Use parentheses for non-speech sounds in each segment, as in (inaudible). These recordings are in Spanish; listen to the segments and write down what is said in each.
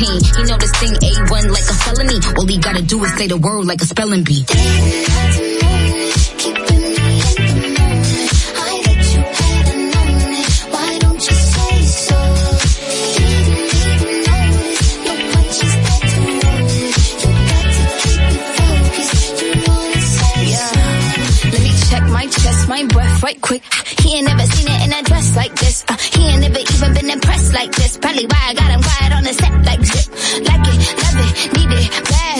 pain. He know this thing A1 like a felony. All he gotta do is say the word like a spelling bee. my breath right quick. He ain't never seen it in a dress like this. Uh, he ain't never even been impressed like this. Probably why I got him quiet on the set like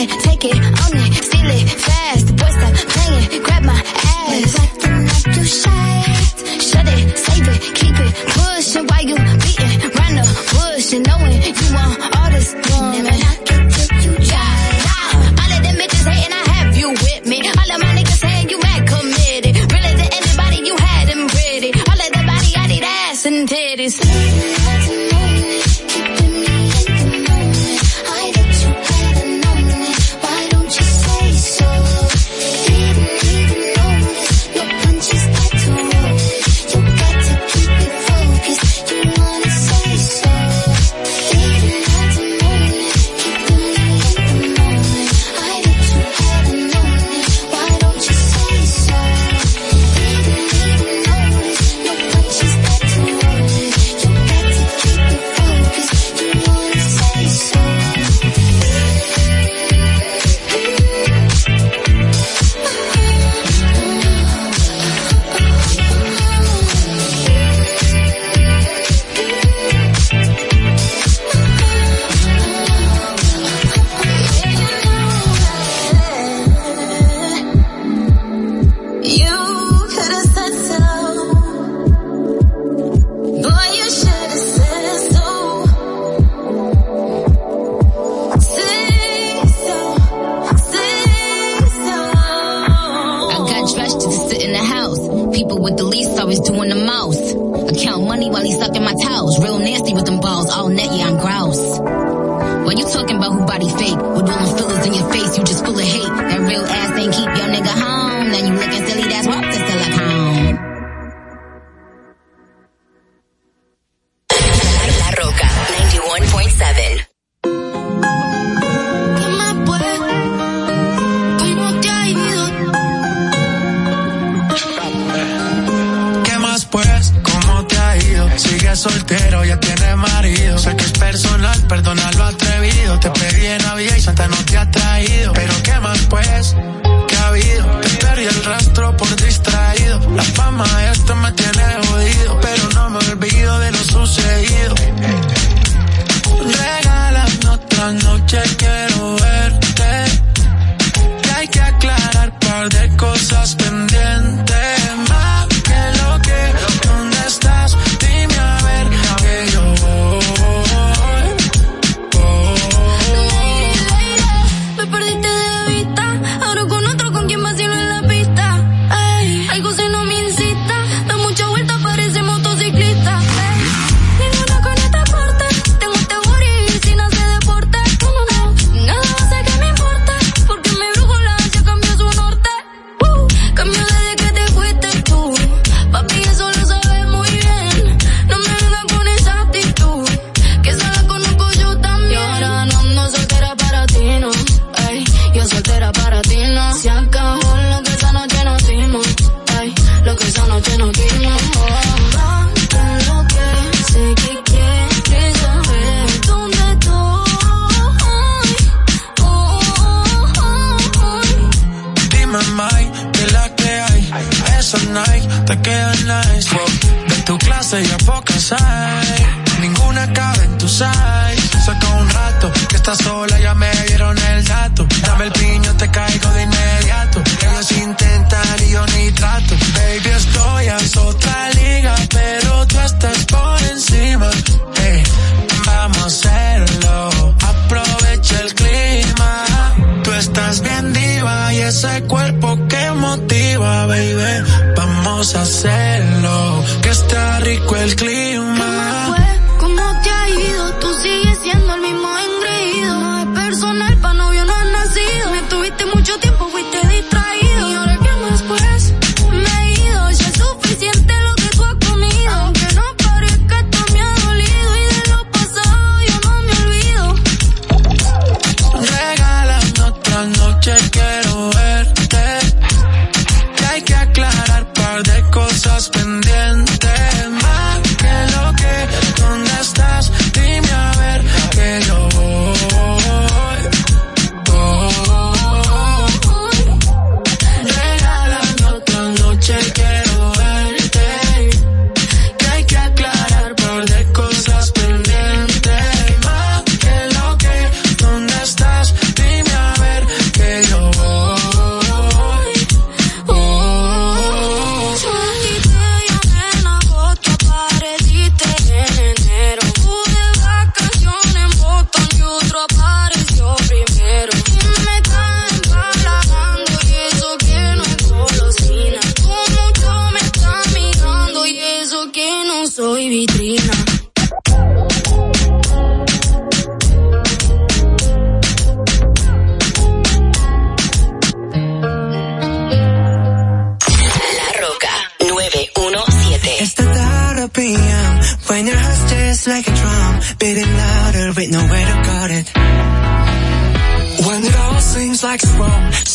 take it, own it, steal it, fast, the boys stop playing, grab my ass. Like the night too shy.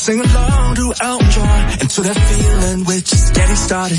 Sing along to Elton John and to that feeling we're just getting started.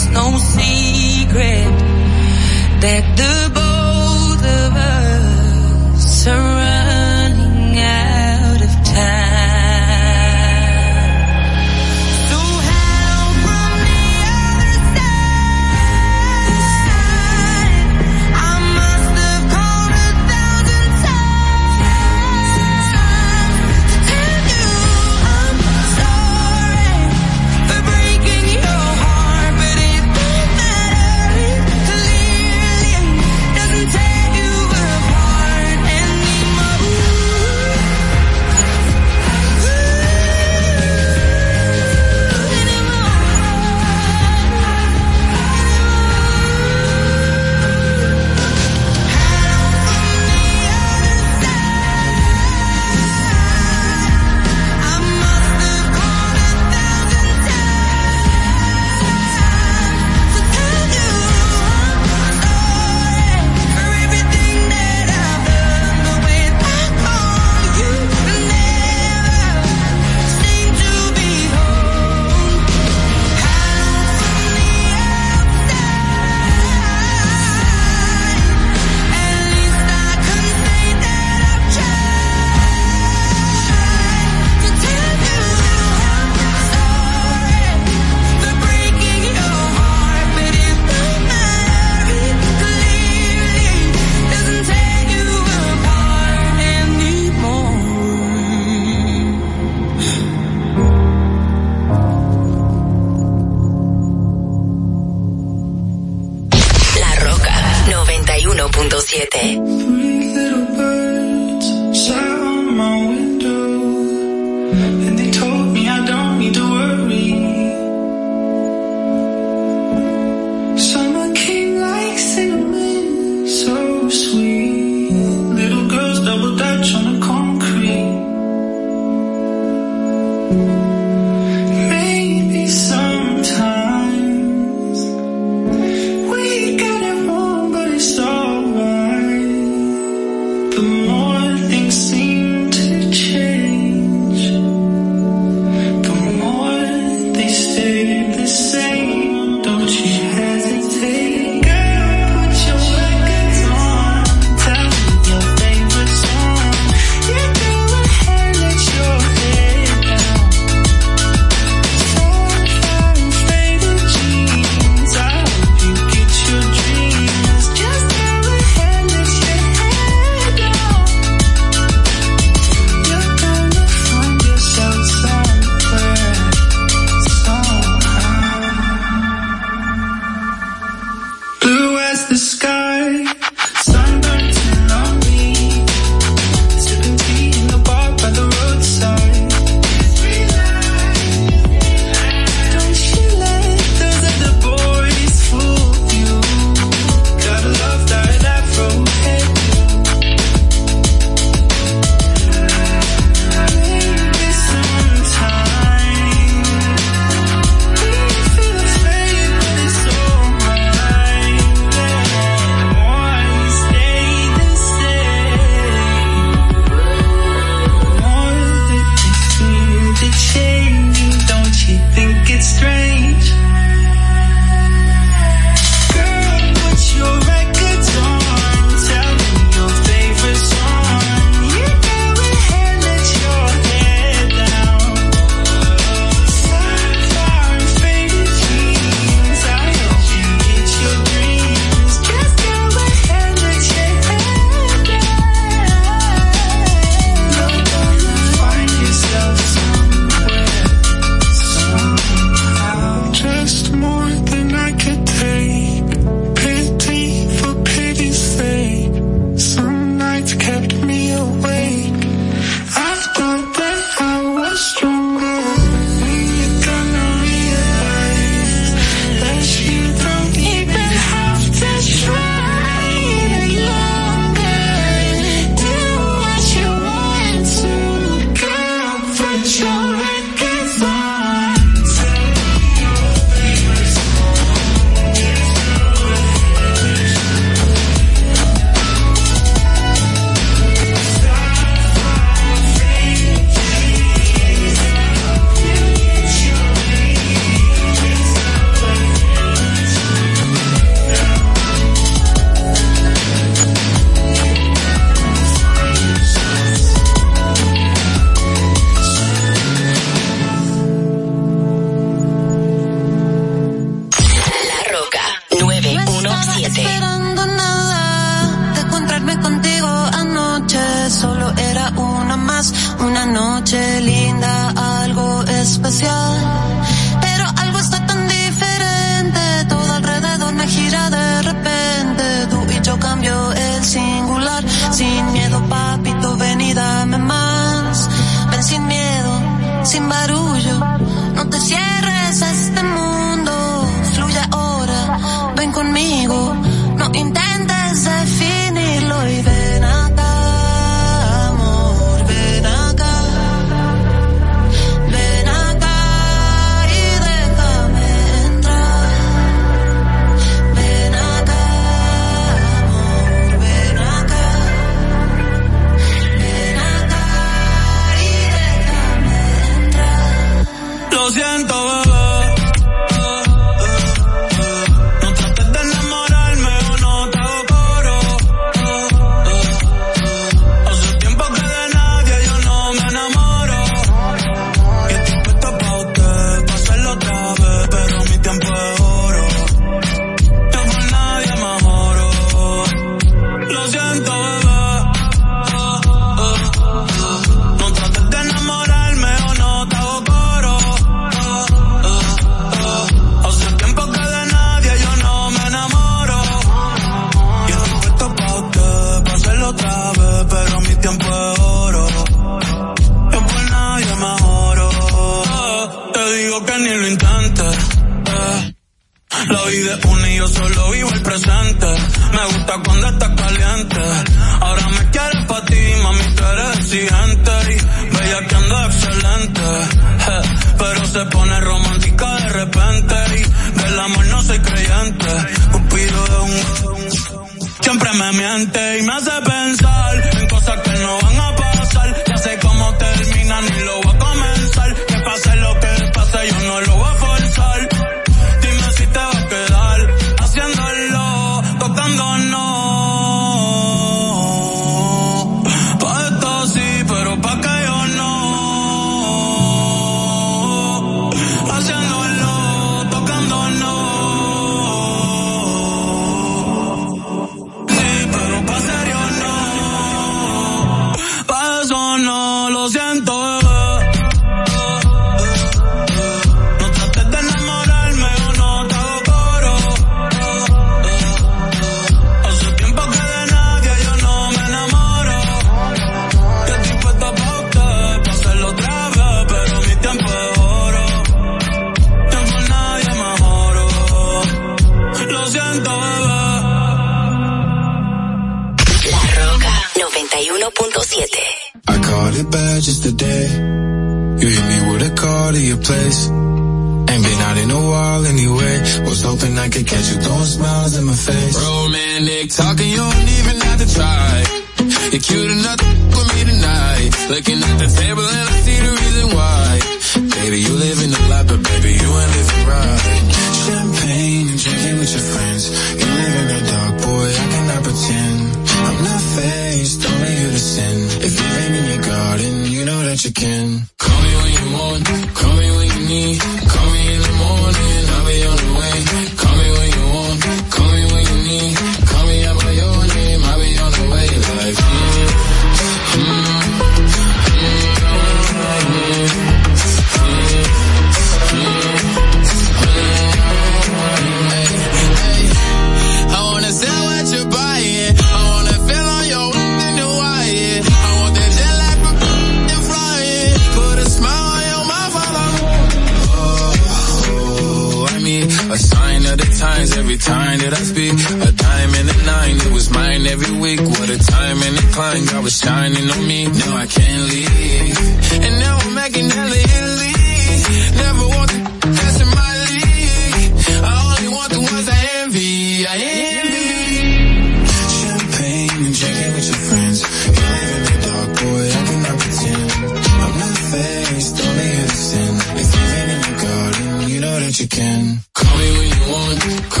call me Houston. If you've in your garden, you know that you can. Call me when you want.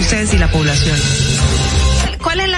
ustedes y la población. ¿Cuál es la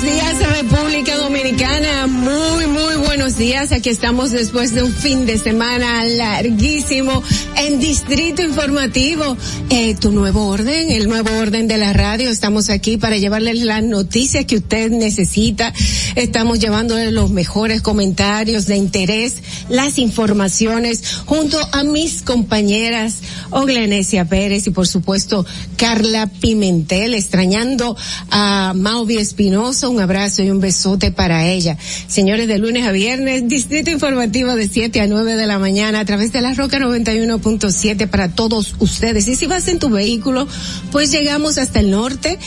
Buenos días, República Dominicana. Muy, muy buenos días. Aquí estamos después de un fin de semana larguísimo en Distrito Informativo. Eh, tu nuevo orden, el nuevo orden de la radio. Estamos aquí para llevarles las noticias que usted necesita. Estamos llevándole los mejores comentarios de interés, las informaciones, junto a mis compañeras Oglenesia Pérez y por supuesto Carla Pimentel, extrañando a Mauvi Un abrazo y un besote para ella. Señores, de lunes a viernes, Distrito Informativo de 7 a 9 de la mañana a través de la Roca 91.7 para todos ustedes. Y si vas en tu vehículo, pues llegamos hasta el norte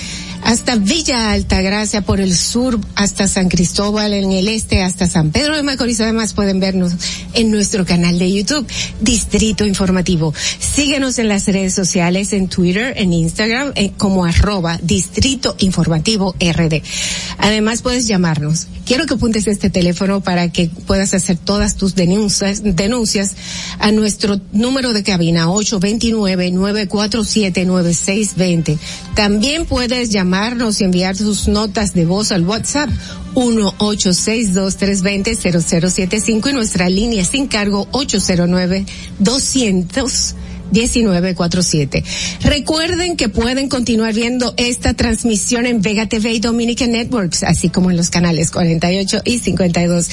hasta Villa Altagracia por el sur, hasta San Cristóbal en el este, hasta San Pedro de Macorís. Además pueden vernos en nuestro canal de YouTube, Distrito Informativo. Síguenos en las redes sociales, en Twitter, en Instagram, eh, como arroba Distrito Informativo RD. Además puedes llamarnos. Quiero que apuntes este teléfono para que puedas hacer todas tus denuncias, denuncias a nuestro número de cabina 829-947-9620. También puedes y enviar tus notas de voz al WhatsApp 1-862-320-0075 y nuestra línea sin cargo 809-200. 1947. Recuerden que pueden continuar viendo esta transmisión en Vega TV y Dominican Networks, así como en los canales 48 y 52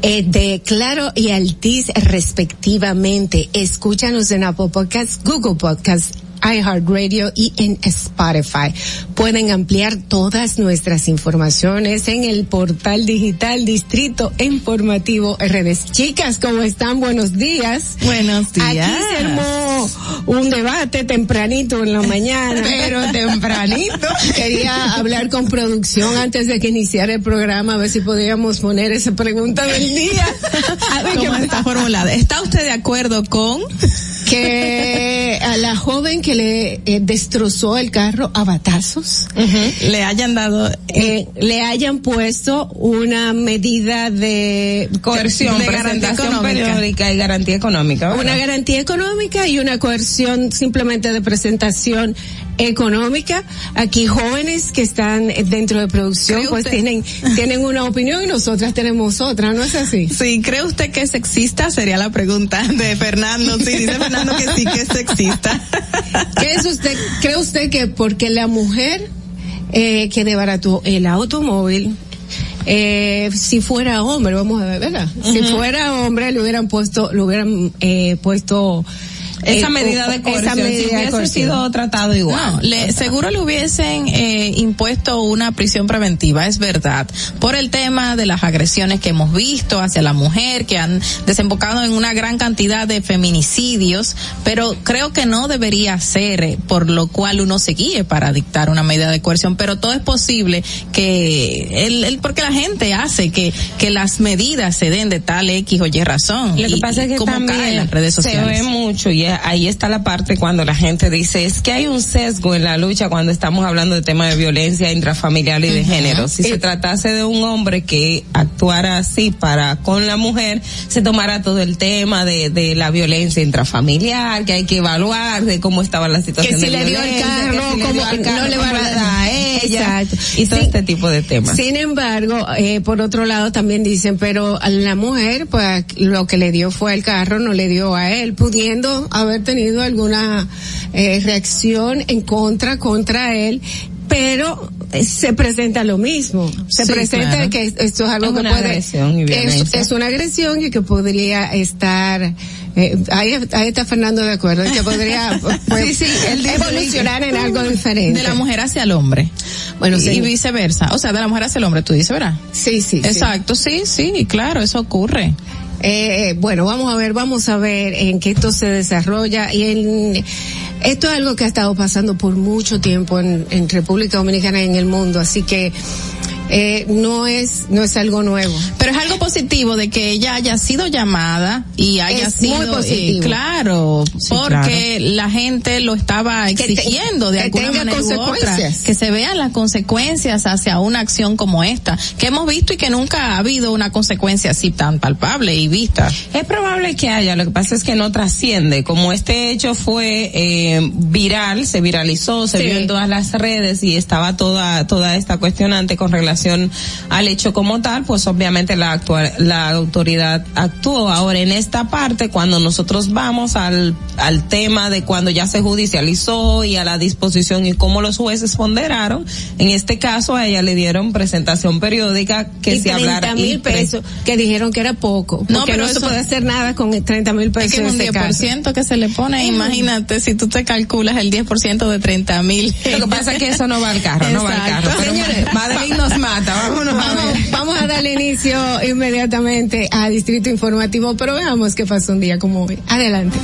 eh, de Claro y Altiz respectivamente. Escúchanos en Apple Podcasts, Google Podcasts, iHeartRadio y en Spotify. Pueden ampliar todas nuestras informaciones en el portal digital Distrito Informativo RD. Chicas, ¿cómo están? Buenos días. Buenos días. Aquí se armó un debate tempranito en la mañana. (laughs) Pero tempranito. Quería hablar con producción antes de que iniciara el programa, a ver si podíamos poner esa pregunta del día. (laughs) A ver ¿Cómo está formulada? ¿Está usted de acuerdo con que a la joven que le eh, destrozó el carro a batazos le hayan dado eh, le hayan puesto una medida de coerción de garantía económica periódica y garantía económica ¿verdad? una garantía económica y una coerción simplemente de presentación económica. Aquí jóvenes que están dentro de producción ¿Cree pues usted? tienen tienen una opinión y nosotras tenemos otra, ¿no es así? Sí, ¿cree usted que es sexista? Sería la pregunta de Fernando. Sí, dice Fernando (laughs) que sí que es sexista. (laughs) ¿Qué es usted, cree usted que porque la mujer eh, que debarató el automóvil eh, si fuera hombre, vamos a ver, ¿verdad? Si fuera hombre, le hubieran puesto, le hubieran eh, puesto Esa eh, medida de coerción, medida si hubiese sido tratado igual. No, le, seguro le hubiesen eh, impuesto una prisión preventiva, es verdad, por el tema de las agresiones que hemos visto hacia la mujer, que han desembocado en una gran cantidad de feminicidios, pero creo que no debería ser eh, por lo cual uno se guíe para dictar una medida de coerción, pero todo es posible que el, el- porque la gente hace que, que las medidas se den de tal X o Y razón. Lo que y- pasa es que cae en también las redes se sociales. ve mucho y ahí está la parte cuando la gente dice es que hay un sesgo en la lucha cuando estamos hablando de temas de violencia intrafamiliar y de Ujú. género. Si se tratase de un hombre que actuara así para con la mujer, se tomara todo el tema de, de la violencia intrafamiliar, que hay que evaluar de cómo estaba la situación que si de le dio el carro, si le como dio el carro, no le va a le da a ella Exacto. y todo Sí. este tipo de temas. Sin embargo, eh, por otro lado también dicen, pero a la mujer, pues lo que le dio fue el carro, no le dio a él, pudiendo haber tenido alguna eh, reacción en contra contra él, pero eh, se presenta lo mismo. Se Sí, presenta claro. que esto es algo Es que puede agresión y es, violencia. es una agresión y que podría estar eh, ahí, ahí está Fernando de acuerdo, que podría (laughs) pues, Sí, sí, evolucionar en algo (laughs) diferente. De la mujer hacia el hombre. Bueno, y, sí. y viceversa. O sea, de la mujer hacia el hombre, tú dices, ¿verdad? Sí, sí. Exacto, sí, sí, claro, eso ocurre. Eh, bueno, vamos a ver, vamos a ver en qué esto se desarrolla y en esto es algo que ha estado pasando por mucho tiempo en, en República Dominicana y en el mundo, así que eh, no es no es algo nuevo. Pero es algo positivo de que ella haya sido llamada y haya Es sido muy eh, positivo. claro, Sí, porque la gente lo estaba Que te- exigiendo de que alguna tenga manera u otra, consecuencias. que se vean las consecuencias hacia una acción como esta, que hemos visto y que nunca ha habido una consecuencia así tan palpable y vista. Es probable que haya, lo que pasa es que no trasciende. Como este hecho fue eh, viral, se viralizó, se Sí. vio en todas las redes y estaba toda toda esta cuestionante con relación al hecho como tal, pues obviamente la actua- la autoridad actuó. Ahora en esta parte, cuando nosotros vamos al al tema de cuando ya se judicializó y a la disposición y cómo los jueces ponderaron, en este caso a ella le dieron presentación periódica que y se hablara 30 mil y pre- pesos, que dijeron que era poco. No, no, pero se eso- puede hacer nada con 30 mil Es pesos que es en un ese caso. 10% que se le pone, imagínate si tú te calculas el 10% de 30 mil. Lo que pasa es que eso no va al carro, no va al carro. Señores, mata, vámonos a Vamos, ver. vamos a darle inicio inmediatamente a Distrito Informativo, pero veamos qué pasó un día como hoy. Adelante.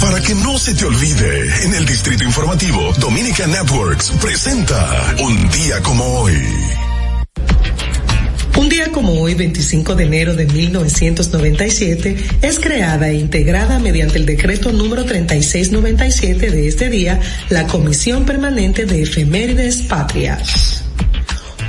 Para que no se te olvide, en el Distrito Informativo, Dominica Networks presenta Un día como hoy. Día como hoy, 25 de enero de 1997, es creada e integrada mediante el decreto número 3697 de este día la Comisión Permanente de Efemérides Patrias.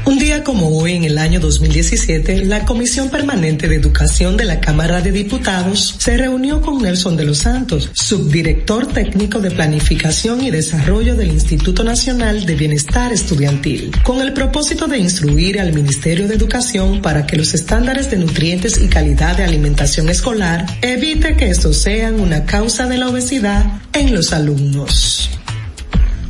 Un día como hoy, en el año 2017, la Comisión Permanente de Educación de la Cámara de Diputados se reunió con Nelson de los Santos, subdirector técnico de Planificación y Desarrollo del Instituto Nacional de Bienestar Estudiantil, con el propósito de instruir al Ministerio de Educación para que los estándares de nutrientes y calidad de alimentación escolar evite que estos sean una causa de la obesidad en los alumnos.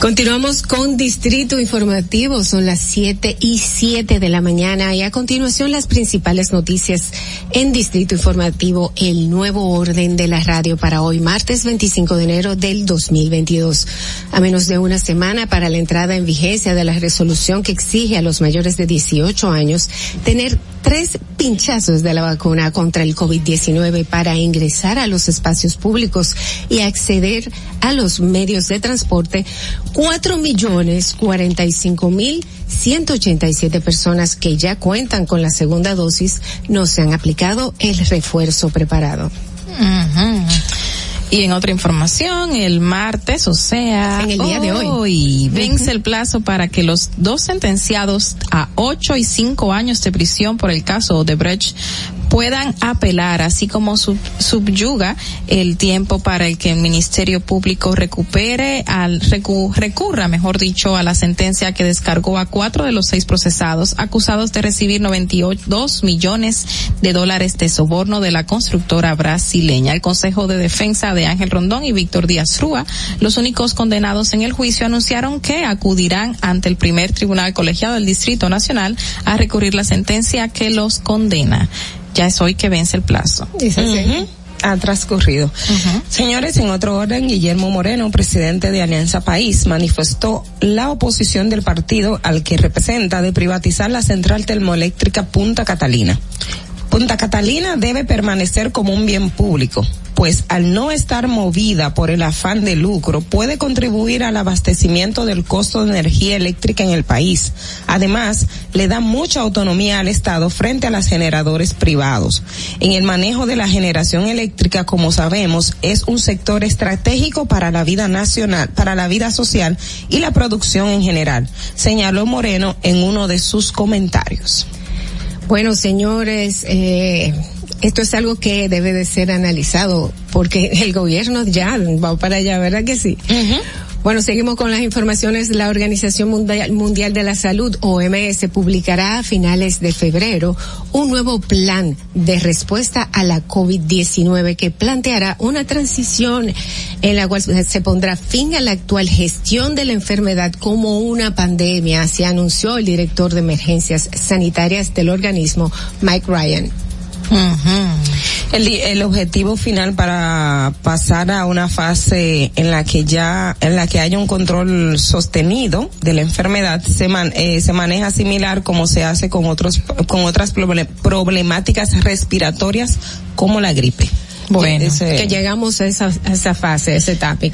Continuamos con Distrito Informativo, son las 7 y 7 de la mañana y a continuación las principales noticias en Distrito Informativo, el nuevo orden de la radio para hoy, martes 25 de enero del 2022. A menos de una semana para la entrada en vigencia de la resolución que exige a los mayores de 18 años tener tres pinchazos de la vacuna contra el COVID-19 para ingresar a los espacios públicos y acceder a los medios de transporte, cuatro millones cuarenta y cinco mil ciento ochenta y siete personas que ya cuentan con la segunda dosis no se han aplicado el refuerzo preparado. Y en otra información, el martes, o sea, En el día de hoy. vence el plazo para que los dos sentenciados a ocho y cinco años de prisión por el caso Odebrecht puedan apelar, así como sub- subyuga el tiempo para el que el Ministerio Público recupere al recu- recurra, mejor dicho, a la sentencia que descargó a cuatro de los seis procesados acusados de recibir 92 millones de dólares de soborno de la constructora brasileña. El Consejo de Defensa de Ángel Rondón y Víctor Díaz Rúa, los únicos condenados en el juicio, anunciaron que acudirán ante el primer tribunal colegiado del Distrito Nacional a recurrir la sentencia que los condena. Ya es hoy que vence el plazo. Ujú. Ha transcurrido. Señores, en otro orden, Guillermo Moreno, presidente de Alianza País, manifestó la oposición del partido al que representa de privatizar la central termoeléctrica Punta Catalina. Punta Catalina debe permanecer como un bien público, pues al no estar movida por el afán de lucro puede contribuir al abastecimiento del costo de energía eléctrica en el país. Además, le da mucha autonomía al Estado frente a los generadores privados. En el manejo de la generación eléctrica, como sabemos, es un sector estratégico para la vida nacional, para la vida social y la producción en general, señaló Moreno en uno de sus comentarios. Bueno, señores, eh, esto es algo que debe de ser analizado porque el gobierno ya va para allá, ¿verdad que sí? Bueno, seguimos con las informaciones. La Organización Mundial, de la Salud, OMS, publicará a finales de febrero un nuevo plan de respuesta a la COVID-19 que planteará una transición en la cual se pondrá fin a la actual gestión de la enfermedad como una pandemia, así anunció el director de emergencias sanitarias del organismo, Mike Ryan. El, el objetivo final para pasar a una fase en la que ya, en la que haya un control sostenido de la enfermedad se, man, eh, se maneja similar como se hace con otros, con otras problemáticas respiratorias como la gripe. Bueno, ese, que llegamos a esa, a esa fase, a esa etapa,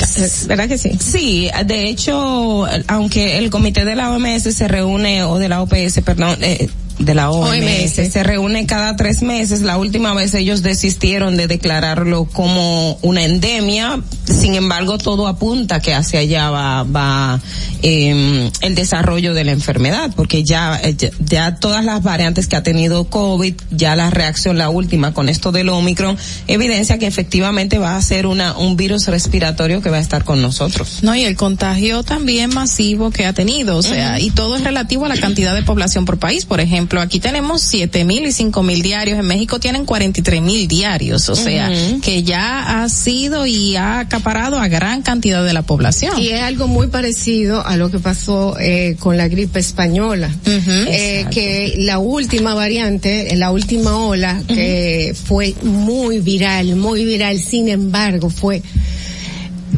¿verdad que sí? Sí, de hecho, aunque el comité de la OMS se reúne, o de la OPS, perdón, eh, de la OMS, se reúne cada tres meses. La última vez ellos desistieron de declararlo como una endemia. Sin embargo, todo apunta que hacia allá va, va eh, el desarrollo de la enfermedad, porque ya, ya todas las variantes que ha tenido COVID, ya la reacción, la última con esto del Omicron, evidencia que efectivamente va a ser una, un virus respiratorio que va a estar con nosotros. No, y el contagio también masivo que ha tenido, o sea, y todo es relativo a la cantidad de población por país. Por ejemplo, ejemplo, aquí tenemos siete mil y cinco mil diarios, en México tienen 43 mil diarios, o sea, que ya ha sido y ha acaparado a gran cantidad de la población. Y es algo muy parecido a lo que pasó eh, con la gripe española, eh, que la última variante, la última ola, que fue muy viral, muy viral, sin embargo, fue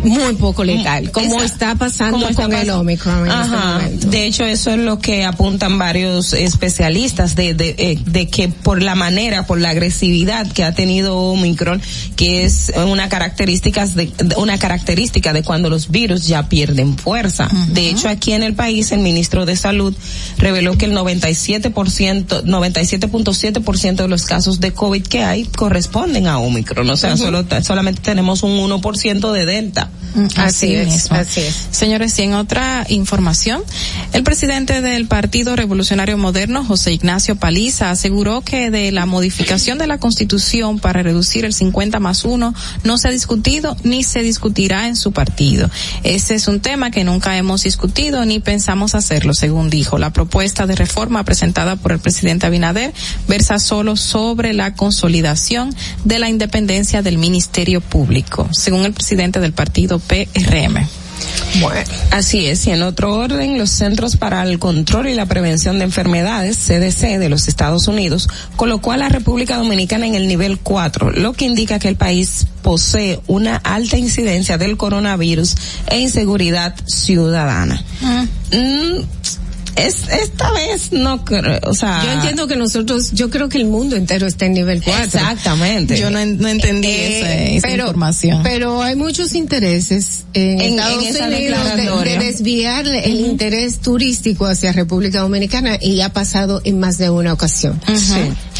muy poco letal, mm, como está pasando con el Omicron en este momento. De hecho, eso es lo que apuntan varios especialistas de, de, eh, de que por la manera, por la agresividad que ha tenido Omicron, que es una característica de, una característica de cuando los virus ya pierden fuerza. De hecho, aquí en el país, el ministro de Salud reveló que el 97%, 97.7% de los casos de COVID que hay corresponden a Omicron. O sea, solo, solamente tenemos un 1% de Delta. Mm, así, es, así es. Señores, y en otra información, el presidente del Partido Revolucionario Moderno, José Ignacio Paliza, aseguró que de la modificación de la Constitución para reducir el 50 más 1 no se ha discutido ni se discutirá en su partido. Ese es un tema que nunca hemos discutido ni pensamos hacerlo, según dijo. La propuesta de reforma presentada por el presidente Abinader versa solo sobre la consolidación de la independencia del Ministerio Público. Según el presidente del partido PRM. Bueno, así es. Y en otro orden, los Centros para el Control y la Prevención de Enfermedades, CDC, de los Estados Unidos, colocó a la República Dominicana en el nivel 4, lo que indica que el país posee una alta incidencia del coronavirus e inseguridad ciudadana. Mm, es, esta vez no creo, o sea. Yo entiendo que nosotros, yo creo que el mundo entero está en nivel 4. Exactamente. Yo no, no entendí eh, esa, información. Pero hay muchos intereses en, Estados Unidos de, desviar el interés turístico hacia República Dominicana y ha pasado en más de una ocasión. sí.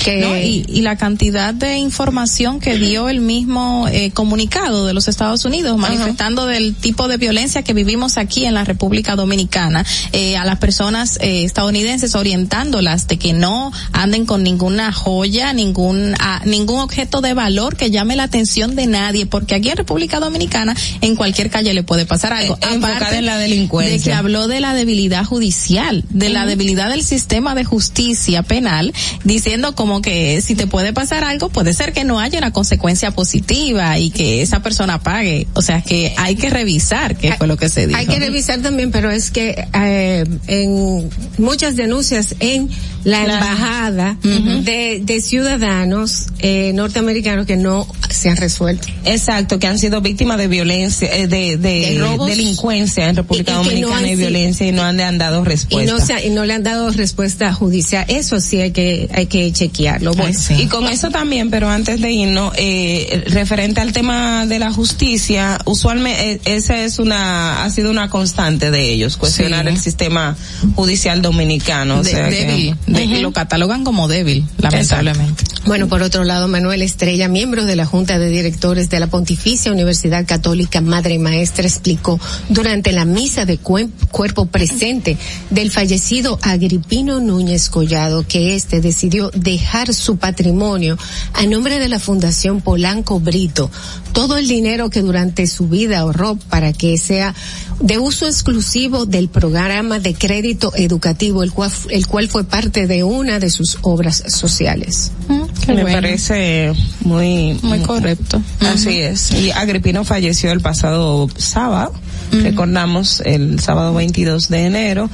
Que, y, y, la cantidad de información que dio el mismo eh, comunicado de los Estados Unidos manifestando del tipo de violencia que vivimos aquí en la República Dominicana eh, a las personas eh, estadounidenses orientándolas de que no anden con ninguna joya, ningún ningún objeto de valor que llame la atención de nadie, porque aquí en República Dominicana en cualquier calle le puede pasar algo. Eh, Aparte de la delincuencia. De que habló de la debilidad judicial, de la debilidad del sistema de justicia penal, diciendo como que si te puede pasar algo, puede ser que no haya una consecuencia positiva y que esa persona pague. O sea que hay que revisar qué fue lo que se dijo. Hay que revisar también, pero es que eh, en muchas denuncias en la, embajada de, de, ciudadanos eh, norteamericanos que no se han resuelto. Exacto, que han sido víctimas de violencia, eh, de, de, delincuencia en República Dominicana y, violencia y no han, dado respuesta. Y no, y no le han dado respuesta judicial. Eso sí hay que hay que chequearlo. Y con eso también, pero antes de irnos, eh, referente al tema de la justicia, usualmente esa es una ha sido una constante de ellos, cuestionar el sistema judicial dominicano. débil, lo catalogan como débil, lamentablemente. Bueno, por otro lado, Manuel Estrella, miembro de la Junta de Directores de la Pontificia Universidad Católica Madre y Maestra, explicó durante la misa de cuerpo presente del fallecido Agripino Núñez Collado que éste decidió dejar su patrimonio a nombre de la Fundación Polanco Brito, todo el dinero que durante su vida ahorró para que sea de uso exclusivo del programa de crédito educativo, el cual, el cual fue parte de una de sus obras sociales. Mm, Me parece muy, muy correcto. Así es. Y Agripino falleció el pasado sábado, recordamos el sábado 22 de enero.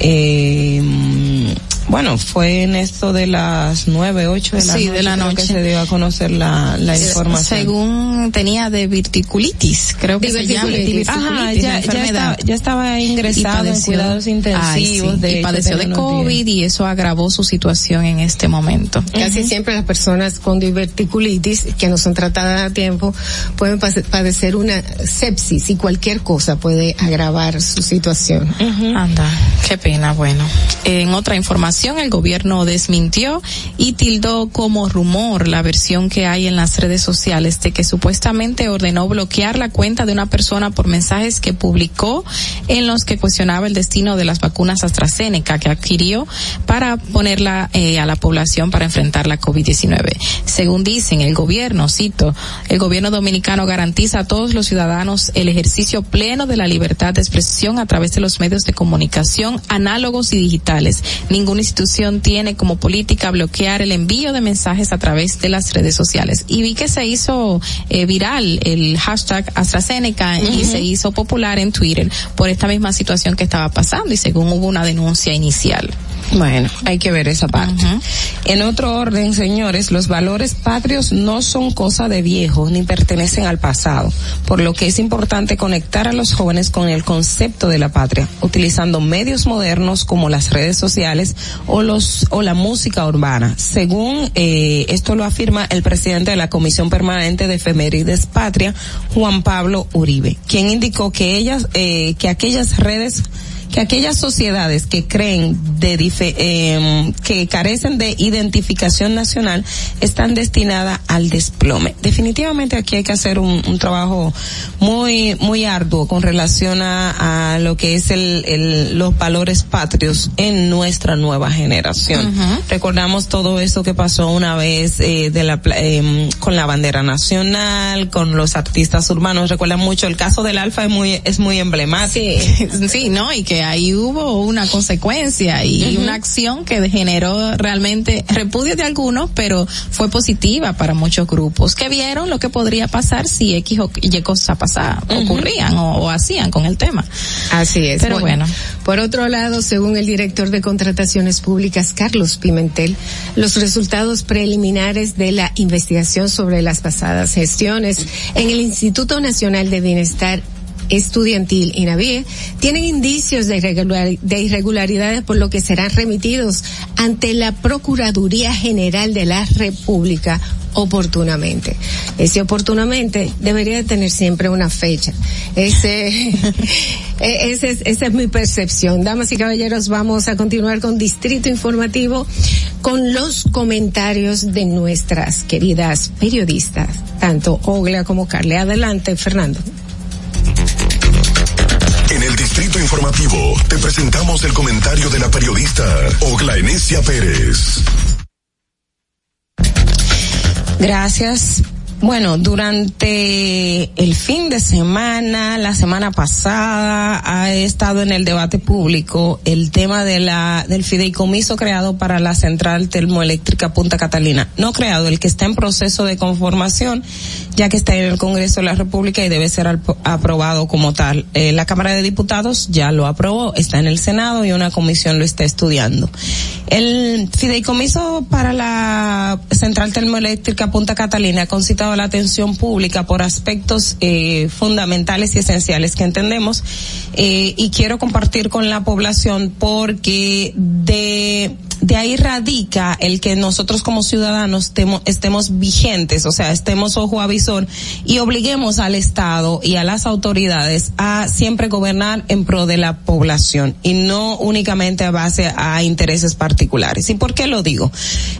Eh, Bueno, fue en esto de las nueve, ocho de la Sí, noche, de la creo noche. que se dio a conocer la, la información. Según tenía diverticulitis, creo que se llama Diverticulitis. Ajá, ya- la ya enfermedad. estaba- ya estaba ingresado en cuidados intensivos, Ay, sí, de y padeció de unos días. COVID y eso agravó su situación en este momento. Casi siempre las personas con diverticulitis que no son tratadas a tiempo pueden padecer una sepsis y cualquier cosa puede agravar su situación. Anda, qué pena, bueno. En otra información, el gobierno desmintió y tildó como rumor la versión que hay en las redes sociales de que supuestamente ordenó bloquear la cuenta de una persona por mensajes que publicó en los que cuestionaba el destino de las vacunas AstraZeneca que adquirió para ponerla eh, a la población para enfrentar la COVID-19. Según dicen el gobierno, cito, el gobierno dominicano garantiza a todos los ciudadanos el ejercicio pleno de la libertad de expresión a través de los medios de comunicación análogos y digitales. Ninguna institución tiene como política bloquear el envío de mensajes a través de las redes sociales. Y vi que se hizo eh, viral el hashtag AstraZeneca y se hizo popular en Twitter por esta misma situación que estaba pasando y según hubo una denuncia inicial. Bueno, hay que ver esa parte. En otro orden, señores, los valores patrios no son cosa de viejos ni pertenecen al pasado, por lo que es importante conectar a los jóvenes con el concepto de la patria, utilizando medios modernos como las redes sociales o los o la música urbana. Según eh, esto lo afirma el presidente de la Comisión Permanente de Efemérides Patria, Juan Pablo Uribe, quien indicó que ellas eh, que aquellas redes que aquellas sociedades que creen de em, que carecen de identificación nacional están destinadas al desplome. Definitivamente aquí hay que hacer un, un trabajo muy muy arduo con relación a, a lo que es el, el- los valores patrios en nuestra nueva generación. Recordamos todo eso que pasó una vez eh, de la em, con la bandera nacional, con los artistas urbanos. Recuerdan mucho el caso del Alfa es muy es muy emblemático. Sí, (laughs) ¿no? Y que ahí hubo una consecuencia y una acción que generó realmente repudio de algunos, pero fue positiva para muchos grupos que vieron lo que podría pasar si X o Y cosas ocurrían o, o hacían con el tema. Así es. Pero bueno. Por otro lado, según el director de Contrataciones Públicas, Carlos Pimentel, los resultados preliminares de la investigación sobre las pasadas gestiones en el Instituto Nacional de Bienestar estudiantil INAVIE tienen indicios de, irregular- de irregularidades por lo que serán remitidos ante la Procuraduría General de la República oportunamente. Ese oportunamente debería de tener siempre una fecha. Ese, (laughs) e- ese es- esa es mi percepción. Damas y caballeros, vamos a continuar con Distrito Informativo con los comentarios de nuestras queridas periodistas, tanto Ogla como Carle. Adelante, Fernando. En el Distrito Informativo te presentamos el comentario de la periodista Ogla Enesia Pérez. Gracias. Bueno, durante el fin de semana, la semana pasada, ha estado en el debate público el tema de la, del fideicomiso creado para la central termoeléctrica Punta Catalina. No creado, el que está en proceso de conformación, ya que está en el Congreso de la República y debe ser aprobado como tal. Eh, la Cámara de Diputados ya lo aprobó, está en el Senado y una comisión lo está estudiando. El fideicomiso para la central termoeléctrica Punta Catalina ha concitado la atención pública por aspectos eh, fundamentales y esenciales que entendemos eh, y quiero compartir con la población porque de de ahí radica el que nosotros como ciudadanos temo- estemos vigentes, o sea, estemos ojo a visor y obliguemos al Estado y a las autoridades a siempre gobernar en pro de la población y no únicamente a base a intereses particulares. ¿Y por qué lo digo?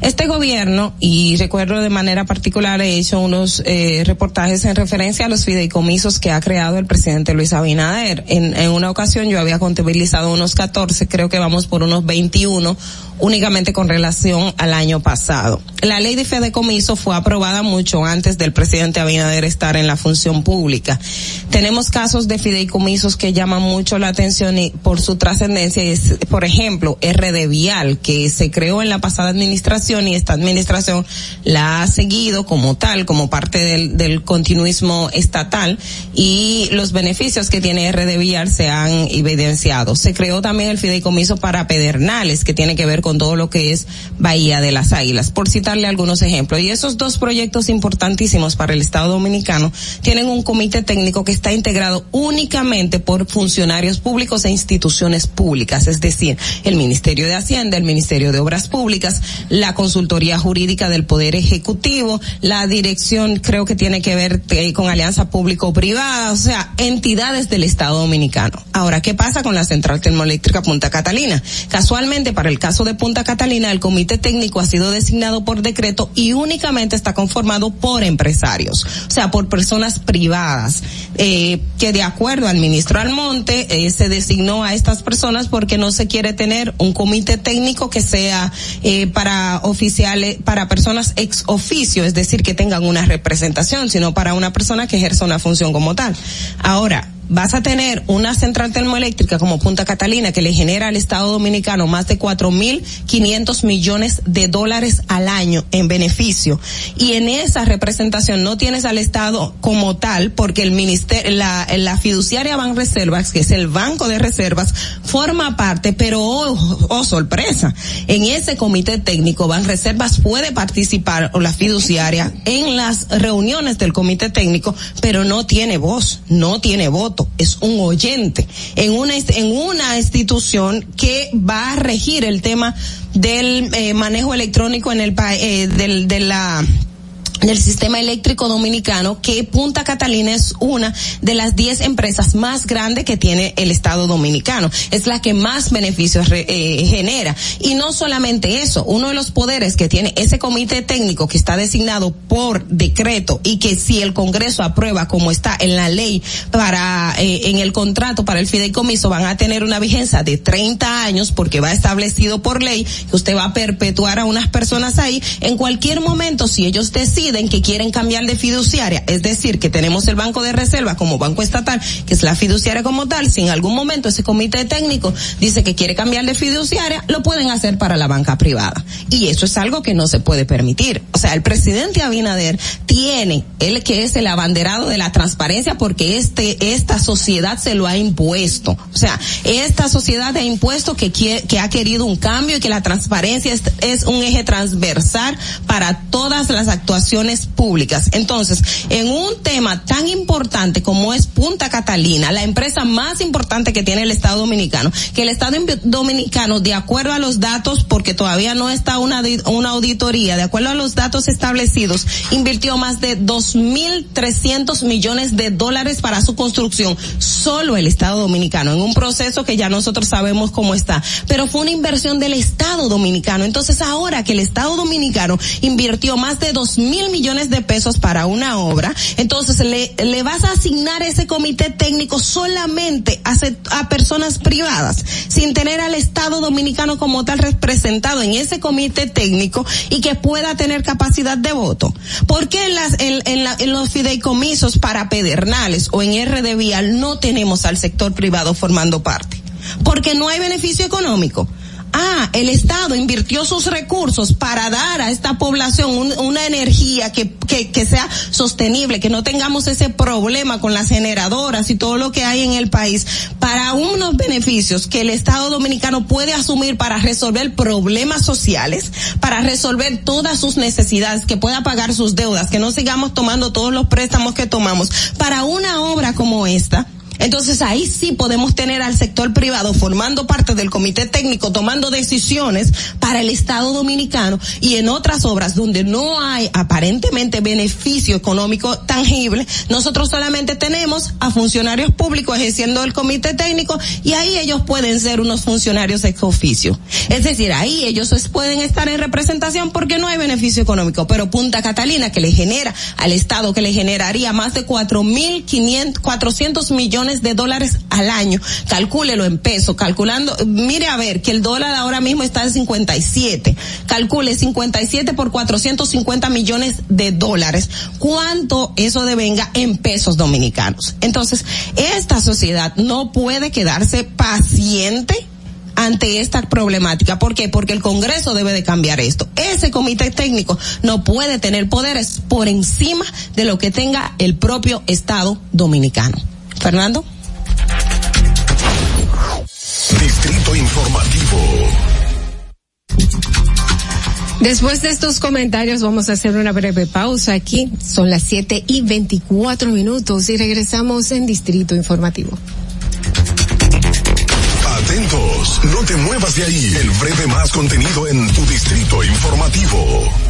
Este gobierno, y recuerdo de manera particular, he hecho unos eh, reportajes en referencia a los fideicomisos que ha creado el presidente Luis Abinader. En, en una ocasión yo había contabilizado unos 14, creo que vamos por unos 21 únicamente con relación al año pasado. La ley de fideicomiso fue aprobada mucho antes del presidente Abinader estar en la función pública. Tenemos casos de fideicomisos que llaman mucho la atención y por su trascendencia, es, por ejemplo, RD Vial, que se creó en la pasada administración y esta administración la ha seguido como tal, como parte del, del continuismo estatal y los beneficios que tiene RD Vial se han evidenciado. Se creó también el fideicomiso para Pedernales, que tiene que ver con todo lo que es Bahía de las Águilas, por citarle algunos ejemplos. Y esos dos proyectos importantísimos para el Estado Dominicano tienen un comité técnico que está integrado únicamente por funcionarios públicos e instituciones públicas, es decir, el Ministerio de Hacienda, el Ministerio de Obras Públicas, la Consultoría Jurídica del Poder Ejecutivo, la dirección creo que tiene que ver eh, con alianza público-privada, o sea, entidades del Estado Dominicano. Ahora, ¿qué pasa con la central termoeléctrica Punta Catalina? Casualmente, para el caso de Punta Catalina, el comité técnico ha sido designado por decreto y únicamente está conformado por empresarios, o sea, por personas privadas, eh, que de acuerdo al ministro Almonte, eh, se designó a estas personas porque no se quiere tener un comité técnico que sea eh, para oficiales, para personas ex oficio, es decir, que tengan una representación, sino para una persona que ejerza una función como tal. Ahora, vas a tener una central termoeléctrica como Punta Catalina que le genera al Estado Dominicano más de cuatro mil quinientos millones de dólares al año en beneficio. Y en esa representación no tienes al Estado como tal porque el ministerio la, la fiduciaria Reservas, que es el banco de reservas forma parte pero oh, oh sorpresa en ese comité técnico Reservas puede participar o la fiduciaria en las reuniones del comité técnico pero no tiene voz no tiene voto es un oyente en una, en una institución que va a regir el tema del eh, manejo electrónico en el eh, del, de la del sistema eléctrico dominicano que Punta Catalina es una de las 10 empresas más grandes que tiene el Estado dominicano. Es la que más beneficios eh, genera. Y no solamente eso, uno de los poderes que tiene ese comité técnico que está designado por decreto y que si el Congreso aprueba como está en la ley para, eh, en el contrato para el fideicomiso van a tener una vigencia de 30 años porque va establecido por ley que usted va a perpetuar a unas personas ahí en cualquier momento si ellos deciden que quieren cambiar de fiduciaria, es decir, que tenemos el Banco de Reserva como banco estatal, que es la fiduciaria como tal, si en algún momento ese comité técnico dice que quiere cambiar de fiduciaria, lo pueden hacer para la banca privada. Y eso es algo que no se puede permitir. O sea, el presidente Abinader tiene, él que es el abanderado de la transparencia porque este, esta sociedad se lo ha impuesto. O sea, esta sociedad ha impuesto que, quiere, que ha querido un cambio y que la transparencia es, es un eje transversal para todas las actuaciones públicas. Entonces, en un tema tan importante como es Punta Catalina, la empresa más importante que tiene el Estado Dominicano, que el Estado Dominicano, de acuerdo a los datos, porque todavía no está una, auditoría, de acuerdo a los datos establecidos, invirtió más de 2.300 millones de dólares para su construcción, solo el Estado Dominicano, en un proceso que ya nosotros sabemos cómo está. Pero fue una inversión del Estado Dominicano. Entonces, ahora que el Estado Dominicano invirtió más de 2.000 millones de pesos para una obra, entonces le, le vas a asignar ese comité técnico solamente a, personas privadas, sin tener al Estado dominicano como tal representado en ese comité técnico y que pueda tener capacidad de voto. ¿Por qué en, las, en, en, la, en los fideicomisos para pedernales o en RD Vial no tenemos al sector privado formando parte? Porque no hay beneficio económico ah, el Estado invirtió sus recursos para dar a esta población una energía que, que, que, sea sostenible, que no tengamos ese problema con las generadoras y todo lo que hay en el país, para unos beneficios que el Estado dominicano puede asumir para resolver problemas sociales, para resolver todas sus necesidades, que pueda pagar sus deudas, que no sigamos tomando todos los préstamos que tomamos, para una obra como esta, entonces ahí sí podemos tener al sector privado formando parte del comité técnico, tomando decisiones para el Estado dominicano y en otras obras donde no hay aparentemente beneficio económico tangible, nosotros solamente tenemos a funcionarios públicos ejerciendo el comité técnico y ahí ellos pueden ser unos funcionarios ex oficio. Es decir, ahí ellos pueden estar en representación porque no hay beneficio económico, pero Punta Catalina que le genera al Estado, que le generaría más de cuatro mil cuatrocientos de dólares al año. Calcúlelo en peso, calculando, mire a ver que el dólar ahora mismo está en 57. Calcule 57 por 450 millones de dólares. ¿Cuánto eso devenga en pesos dominicanos? Entonces, esta sociedad no puede quedarse paciente ante esta problemática. ¿Por qué? Porque el Congreso debe de cambiar esto. Ese comité técnico no puede tener poderes por encima de lo que tenga el propio Estado dominicano. Fernando. Distrito Informativo. Después de estos comentarios vamos a hacer una breve pausa aquí. Son las 7 y 24 minutos y regresamos en Distrito Informativo. Atentos, no te muevas de ahí. El breve más contenido en tu Distrito Informativo.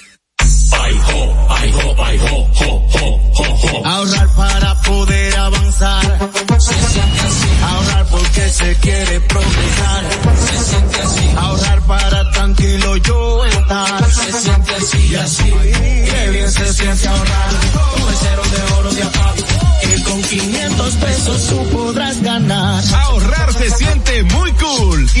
Ahorrar para poder avanzar. Se siente así. Ahorrar porque se quiere progresar. Se siente así. Ahorrar para tranquilo yo estar. Se siente así y así. Qué bien se siente ahorrar. Con el cero de oro de apago. Que con 500 pesos tú podrás ganar. Ahorrar se siente muy cool y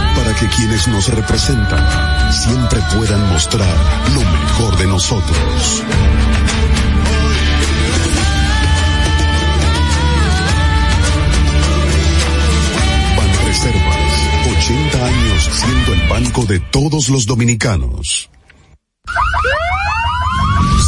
para que quienes nos representan siempre puedan mostrar lo mejor de nosotros. Banreservas, 80 años siendo el banco de todos los dominicanos.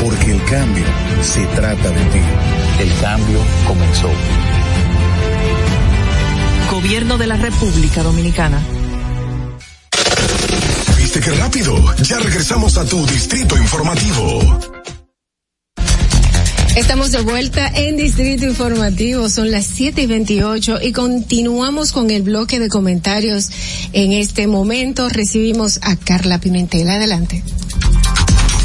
Porque el cambio se trata de ti. El cambio comenzó. Gobierno de la República Dominicana. ¿Viste qué rápido? Ya regresamos a tu Distrito Informativo. Estamos de vuelta en Distrito Informativo, son las 7 y 28 y continuamos con el bloque de comentarios. En este momento recibimos a Carla Pimentel. Adelante.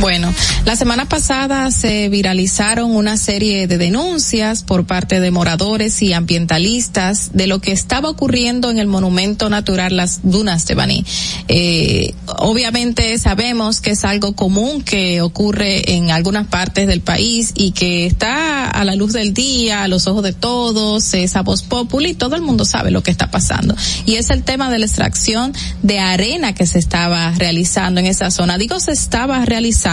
Bueno, la semana pasada se viralizaron una serie de denuncias por parte de moradores y ambientalistas de lo que estaba ocurriendo en el monumento natural Las Dunas de Baní. Eh, obviamente sabemos que es algo común que ocurre en algunas partes del país y que está a la luz del día, a los ojos de todos, esa voz popular y todo el mundo sabe lo que está pasando. Y es el tema de la extracción de arena que se estaba realizando en esa zona. Digo, se estaba realizando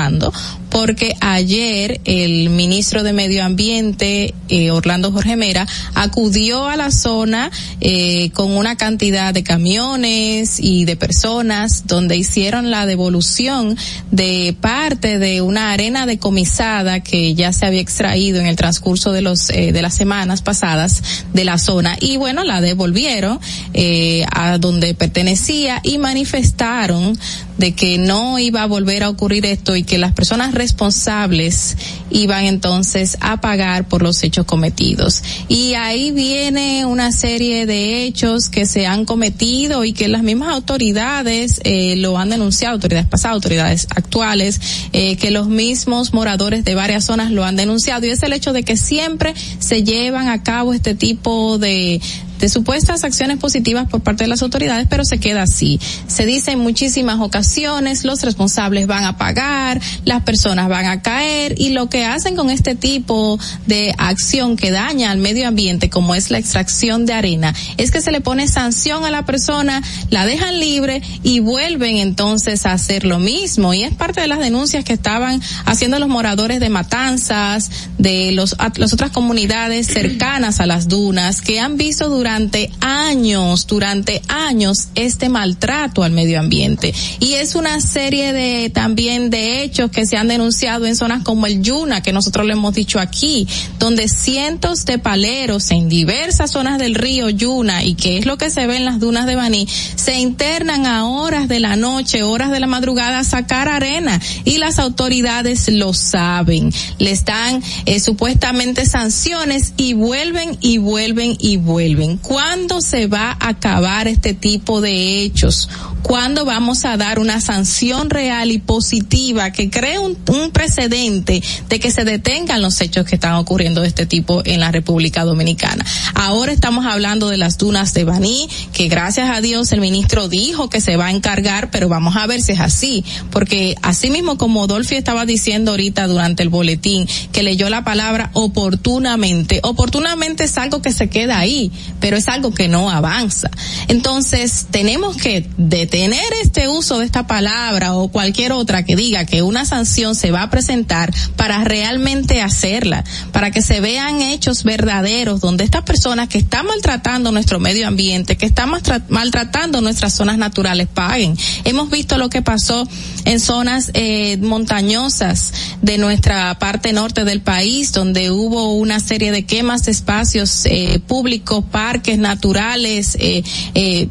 porque ayer el ministro de Medio Ambiente, eh, Orlando Jorge Mera, acudió a la zona eh, con una cantidad de camiones y de personas donde hicieron la devolución de parte de una arena decomisada que ya se había extraído en el transcurso de los eh, de las semanas pasadas de la zona. Y bueno la devolvieron eh, a donde pertenecía y manifestaron de que no iba a volver a ocurrir esto y que las personas responsables iban entonces a pagar por los hechos cometidos. Y ahí viene una serie de hechos que se han cometido y que las mismas autoridades eh, lo han denunciado, autoridades pasadas, autoridades actuales, eh, que los mismos moradores de varias zonas lo han denunciado y es el hecho de que siempre se llevan a cabo este tipo de, de supuestas acciones positivas por parte de las autoridades, pero se queda así. Se dice en muchísimas ocasiones, los responsables van a pagar, las personas van a caer y lo que hacen con este tipo de acción que daña al medio ambiente, como es la extracción de arena, es que se le pone sanción a la persona, la dejan libre y vuelven entonces a hacer lo mismo. Y es parte de las denuncias que estaban haciendo los moradores de Matanzas, de los, las otras comunidades cercanas a las dunas, que han visto durante años, durante años, este maltrato al medio ambiente. Y es una serie de también de hechos que se han denunciado en zonas como el Yuna, que nosotros le hemos dicho aquí, donde cientos de paleros en diversas zonas del río Yuna, y que es lo que se ve en las dunas de Baní, se internan a horas de la noche, horas de la madrugada a sacar arena, y las autoridades lo saben. Les dan eh, supuestamente sanciones y vuelven y vuelven y vuelven. ¿Cuándo se va a acabar este tipo de hechos? ¿Cuándo vamos a dar una sanción real y positiva que cree un, un, precedente de que se detengan los hechos que están ocurriendo de este tipo en la República Dominicana? Ahora estamos hablando de las dunas de Baní, que gracias a Dios el ministro dijo que se va a encargar, pero vamos a ver si es así, porque así mismo como Dolphy estaba diciendo ahorita durante el boletín, que leyó la palabra oportunamente, oportunamente es algo que se queda ahí, pero es algo que no avanza. Entonces, tenemos que detener este uso de esta palabra o cualquier otra que diga que una sanción se va a presentar para realmente hacerla, para que se vean hechos verdaderos donde estas personas que están maltratando nuestro medio ambiente, que están maltratando nuestras zonas naturales, paguen. Hemos visto lo que pasó en zonas eh, montañosas de nuestra parte norte del país, donde hubo una serie de quemas de espacios eh, públicos, parques, naturales, eh, eh,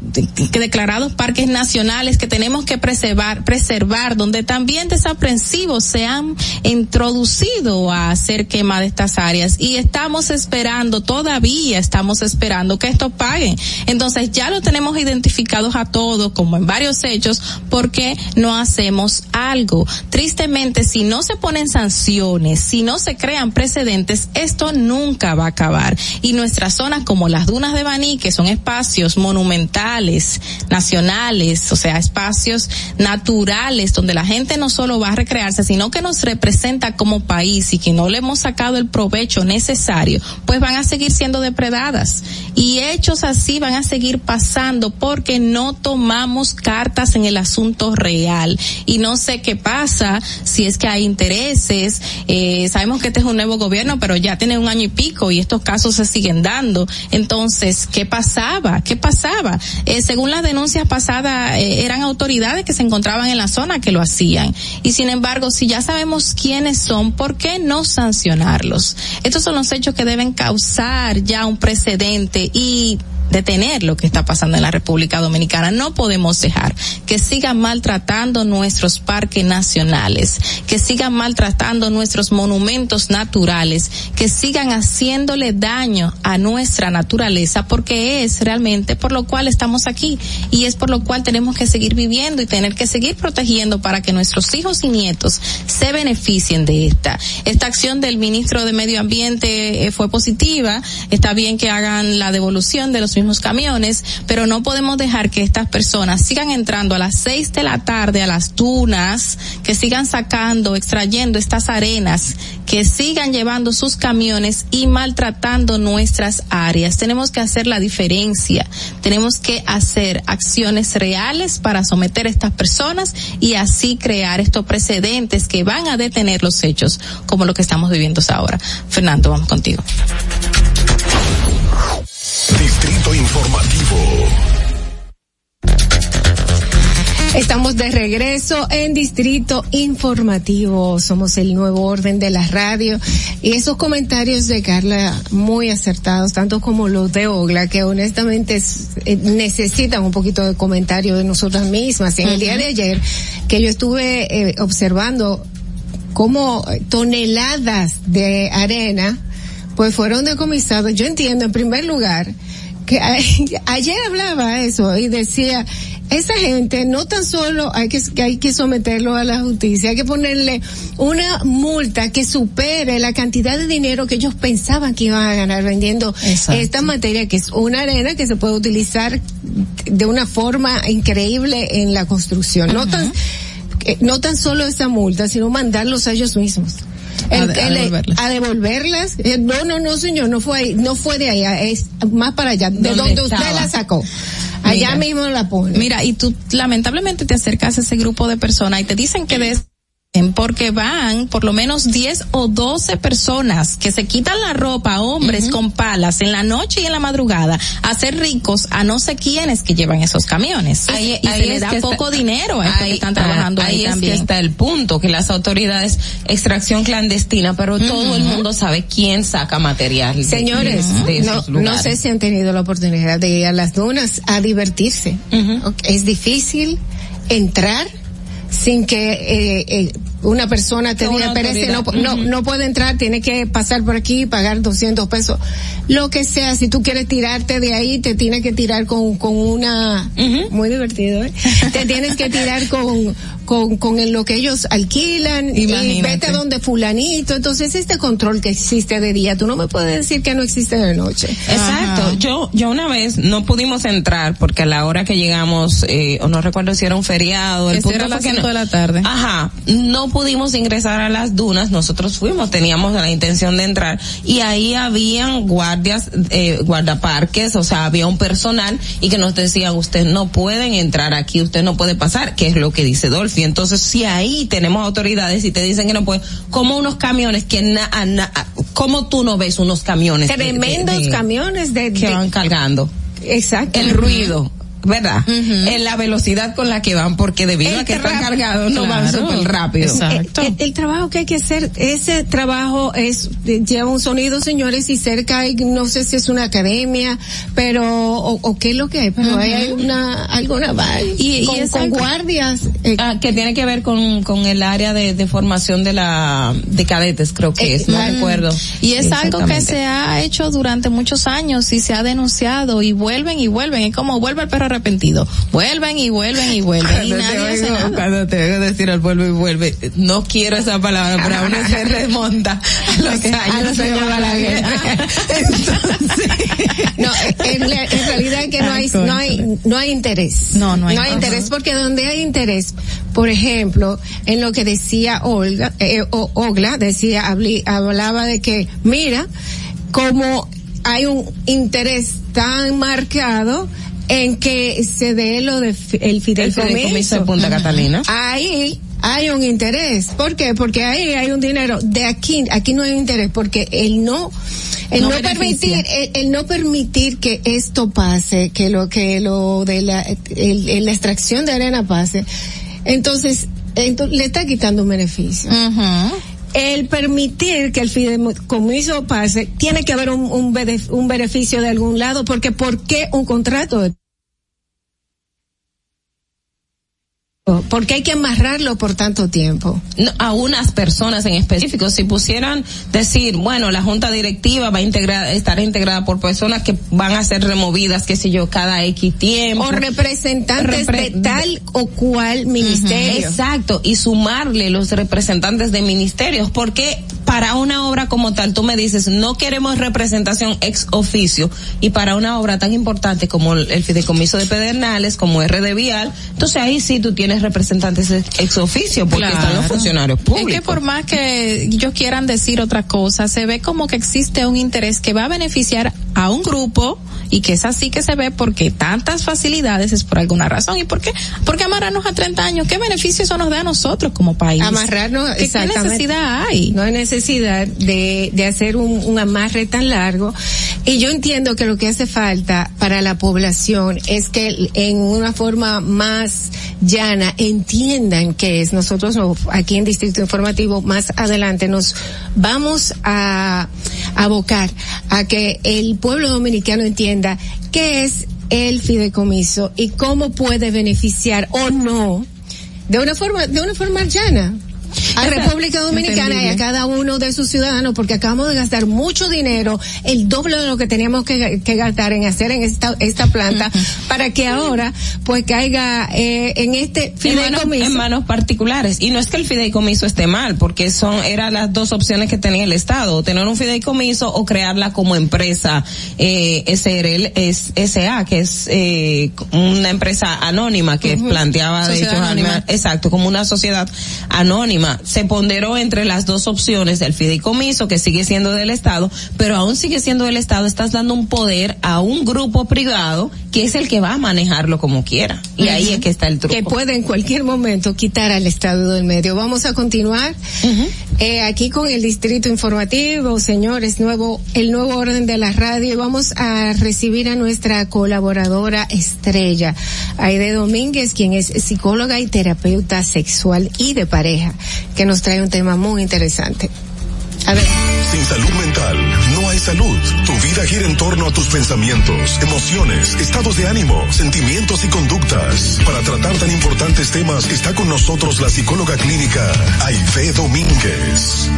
declarados parques nacionales que tenemos que preservar, preservar, donde también desaprensivos se han introducido a hacer quema de estas áreas y estamos esperando, todavía estamos esperando que esto paguen. Entonces ya lo tenemos identificados a todos como en varios hechos porque no hacemos algo. Tristemente, si no se ponen sanciones, si no se crean precedentes, esto nunca va a acabar. Y nuestras zonas como las dunas de que son espacios monumentales, nacionales, o sea, espacios naturales donde la gente no solo va a recrearse, sino que nos representa como país y que no le hemos sacado el provecho necesario, pues van a seguir siendo depredadas. Y hechos así van a seguir pasando porque no tomamos cartas en el asunto real. Y no sé qué pasa si es que hay intereses. Eh, sabemos que este es un nuevo gobierno, pero ya tiene un año y pico y estos casos se siguen dando. Entonces, ¿qué pasaba? ¿Qué pasaba? Eh, según las denuncias pasadas, eh, eran autoridades que se encontraban en la zona que lo hacían. Y sin embargo, si ya sabemos quiénes son, ¿por qué no sancionarlos? Estos son los hechos que deben causar ya un precedente y detener lo que está pasando en la República Dominicana. No podemos dejar que sigan maltratando nuestros parques nacionales, que sigan maltratando nuestros monumentos naturales, que sigan haciéndole daño a nuestra naturaleza, porque es realmente por lo cual estamos aquí y es por lo cual tenemos que seguir viviendo y tener que seguir protegiendo para que nuestros hijos y nietos se beneficien de esta. Esta acción del ministro de Medio Ambiente eh, fue positiva, está bien que hagan la devolución de los mismos camiones, pero no podemos dejar que estas personas sigan entrando a las seis de la tarde a las dunas, que sigan sacando, extrayendo estas arenas, que sigan llevando sus camiones y maltratando nuestras áreas. Tenemos que hacer la diferencia, tenemos que hacer acciones reales para someter a estas personas y así crear estos precedentes que van a detener los hechos como lo que estamos viviendo ahora. Fernando, vamos contigo. Distrito Informativo. Estamos de regreso en Distrito Informativo. Somos el nuevo orden de la radio. Y esos comentarios de Carla muy acertados, tanto como los de Ogla, que honestamente es, eh, necesitan un poquito de comentario de nosotras mismas. En el día de ayer, que yo estuve eh, observando cómo toneladas de arena, pues fueron decomisados. Yo entiendo, en primer lugar, que (laughs) ayer hablaba eso y decía, esa gente no tan solo hay que, que hay que someterlo a la justicia, hay que ponerle una multa que supere la cantidad de dinero que ellos pensaban que iban a ganar vendiendo esta materia que es una arena que se puede utilizar de una forma increíble en la construcción. No tan eh, no tan solo esa multa, sino mandarlos a ellos mismos. El, A- a el- devolverlas. a devolverlas. Eh, No, no, no, señor, no fue ahí, no fue de allá, es más para allá, de ¿Dónde donde usted la sacó. Allá Mira. mismo la pone. Mira, y tú lamentablemente te acercas a ese grupo de personas y te dicen que des porque van por lo menos 10 o 12 personas que se quitan la ropa, hombres con palas en la noche y en la madrugada, a ser ricos a no sé quiénes que llevan esos camiones. Ahí- y ahí se le es da está- poco dinero a estos que ahí- están ah, trabajando ahí, ahí es también. que está el punto, que las autoridades, extracción clandestina, pero todo el mundo sabe quién saca material. de- Señores, de, de no, esos no lugares. sé si han tenido la oportunidad de ir a las dunas a divertirse. Es difícil entrar sin que eh, eh, una persona te diga, este no, no puede entrar, tiene que pasar por aquí y pagar 200 pesos. Lo que sea, si tú quieres tirarte de ahí, te tienes que tirar con, con una, muy divertido, ¿eh? te tienes que tirar con, con, con el- lo que ellos alquilan y vete a donde fulanito. Entonces, este control que existe de día, tú no me puedes decir que no existe de noche. Exacto. Yo, yo una vez no pudimos entrar porque a la hora que llegamos, eh, o no recuerdo si era un feriado, el Eso punto era a las que cinco no- de la tarde. Ajá. No pudimos ingresar a las dunas. Nosotros fuimos, teníamos la intención de entrar y ahí habían guardias, eh, guardaparques, o sea, había un personal y que nos decían, ustedes no pueden entrar aquí, usted no puede pasar, que es lo que dice Dolphy. Entonces, si ahí tenemos autoridades y te dicen que no pueden, como unos camiones que na, ¿cómo tú no ves unos camiones? de- de- Tremendos de- camiones de, que van cargando. Exacto. El ruido. ¿Verdad? En la velocidad con la que van, porque debido El a que están cargados no van súper rápido. El, el- el trabajo que hay que hacer, ese trabajo es eh, lleva un sonido, señores, y cerca hay, no sé si es una academia, pero o, o qué es lo que hay, pero ahí hay una alguna Y- y con, es con guardias. eh, Ah, que tiene que ver con, con el área de, de formación de la de cadetes creo que Eh, es no recuerdo Y es algo que se ha hecho durante muchos años y se ha denunciado y vuelven y vuelven. Es como vuelve el perro arrepentido. Vuelven y vuelven y vuelven. y cuando te, nadie hace oigo, nada. cuando te oigo decir al vuelve y vuelve, no quiero esa palabra, pero a uno se remonta a los años, a los años de Balaguer. (laughs) No, en, la- en realidad que no hay, no hay, no hay interés. No, no hay. No hay interés porque donde hay interés, por ejemplo, en lo que decía Olga, eh, o- Ogla, decía, hablaba de que, mira, como hay un interés tan marcado en que se dé lo de el fideicomiso de Punta Catalina. Ahí hay un interés. ¿Por qué? Porque ahí hay un dinero. De aquí, aquí no hay interés porque el no, el No permitir, el, el no permitir que esto pase, que lo que lo de la, el- el- la extracción de arena pase, entonces, ento- le está quitando un beneficio. El permitir que el fideicomiso pase, tiene que haber un, un, bene- un beneficio de algún lado, porque ¿por qué un contrato de porque hay que amarrarlo por tanto tiempo. No, a unas personas en específico, si pusieran decir, bueno, la junta directiva va a integrar, estar integrada por personas que van a ser removidas, qué sé yo, cada X tiempo. O representantes de tal o cual ministerio. Exacto, y sumarle los representantes de ministerios, porque para una obra como tal, tú me dices, no queremos representación ex oficio, y para una obra tan importante como el el fideicomiso de Pedernales, como RD Vial, entonces ahí sí tú tienes representantes ex oficio, porque están los Claro. funcionarios Es públicos. que por más que ellos quieran decir otra cosa, se ve como que existe un interés que va a beneficiar a un grupo y que es así que se ve porque tantas facilidades es por alguna razón. ¿Y por qué? Porque amarrarnos a 30 años, ¿qué beneficio eso nos da a nosotros como país? Amarrarnos, ¿Qué, necesidad hay? No hay necesidad de, de hacer un, un amarre tan largo. Y yo entiendo que lo que hace falta para la población es que en una forma más llana entiendan que es. Nosotros no- aquí en Distrito Informativo más adelante nos vamos a abocar a que el pueblo dominicano entienda qué es el fideicomiso y cómo puede beneficiar o no de una forma de una forma llana a República Dominicana y a cada uno de sus ciudadanos porque acabamos de gastar mucho dinero, el doble de lo que teníamos que, que gastar en hacer en esta esta planta (laughs) para que ahora pues caiga eh, en este en manos, fideicomiso. en manos particulares y no es que el fideicomiso esté mal porque son eran las dos opciones que tenía el estado tener un fideicomiso o crearla como empresa eh, SRL es SA que es eh, una empresa anónima que planteaba de hecho anónima. Exacto como una sociedad anónima se ponderó entre las dos opciones del fideicomiso que sigue siendo del estado pero aún sigue siendo del estado estás dando un poder a un grupo privado que es el que va a manejarlo como quiera. Y ahí es que está el truco. Que puede en cualquier momento quitar al Estado del medio. Vamos a continuar eh, aquí con el Distrito Informativo, señores, nuevo el nuevo orden de la radio. y Vamos a recibir a nuestra colaboradora estrella, Aide Domínguez, quien es psicóloga y terapeuta sexual y de pareja, que nos trae un tema muy interesante. A ver. Sin salud mental no hay salud. Tu vida gira en torno a tus pensamientos, emociones, estados de ánimo, sentimientos y conductas. Para tratar tan importantes temas está con nosotros la psicóloga clínica Aide Domínguez.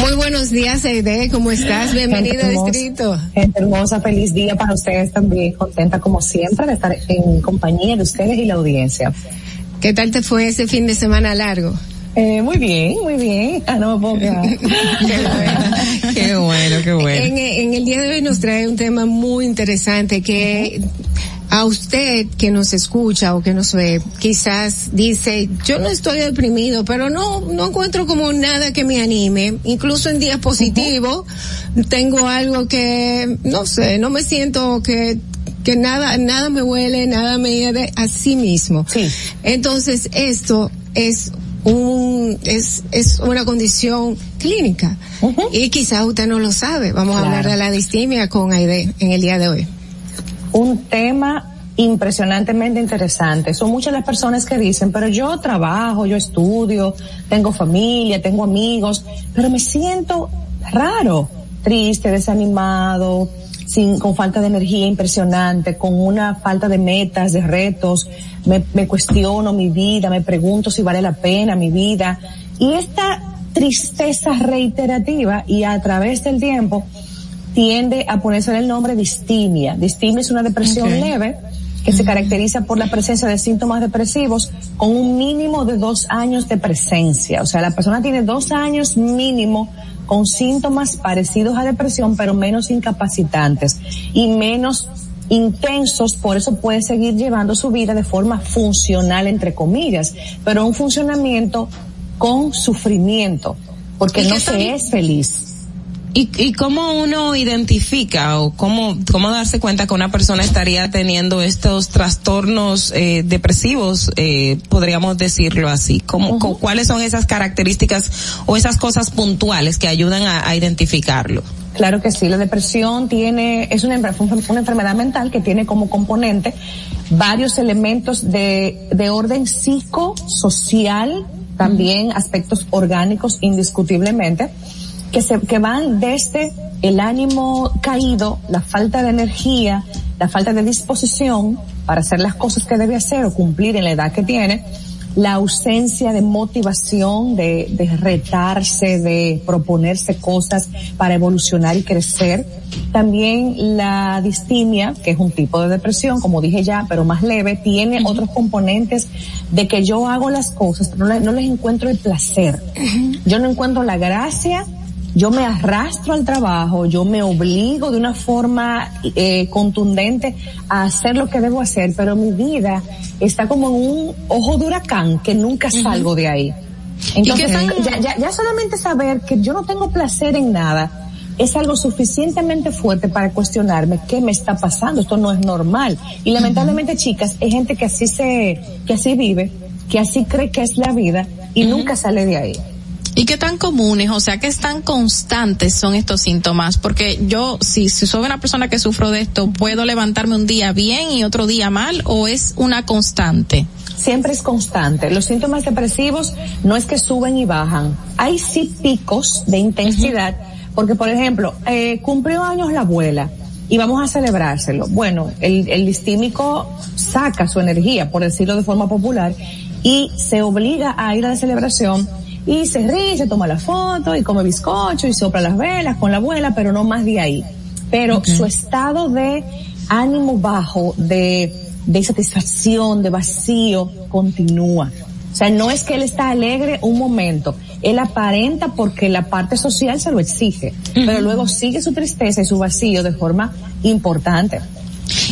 Muy buenos días, Aide, ¿cómo estás? Bienvenida Gente hermosa, Distrito. Gente hermosa, feliz día para ustedes también, contenta como siempre de estar en compañía de ustedes y la audiencia. ¿Qué tal te fue ese fin de semana largo? Eh, muy bien, muy bien. Ah, no me puedo quejar. (laughs) qué bueno, qué bueno. En, en el día de hoy nos trae un tema muy interesante que a usted que nos escucha o que nos ve, quizás dice, yo no estoy deprimido, pero no, no encuentro como nada que me anime, incluso en días positivos, tengo algo que, no sé, no me siento que que nada, nada me huele, nada me hiede, así mismo. Entonces, esto es un, es, es una condición clínica. Y quizá usted no lo sabe. Vamos a Claro. hablar de la distimia con Aide en el día de hoy. Un tema impresionantemente interesante. Son muchas las personas que dicen, pero yo trabajo, yo estudio, tengo familia, tengo amigos, pero me siento raro, triste, desanimado, sin, con falta de energía impresionante, con una falta de metas, de retos, me, me cuestiono mi vida, me pregunto si vale la pena mi vida. Y esta tristeza reiterativa y a través del tiempo tiende a ponerse el nombre distimia. Distimia es una depresión leve que se caracteriza por la presencia de síntomas depresivos con un mínimo de dos años de presencia. O sea, la persona tiene dos años mínimo con síntomas parecidos a depresión, pero menos incapacitantes y menos intensos, por eso puede seguir llevando su vida de forma funcional, entre comillas, pero un funcionamiento con sufrimiento, porque ¿Y no se es feliz. ¿Y, ¿Y cómo uno identifica o cómo, cómo darse cuenta que una persona estaría teniendo estos trastornos eh, depresivos, eh, podríamos decirlo así? ¿Cómo, cu- ¿Cuáles son esas características o esas cosas puntuales que ayudan a, a identificarlo? Claro que sí, la depresión tiene, es una enfermedad mental que tiene como componente varios elementos de, de orden psicosocial también aspectos orgánicos indiscutiblemente, que se, que van desde el ánimo caído, la falta de energía, la falta de disposición para hacer las cosas que debe hacer o cumplir en la edad que tiene, la ausencia de motivación, de, de retarse, de proponerse cosas para evolucionar y crecer. También la distimia, que es un tipo de depresión, como dije ya, pero más leve, tiene otros componentes de que yo hago las cosas, pero no, le- no les encuentro el placer. Yo no encuentro la gracia yo me arrastro al trabajo, yo me obligo de una forma eh, contundente a hacer lo que debo hacer, pero mi vida está como en un ojo de huracán que nunca salgo de ahí. Entonces, ya, ya- ya solamente saber que yo no tengo placer en nada es algo suficientemente fuerte para cuestionarme qué me está pasando, esto no es normal. Y lamentablemente, chicas, hay gente que así se, que así vive, que así cree que es la vida y nunca sale de ahí. ¿Y qué tan comunes, o sea, qué tan constantes son estos síntomas? Porque yo, si, si soy una persona que sufro de esto, ¿puedo levantarme un día bien y otro día mal o es una constante? siempre es constante. Los síntomas depresivos no es que suben y bajan. Hay sí picos de intensidad, porque por ejemplo, eh, cumplió años la abuela y vamos a celebrárselo. Bueno, el, el distímico saca su energía, por decirlo de forma popular, y se obliga a ir a la celebración y se ríe, se toma la foto y come bizcocho y sopla las velas con la abuela, pero no más de ahí. Pero su estado de ánimo bajo, de, de satisfacción, de vacío, continúa. O sea, no es que él está alegre un momento, él aparenta porque la parte social se lo exige, pero luego sigue su tristeza y su vacío de forma importante.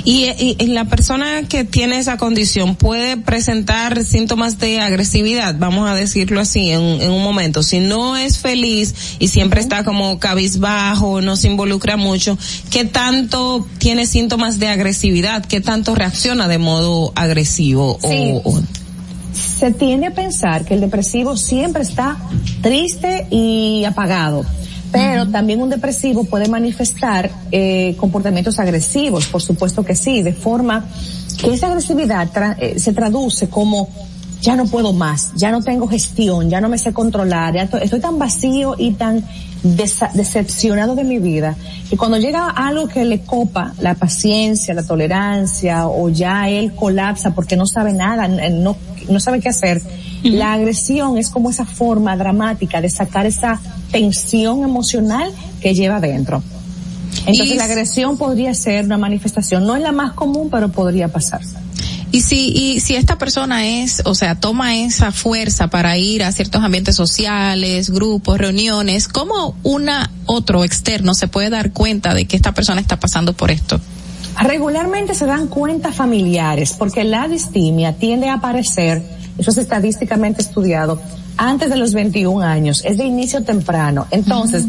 Y, y- y la persona que tiene esa condición puede presentar síntomas de agresividad, vamos a decirlo así, en, en un momento. Si no es feliz y siempre está como cabizbajo, no se involucra mucho, ¿qué tanto tiene síntomas de agresividad? ¿Qué tanto reacciona de modo agresivo? o- Sí. o- se tiende a pensar que el depresivo siempre está triste y apagado. Pero también un depresivo puede manifestar eh, comportamientos agresivos, por supuesto que sí, de forma que esa agresividad tra- eh, se traduce como ya no puedo más, ya no tengo gestión, ya no me sé controlar, ya to- estoy tan vacío y tan decepcionado de mi vida que cuando llega algo que le copa la paciencia, la tolerancia o ya él colapsa porque no sabe nada, no, no sabe qué hacer, la agresión es como esa forma dramática de sacar esa tensión emocional que lleva dentro. Entonces Y- la agresión podría ser una manifestación, no es la más común, pero podría pasar. Y si, y si esta persona es, o sea, toma esa fuerza para ir a ciertos ambientes sociales, grupos, reuniones, ¿cómo una otro externo se puede dar cuenta de que esta persona está pasando por esto? Regularmente se dan cuenta familiares, porque la distimia tiende a aparecer, eso es estadísticamente estudiado, antes de los 21 años, es de inicio temprano. Entonces,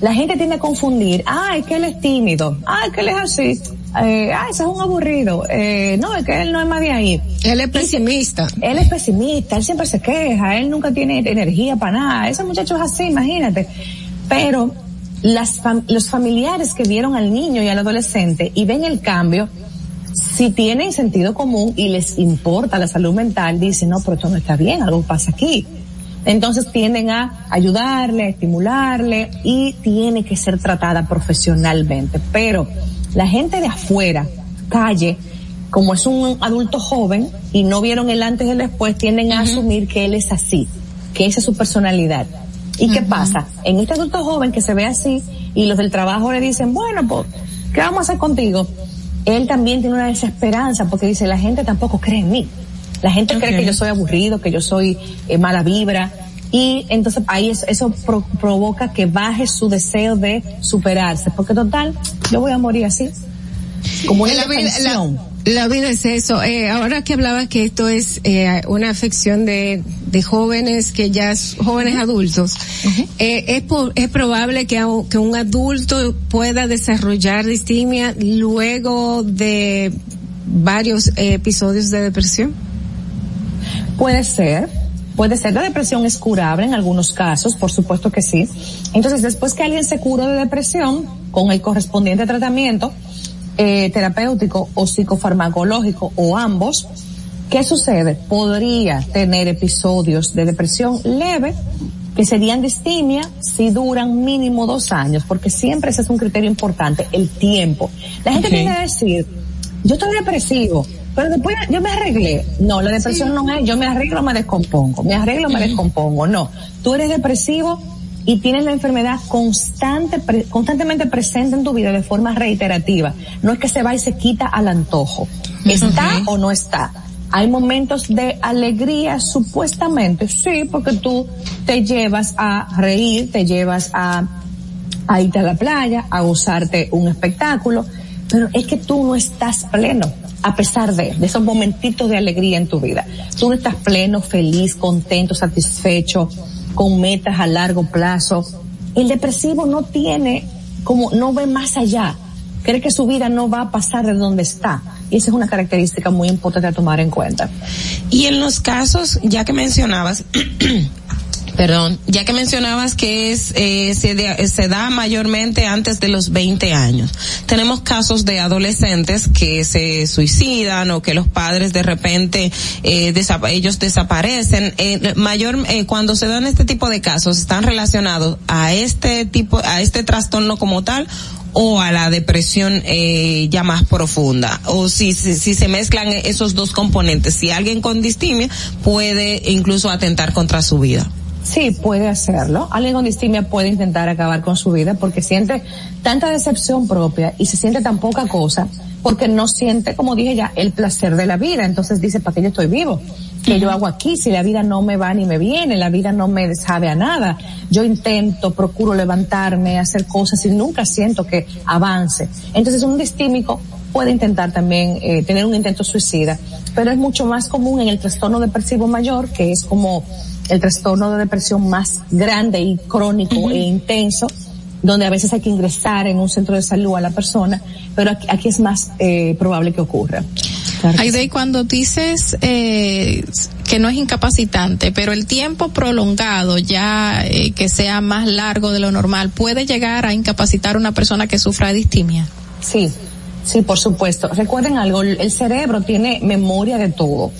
la gente tiende a confundir, ah, es que él es tímido, ah, es que él es así, eh, ah, ese es un aburrido, eh, no, es que él no es más de ahí. Él es pesimista. Él es pesimista, él siempre se queja, él nunca tiene energía para nada, ese muchacho es así, imagínate. Pero las fam- los familiares que vieron al niño y al adolescente y ven el cambio, si tienen sentido común y les importa la salud mental, dicen, no, pero esto no está bien, algo pasa aquí. Entonces tienden a ayudarle, a estimularle y tiene que ser tratada profesionalmente. Pero la gente de afuera, calle, como es un adulto joven y no vieron el antes y el después, tienden a asumir que él es así, que esa es su personalidad. ¿Y qué pasa? En este adulto joven que se ve así y los del trabajo le dicen, bueno, pues, ¿qué vamos a hacer contigo? Él también tiene una desesperanza porque dice, la gente tampoco cree en mí. La gente cree que yo soy aburrido, que yo soy eh, mala vibra. Y entonces ahí es- eso pro- provoca que baje su deseo de superarse. Porque total, yo voy a morir así. Como una la, la- la vida es eso. Eh, ahora que hablaba que esto es eh, una afección de, de jóvenes que ya jóvenes adultos, eh, es, probable que, que un adulto pueda desarrollar distimia luego de varios episodios de depresión. Puede ser, puede ser. La depresión es curable en algunos casos, por supuesto que sí. Entonces, después que alguien se cura de depresión, con el correspondiente tratamiento eh, terapéutico o psicofarmacológico o ambos, ¿Qué sucede? Podría tener episodios de depresión leve que serían distimia si duran mínimo dos años, porque siempre ese es un criterio importante, el tiempo. La gente Ok. tiene que decir, yo estoy depresivo, pero después yo me arreglé. No, la depresión no es, yo me arreglo, me descompongo, me arreglo, me descompongo. No, tú eres depresivo y tienes la enfermedad constante, pre- constantemente presente en tu vida de forma reiterativa. No es que se va y se quita al antojo. ¿Está o no está? Hay momentos de alegría, supuestamente, sí, porque tú te llevas a reír, te llevas a, a irte a la playa, a gozarte un espectáculo, pero es que tú no estás pleno, a pesar de, de esos momentitos de alegría en tu vida. Tú no estás pleno, feliz, contento, satisfecho, con metas a largo plazo. El depresivo no tiene, como, no ve más allá. Cree que su vida no va a pasar de donde está. Y esa es una característica muy importante a tomar en cuenta. Y en los casos, ya que mencionabas, (clears throat) perdón, ya que mencionabas que es eh, se, de- se da mayormente antes de los 20 años. Tenemos casos de adolescentes que se suicidan o que los padres de repente eh, desapa- ellos desaparecen. Eh, mayor eh, cuando se dan este tipo de casos están relacionados a este tipo a este trastorno como tal o a la depresión eh, ya más profunda o si, si si se mezclan esos dos componentes si alguien con distimia puede incluso atentar contra su vida Sí, puede hacerlo. Alguien con distimia puede intentar acabar con su vida porque siente tanta decepción propia y se siente tan poca cosa porque no siente, como dije ya, el placer de la vida. Entonces dice, ¿para qué yo estoy vivo? ¿Qué yo hago aquí? Si la vida no me va ni me viene, la vida no me sabe a nada. Yo intento, procuro levantarme, hacer cosas y nunca siento que avance. Entonces un distímico puede intentar también eh, tener un intento suicida, pero es mucho más común en el trastorno depresivo mayor, que es como el trastorno de depresión más grande y crónico e intenso, donde a veces hay que ingresar en un centro de salud a la persona, pero aquí, aquí es más eh, probable que ocurra. Aide, cuando dices eh, que no es incapacitante, pero el tiempo prolongado ya eh, que sea más largo de lo normal, puede llegar a incapacitar a una persona que sufra de distimia. Sí, sí, por supuesto. Recuerden algo, el cerebro tiene memoria de todo.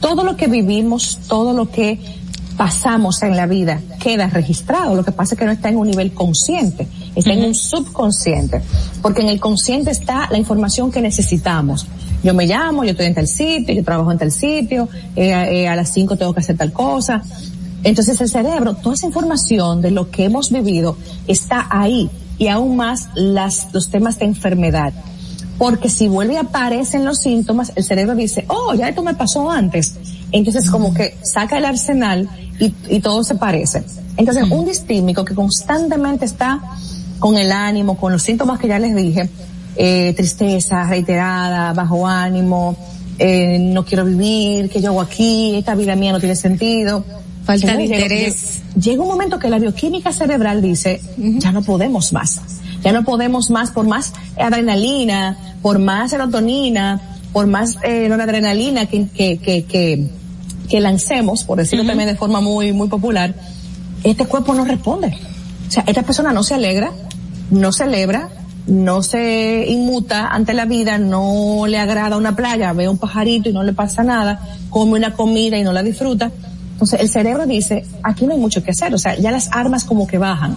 Todo lo que vivimos, todo lo que pasamos en la vida queda registrado. Lo que pasa es que no está en un nivel consciente, está en un subconsciente. Porque en el consciente está la información que necesitamos. Yo me llamo, yo estoy en tal sitio, yo trabajo en tal sitio, eh, eh, a las 5 tengo que hacer tal cosa. Entonces el cerebro, toda esa información de lo que hemos vivido está ahí y aún más las, los temas de enfermedad. Porque si vuelve y aparecen los síntomas, el cerebro dice, oh, ya esto me pasó antes. Entonces como que saca el arsenal y, y todo se parece. Entonces un distímico que constantemente está con el ánimo, con los síntomas que ya les dije, eh, tristeza reiterada, bajo ánimo, eh, no quiero vivir, ¿qué yo hago aquí? Esta vida mía no tiene sentido. Falta de interés. Llega, llega un momento que la bioquímica cerebral dice, ya no podemos más. Ya no podemos más por más adrenalina, por más serotonina, por más eh, noradrenalina que, que, que, que, que lancemos, por decirlo también de forma muy, muy popular, este cuerpo no responde. O sea, esta persona no se alegra, no celebra, no se inmuta ante la vida, no le agrada una playa, ve un pajarito y no le pasa nada, come una comida y no la disfruta. Entonces el cerebro dice, aquí no hay mucho que hacer, o sea, ya las armas como que bajan.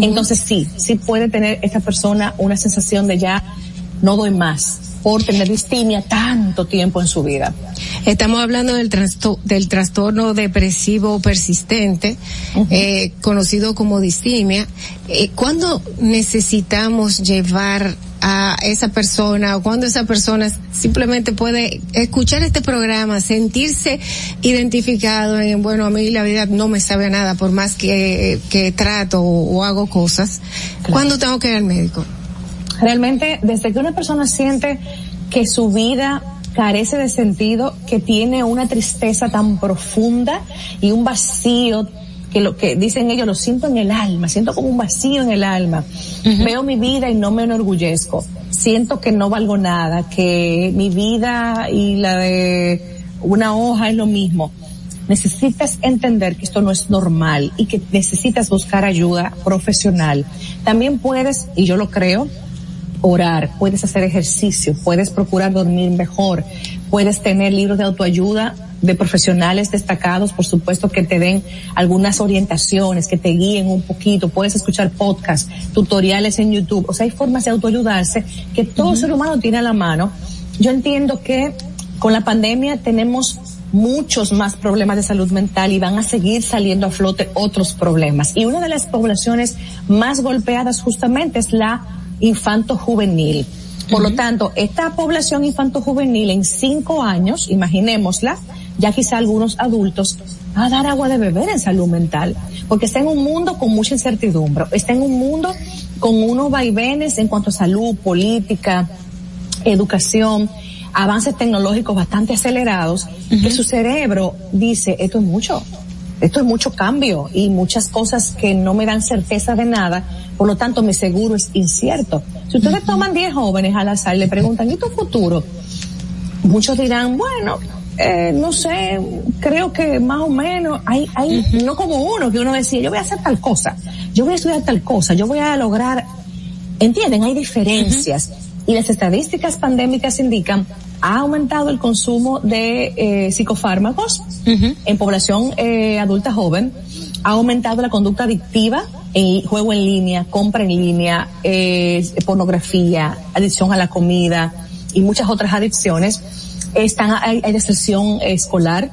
Entonces sí, sí puede tener esta persona una sensación de ya no doy más por tener distimia tanto tiempo en su vida. Estamos hablando del, trasto- del trastorno depresivo persistente, eh, conocido como distimia. Eh, ¿Cuándo necesitamos llevar a esa persona o cuando esa persona simplemente puede escuchar este programa, sentirse identificado en, bueno, a mí la vida no me sabe a nada por más que, que trato o, o hago cosas? ¿Cuándo tengo que ir al médico? Realmente, desde que una persona siente que su vida carece de sentido, que tiene una tristeza tan profunda y un vacío que lo que dicen ellos lo siento en el alma, siento como un vacío en el alma. Veo mi vida y no me enorgullezco. Siento que no valgo nada, que mi vida y la de una hoja es lo mismo. Necesitas entender que esto no es normal y que necesitas buscar ayuda profesional. También puedes, y yo lo creo, orar, puedes hacer ejercicio, puedes procurar dormir mejor, puedes tener libros de autoayuda de profesionales destacados, por supuesto, que te den algunas orientaciones, que te guíen un poquito, puedes escuchar podcasts, tutoriales en YouTube, o sea, hay formas de autoayudarse que todo ser humano tiene a la mano. Yo entiendo que con la pandemia tenemos muchos más problemas de salud mental y van a seguir saliendo a flote otros problemas. Y una de las poblaciones más golpeadas justamente es la infanto-juvenil. Por lo tanto, esta población infanto-juvenil en cinco años, imaginémosla, ya quizá algunos adultos, a dar agua de beber en salud mental, porque está en un mundo con mucha incertidumbre, está en un mundo con unos vaivenes en cuanto a salud, política, educación, avances tecnológicos bastante acelerados, que su cerebro dice, esto es mucho, esto es mucho cambio y muchas cosas que no me dan certeza de nada, por lo tanto mi seguro es incierto. Si ustedes toman 10 jóvenes al azar y le preguntan, ¿y tu futuro? Muchos dirán, bueno, eh, no sé, creo que más o menos, hay, hay, no como uno, que uno decía, yo voy a hacer tal cosa, yo voy a estudiar tal cosa, yo voy a lograr, entienden, hay diferencias. Y las estadísticas pandémicas indican ha aumentado el consumo de eh, psicofármacos en población eh, adulta joven, ha aumentado la conducta adictiva, en juego en línea, compra en línea, eh, pornografía, adicción a la comida y muchas otras adicciones. Están, hay, hay deserción escolar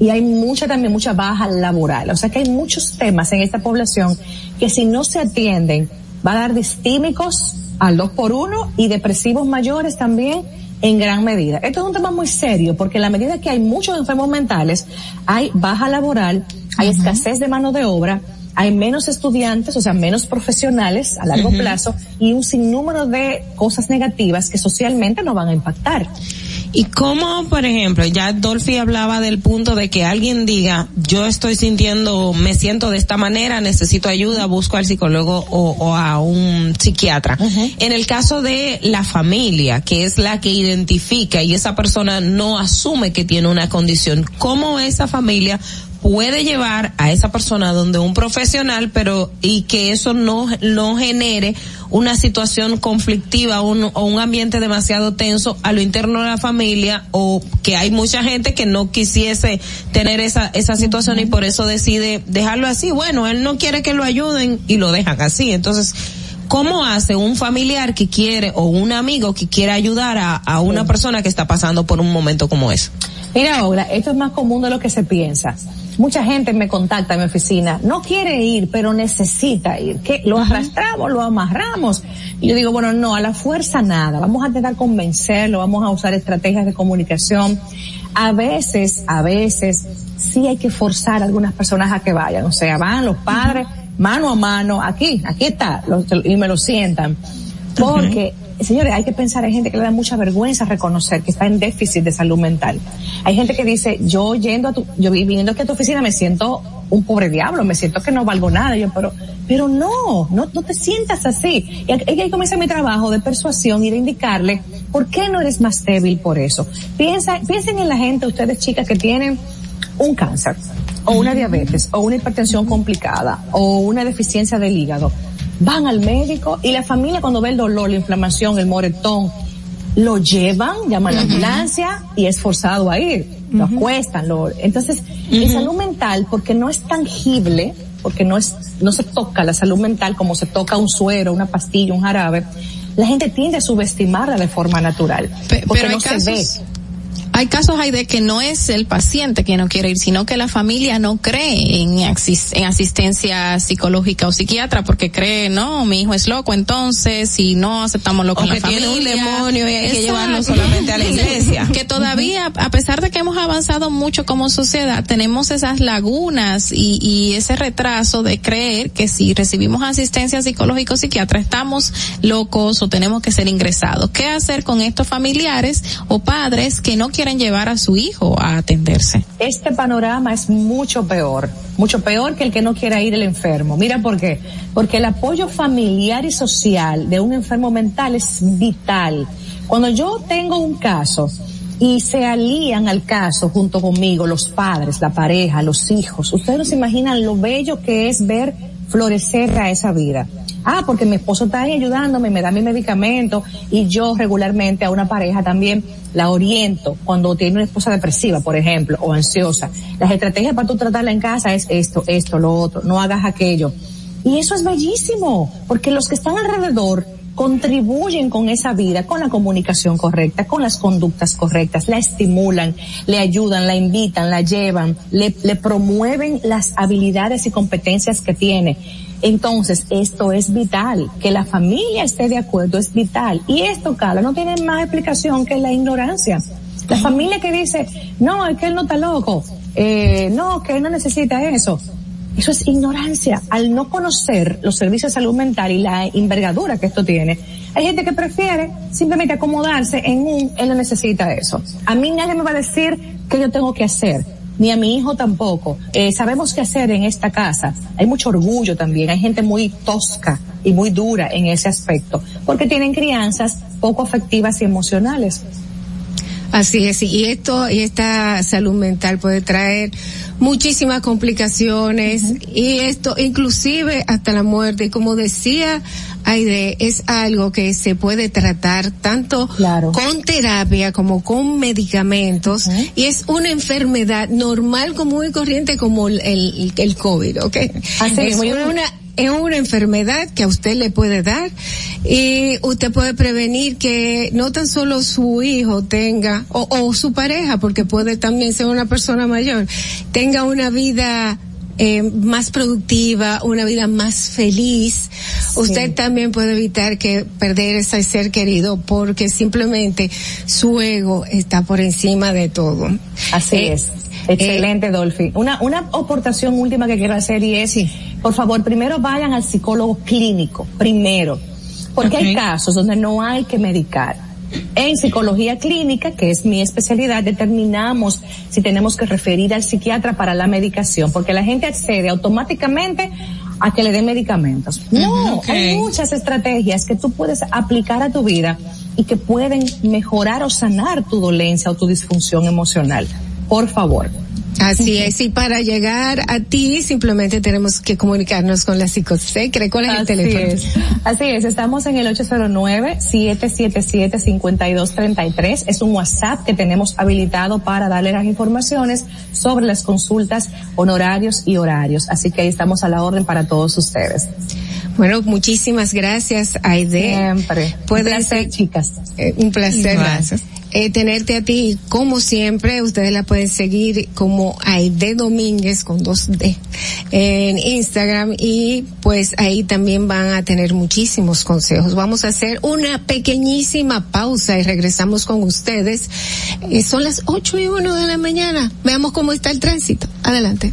y hay mucha también, mucha baja laboral. O sea que hay muchos temas en esta población que si no se atienden va a dar distímicos al dos por uno y depresivos mayores también en gran medida. Esto es un tema muy serio porque en la medida que hay muchos enfermos mentales, hay baja laboral, hay escasez de mano de obra, hay menos estudiantes, o sea, menos profesionales a largo plazo y un sinnúmero de cosas negativas que socialmente no van a impactar. Y cómo, por ejemplo, ya Dolphy hablaba del punto de que alguien diga, yo estoy sintiendo, me siento de esta manera, necesito ayuda, busco al psicólogo o, o a un psiquiatra. En el caso de la familia, que es la que identifica y esa persona no asume que tiene una condición, ¿cómo esa familia puede llevar a esa persona donde un profesional, pero y que eso no, no genere una situación conflictiva un, o un ambiente demasiado tenso a lo interno de la familia o que hay mucha gente que no quisiese tener esa, esa situación y por eso decide dejarlo así. Bueno, él no quiere que lo ayuden y lo dejan así. Entonces, ¿cómo hace un familiar que quiere o un amigo que quiere ayudar a, a una persona que está pasando por un momento como ese? Mira, Ola, esto es más común de lo que se piensa. Mucha gente me contacta en mi oficina, no quiere ir, pero necesita ir. ¿Qué? Lo arrastramos, lo amarramos. Y yo digo, bueno, no, a la fuerza nada. Vamos a intentar convencerlo, vamos a usar estrategias de comunicación. A veces, a veces, sí hay que forzar a algunas personas a que vayan. O sea, van los padres mano a mano, aquí, aquí está, y me lo sientan. Porque, señores, hay que pensar, hay gente que le da mucha vergüenza reconocer que está en déficit de salud mental. Hay gente que dice, yo yendo a tu, yo vi- viniendo aquí a tu oficina me siento un pobre diablo, me siento que no valgo nada. Yo, pero, pero no, no, no te sientas así. Y ahí comienza mi trabajo de persuasión y de indicarle, ¿por qué no eres más débil por eso? Piensa, piensen en la gente, ustedes chicas que tienen un cáncer, o una diabetes, o una hipertensión complicada, o una deficiencia del hígado. Van al médico y la familia cuando ve el dolor, la inflamación, el moretón, lo llevan, llaman a la ambulancia y es forzado a ir. Lo acuestan, lo, entonces, en salud mental, porque no es tangible, porque no es, no se toca la salud mental como se toca un suero, una pastilla, un jarabe, la gente tiende a subestimarla de forma natural. porque pero no se ve. Hay casos hay de que no es el paciente que no quiere ir, sino que la familia no cree en, asis- en asistencia psicológica o psiquiatra porque cree, no, mi hijo es loco, entonces si no aceptamos lo la que tiene familia. un demonio y hay que Exacto. llevarlo solamente a la (laughs) iglesia. Que todavía, a pesar de que hemos avanzado mucho como sociedad, tenemos esas lagunas y, y ese retraso de creer que si recibimos asistencia psicológica o psiquiatra estamos locos o tenemos que ser ingresados. ¿Qué hacer con estos familiares o padres que no quieren llevar a su hijo a atenderse? este panorama es mucho peor, mucho peor que el que no quiera ir el enfermo. Mira por qué. Porque el apoyo familiar y social de un enfermo mental es vital. Cuando yo tengo un caso y se alían al caso junto conmigo los padres, la pareja, los hijos, ustedes no se imaginan lo bello que es ver florecer a esa vida. Ah, porque mi esposo está ahí ayudándome, me da mi medicamento y yo regularmente a una pareja también la oriento cuando tiene una esposa depresiva, por ejemplo, o ansiosa. Las estrategias para tú tratarla en casa es esto, esto, lo otro, no hagas aquello. Y eso es bellísimo, porque los que están alrededor contribuyen con esa vida, con la comunicación correcta, con las conductas correctas, la estimulan, le ayudan, la invitan, la llevan, le, le promueven las habilidades y competencias que tiene. Entonces, esto es vital, que la familia esté de acuerdo es vital. Y esto, Carla, no tiene más explicación que la ignorancia. La familia que dice, no, es que él no está loco, eh, no, que él no necesita eso. Eso es ignorancia. Al no conocer los servicios de salud mental y la envergadura que esto tiene, hay gente que prefiere simplemente acomodarse en un, él no necesita eso. A mí nadie me va a decir qué yo tengo que hacer, ni a mi hijo tampoco. Eh, sabemos qué hacer en esta casa. Hay mucho orgullo también, hay gente muy tosca y muy dura en ese aspecto, porque tienen crianzas poco afectivas y emocionales. Así es, y esto, y esta salud mental puede traer muchísimas complicaciones y esto inclusive hasta la muerte. Y como decía Aide, es algo que se puede tratar tanto con terapia como con medicamentos y es una enfermedad normal, común y corriente como el, el, el COVID, ¿ok? Así es es. una es una enfermedad que a usted le puede dar y usted puede prevenir que no tan solo su hijo tenga o, o su pareja, porque puede también ser una persona mayor, tenga una vida eh, más productiva, una vida más feliz. Usted también puede evitar que perder ese ser querido porque simplemente su ego está por encima de todo. Así Eh, es. Excelente, Dolphy. Una, una aportación última que quiero hacer y es, por favor, primero vayan al psicólogo clínico, primero. Porque hay casos donde no hay que medicar. En psicología clínica, que es mi especialidad, determinamos si tenemos que referir al psiquiatra para la medicación, porque la gente accede automáticamente a que le den medicamentos. No, hay muchas estrategias que tú puedes aplicar a tu vida y que pueden mejorar o sanar tu dolencia o tu disfunción emocional. Por favor. Así es, y para llegar a ti simplemente tenemos que comunicarnos con la psicosecre. ¿Cuál es el Así teléfono? es. Así es, estamos en el 809-777-5233. Es un WhatsApp que tenemos habilitado para darle las informaciones sobre las consultas, honorarios y horarios. Así que ahí estamos a la orden para todos ustedes. Bueno, muchísimas gracias, Aide. Siempre. Pueden Un placer, ser- chicas. Eh, un placer. Gracias. Eh, tenerte a ti, como siempre, ustedes la pueden seguir como Aide Domínguez con dos D en Instagram y pues ahí también van a tener muchísimos consejos. Vamos a hacer una pequeñísima pausa y regresamos con ustedes. Eh, son las ocho y uno de la mañana. Veamos cómo está el tránsito. Adelante.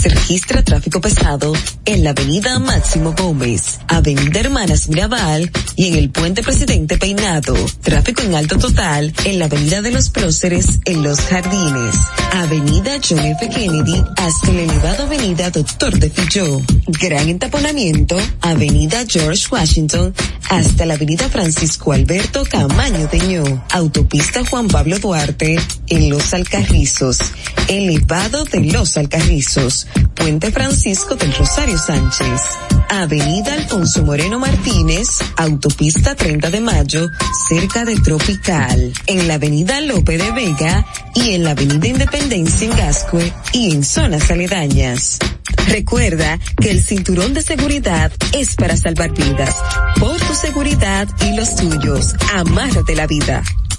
Se registra tráfico pesado en la avenida Máximo Gómez, avenida Hermanas Mirabal y en el puente Presidente Peinado. Tráfico en alto total en la avenida de los Próceres en Los Jardines. Avenida John F. Kennedy hasta la elevada avenida Doctor de Filló. Gran entaponamiento, avenida George Washington hasta la avenida Francisco Alberto Camaño Teñó. Autopista Juan Pablo Duarte en Los Alcarrizos. Elevado de Los Alcarrizos. Puente Francisco del Rosario Sánchez. Avenida Alfonso Moreno Martínez, Autopista 30 de Mayo, cerca de Tropical. En la Avenida Lope de Vega y en la Avenida Independencia en Gascue y en zonas aledañas. Recuerda que el cinturón de seguridad es para salvar vidas. Por tu seguridad y los tuyos, amárrate la vida.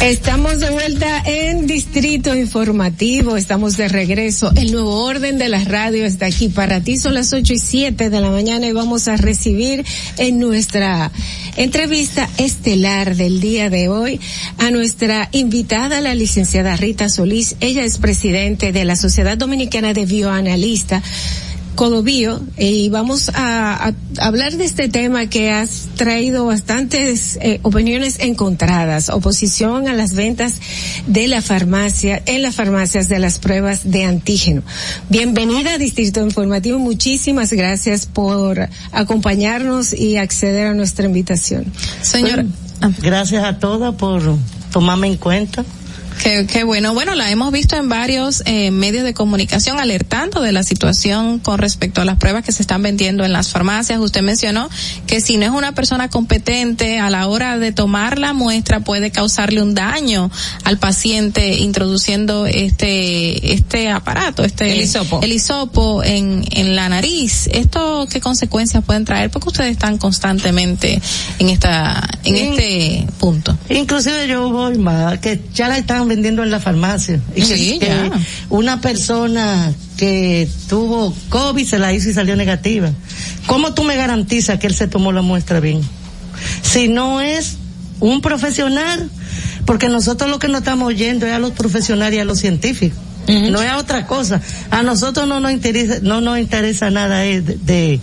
Estamos de vuelta en Distrito Informativo, estamos de regreso. El nuevo orden de la radio está aquí para ti. Son las ocho y siete de la mañana y vamos a recibir en nuestra entrevista estelar del día de hoy a nuestra invitada, la licenciada Rita Solís. Ella es presidente de la Sociedad Dominicana de Bioanalista. Codobío y vamos a, a, hablar de este tema que has traído bastantes eh, opiniones encontradas, oposición a las ventas de la farmacia, en las farmacias de las pruebas de antígeno. Bienvenida a Distrito Informativo, muchísimas gracias por acompañarnos y acceder a nuestra invitación. Señora. Bueno, gracias a todas por tomarme en cuenta Qué, qué bueno. Bueno, la hemos visto en varios eh, medios de comunicación alertando de la situación con respecto a las pruebas que se están vendiendo en las farmacias. Usted mencionó que si no es una persona competente a la hora de tomar la muestra puede causarle un daño al paciente introduciendo este este aparato, este El hisopo. el hisopo en, en la nariz. ¿Esto qué consecuencias pueden traer? Porque ustedes están constantemente en esta en In- este punto. Inclusive yo voy más, que ya la están vendiendo en la farmacia. Y que- Sí, que ya. una persona que tuvo COVID se la hizo y salió negativa. ¿Cómo tú me garantizas que él se tomó la muestra bien? Si no es un profesional, porque nosotros lo que nos estamos oyendo es a los profesionales y a los científicos. No es otra cosa. A nosotros no nos interesa, no nos interesa nada eh, de, de,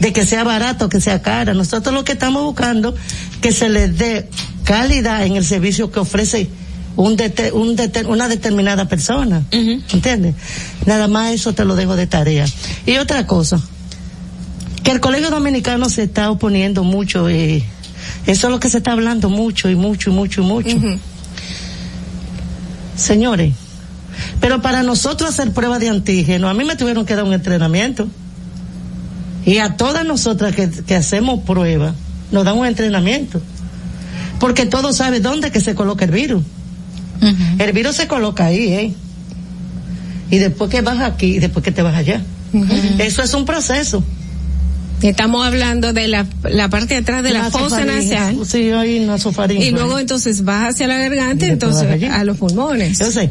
de que sea barato, que sea cara. Nosotros lo que estamos buscando que se les dé calidad en el servicio que ofrece un dete- un dete- una determinada persona. ¿Entiendes? Nada más eso te lo dejo de tarea. Y otra cosa, que el Colegio Dominicano se está oponiendo mucho, eh, eso es lo que se está hablando mucho y mucho y mucho y mucho. Señores, pero para nosotros hacer prueba de antígeno, a mí me tuvieron que dar un entrenamiento. Y a todas nosotras que, que hacemos pruebas, nos dan un entrenamiento. Porque todos saben dónde que se coloca el virus. El virus se coloca ahí, ¿eh? Y después que vas aquí, y después que te vas allá. Eso es un proceso. Estamos hablando de la, la parte de atrás de la, fosa nasal. Sí, hay nasofaringe. Y luego entonces vas hacia la garganta, Y entonces a los pulmones. Entonces,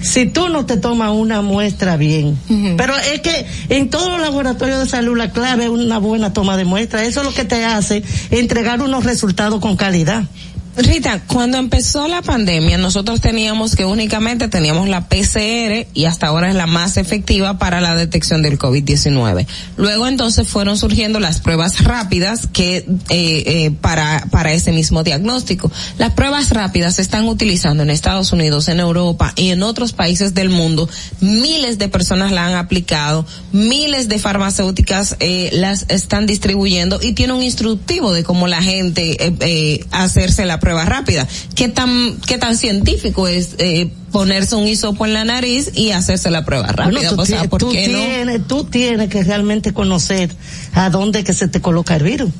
si tú no te tomas una muestra bien, pero es que en todos los laboratorios de salud la clave es una buena toma de muestra. Eso es lo que te hace entregar unos resultados con calidad. Rita, cuando empezó la pandemia, nosotros teníamos que únicamente teníamos la PCR y hasta ahora es la más efectiva para la detección del COVID-19. Luego entonces fueron surgiendo las pruebas rápidas que eh, eh, para para ese mismo diagnóstico. Las pruebas rápidas se están utilizando en Estados Unidos, en Europa y en otros países del mundo. Miles de personas la han aplicado, miles de farmacéuticas eh, las están distribuyendo y tiene un instructivo de cómo la gente eh, eh, hacerse la prueba rápida. ¿Qué tan qué tan científico es eh, ponerse un hisopo en la nariz y hacerse la prueba rápida? Bueno, tú, o sea, ti- ¿por tú qué no? tienes, tú tienes que realmente conocer a dónde que se te coloca el virus.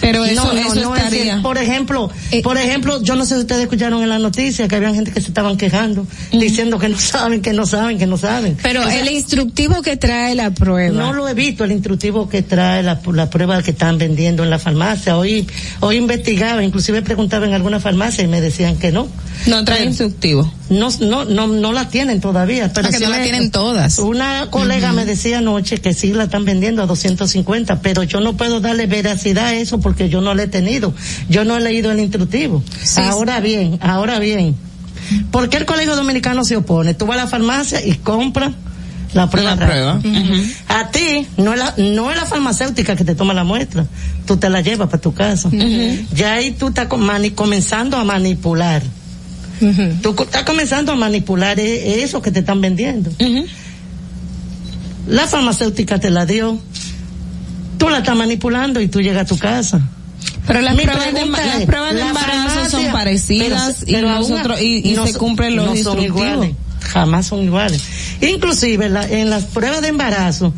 Pero eso, No, eso no es estaría. que, por ejemplo, Eh, por ejemplo, yo no sé si ustedes escucharon en la noticia que había gente que se estaban quejando, diciendo que no (laughs) saben, que no saben, que no saben. Pero O sea, el instructivo que trae la prueba. no lo he visto el instructivo que trae la, la prueba que están vendiendo en la farmacia. Hoy, hoy investigaba, inclusive preguntaba en alguna farmacia y me decían que no. No trae instructivo. No, no, no, no la tienen todavía. Pero Ah, que sí no la me- tienen todas. Una colega me decía anoche que sí la están vendiendo a 250, pero yo no puedo darle veracidad a eso porque yo no la he tenido. Yo no he leído el instructivo. ahora bien, ahora bien. ¿Por qué el Colegio Dominicano se opone? Tú vas a la farmacia y compras la prueba. La prueba. rápida. A ti, no es, la, no es la farmacéutica que te toma la muestra. Tú te la llevas para tu casa. Ya ahí tú estás comenzando a manipular. Tú co- estás comenzando a manipular e- eso que te están vendiendo. La farmacéutica te la dio. Tú la estás manipulando y tú llegas a tu casa. Pero las pruebas de, las pruebas embarazo son parecidas pero- y pero nosotros y, y no se cumplen los no son iguales, jamás son iguales. Inclusive la- en las pruebas de embarazo,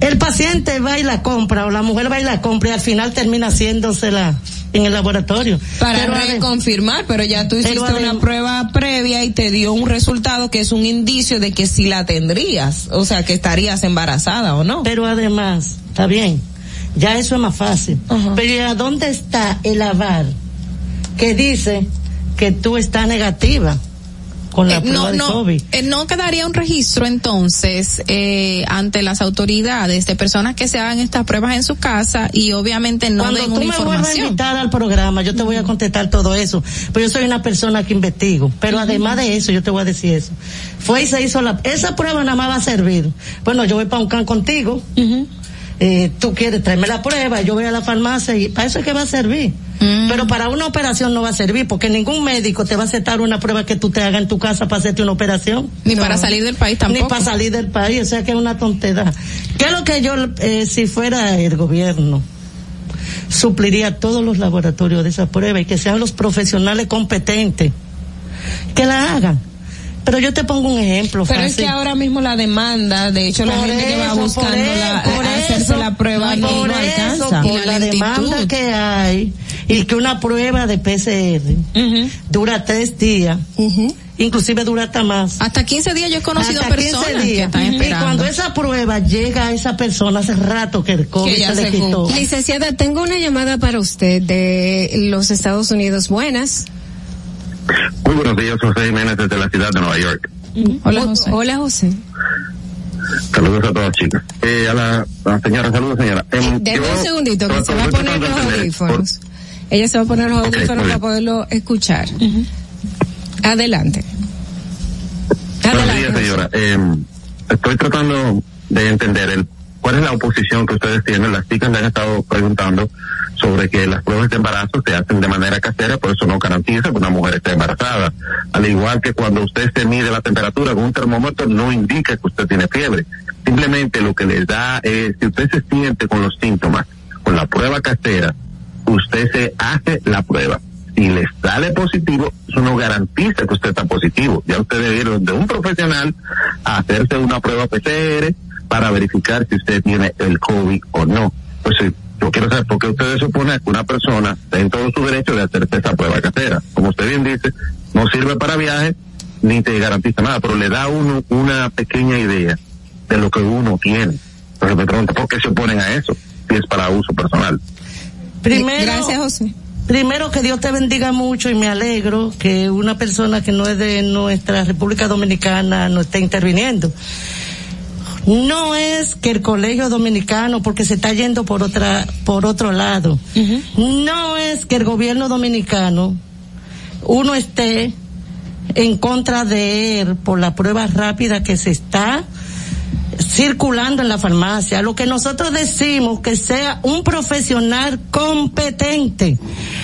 el paciente va y la compra o la mujer va y la compra y al final termina haciéndosela en el laboratorio. Para Pero reconfirmar, pero ya tú Pero hiciste una prueba previa y te dio un resultado que es un indicio de que sí la tendrías, o sea, que estarías embarazada o no. Pero además, está bien, ya eso es más fácil. Pero ¿y a dónde está el aval que dice que tú estás negativa con la Eh, prueba no, de no, COVID? eh, no quedaría un registro entonces eh, ante las autoridades de personas que se hagan estas pruebas en su casa y obviamente no Cuando den tú una me vuelvas a información. invitar al programa, yo te voy a contestar todo eso. Pero yo soy una persona que investigo. Pero además de eso, yo te voy a decir eso. Fue y se hizo la, esa prueba nada más va a servir. Bueno, yo voy para un can contigo. Eh, tú quieres traerme la prueba, yo voy a la farmacia y para eso es que va a servir. Pero para una operación no va a servir porque ningún médico te va a aceptar una prueba que tú te hagas en tu casa para hacerte una operación. Ni para salir del país tampoco. Ni para salir del país, o sea que es una tontedad. ¿Qué es lo que yo, eh, si fuera el gobierno, supliría todos los laboratorios de esa prueba y que sean los profesionales competentes que la hagan. Pero yo te pongo un ejemplo. Pero es que ahora mismo la demanda, de hecho la gente que va eso, buscando por la, eso, por hacerse eso, la prueba no, no eso, alcanza. por la, demanda que hay y que una prueba de PCR dura tres días, inclusive dura hasta más. Hasta 15 días yo he conocido Hasta personas 15 que días. están Y esperando. cuando esa prueba llega a esa persona hace rato que el COVID se le quitó. Licenciada, tengo una llamada para usted de los Estados Unidos. Buenas. Muy buenos días, José Jiménez desde la ciudad de Nueva York. Hola, José. Hola, José. Saludos a todas chicas. Eh, a la, a la señora, saludos señora. Em, Deme un segundito, que se va a poner los audífonos. Ella se va a poner los audífonos para poderlo escuchar. Adelante. Buenos días, señora. Eh, estoy tratando de entender el, cuál es la oposición que ustedes tienen. Las chicas le han estado preguntando sobre que las pruebas de embarazo se hacen de manera casera, por eso no garantiza que una mujer esté embarazada. Al igual que cuando usted se mide la temperatura con un termómetro, no indica que usted tiene fiebre. Simplemente lo que les da es, si usted se siente con los síntomas, con la prueba casera, usted se hace la prueba. Si le sale positivo, eso no garantiza que usted está positivo. Ya usted debe ir de un profesional a hacerse una prueba PCR para verificar si usted tiene el COVID o no. Pues sí, yo quiero saber por qué ustedes suponen que una persona está en todo su derecho de hacerse esa prueba casera. Como usted bien dice, no sirve para viajes ni te garantiza nada, pero le da a uno una pequeña idea de lo que uno tiene. Entonces me pregunto, ¿por qué se oponen a eso? Si es para uso personal. Primero, Gracias, José. Primero que Dios te bendiga mucho y me alegro que una persona que no es de nuestra República Dominicana no esté interviniendo. No es que el colegio dominicano, porque se está yendo por otra, por otro lado. No es que el gobierno dominicano, uno esté en contra de él por la prueba rápida que se está circulando en la farmacia. Lo que nosotros decimos que sea un profesional competente.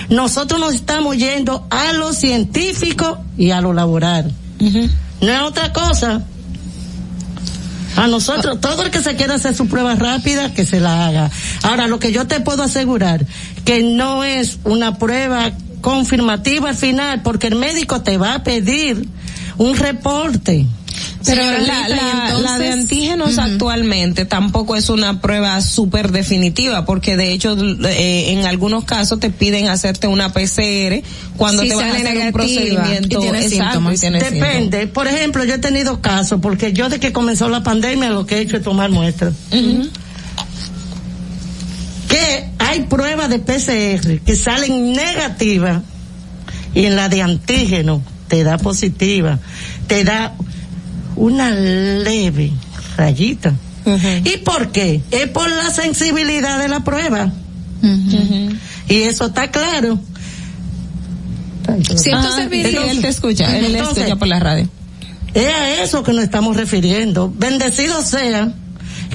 Nosotros nos estamos yendo a lo científico y a lo laboral. No es otra cosa. A nosotros, todo el que se quiera hacer su prueba rápida, que se la haga. Ahora, lo que yo te puedo asegurar, que no es una prueba confirmativa al final, porque el médico te va a pedir un reporte. Pero la, la, y entonces- la de antígenos actualmente tampoco es una prueba súper definitiva, porque de hecho eh, en algunos casos te piden hacerte una PCR cuando Si te van a hacer un procedimiento y tiene exacto, síntomas. y tiene Depende. Por ejemplo, yo he tenido casos, porque yo de que comenzó la pandemia lo que he hecho es tomar muestras. Que hay pruebas de PCR que salen negativas y en la de antígeno te da positiva, te da una leve rayita. ¿Y por qué? Es por la sensibilidad de la prueba. Y eso está claro. Ajá, servicios- entonces- él te escucha, él entonces, escucha por la radio. Es a eso que nos estamos refiriendo. Bendecido sea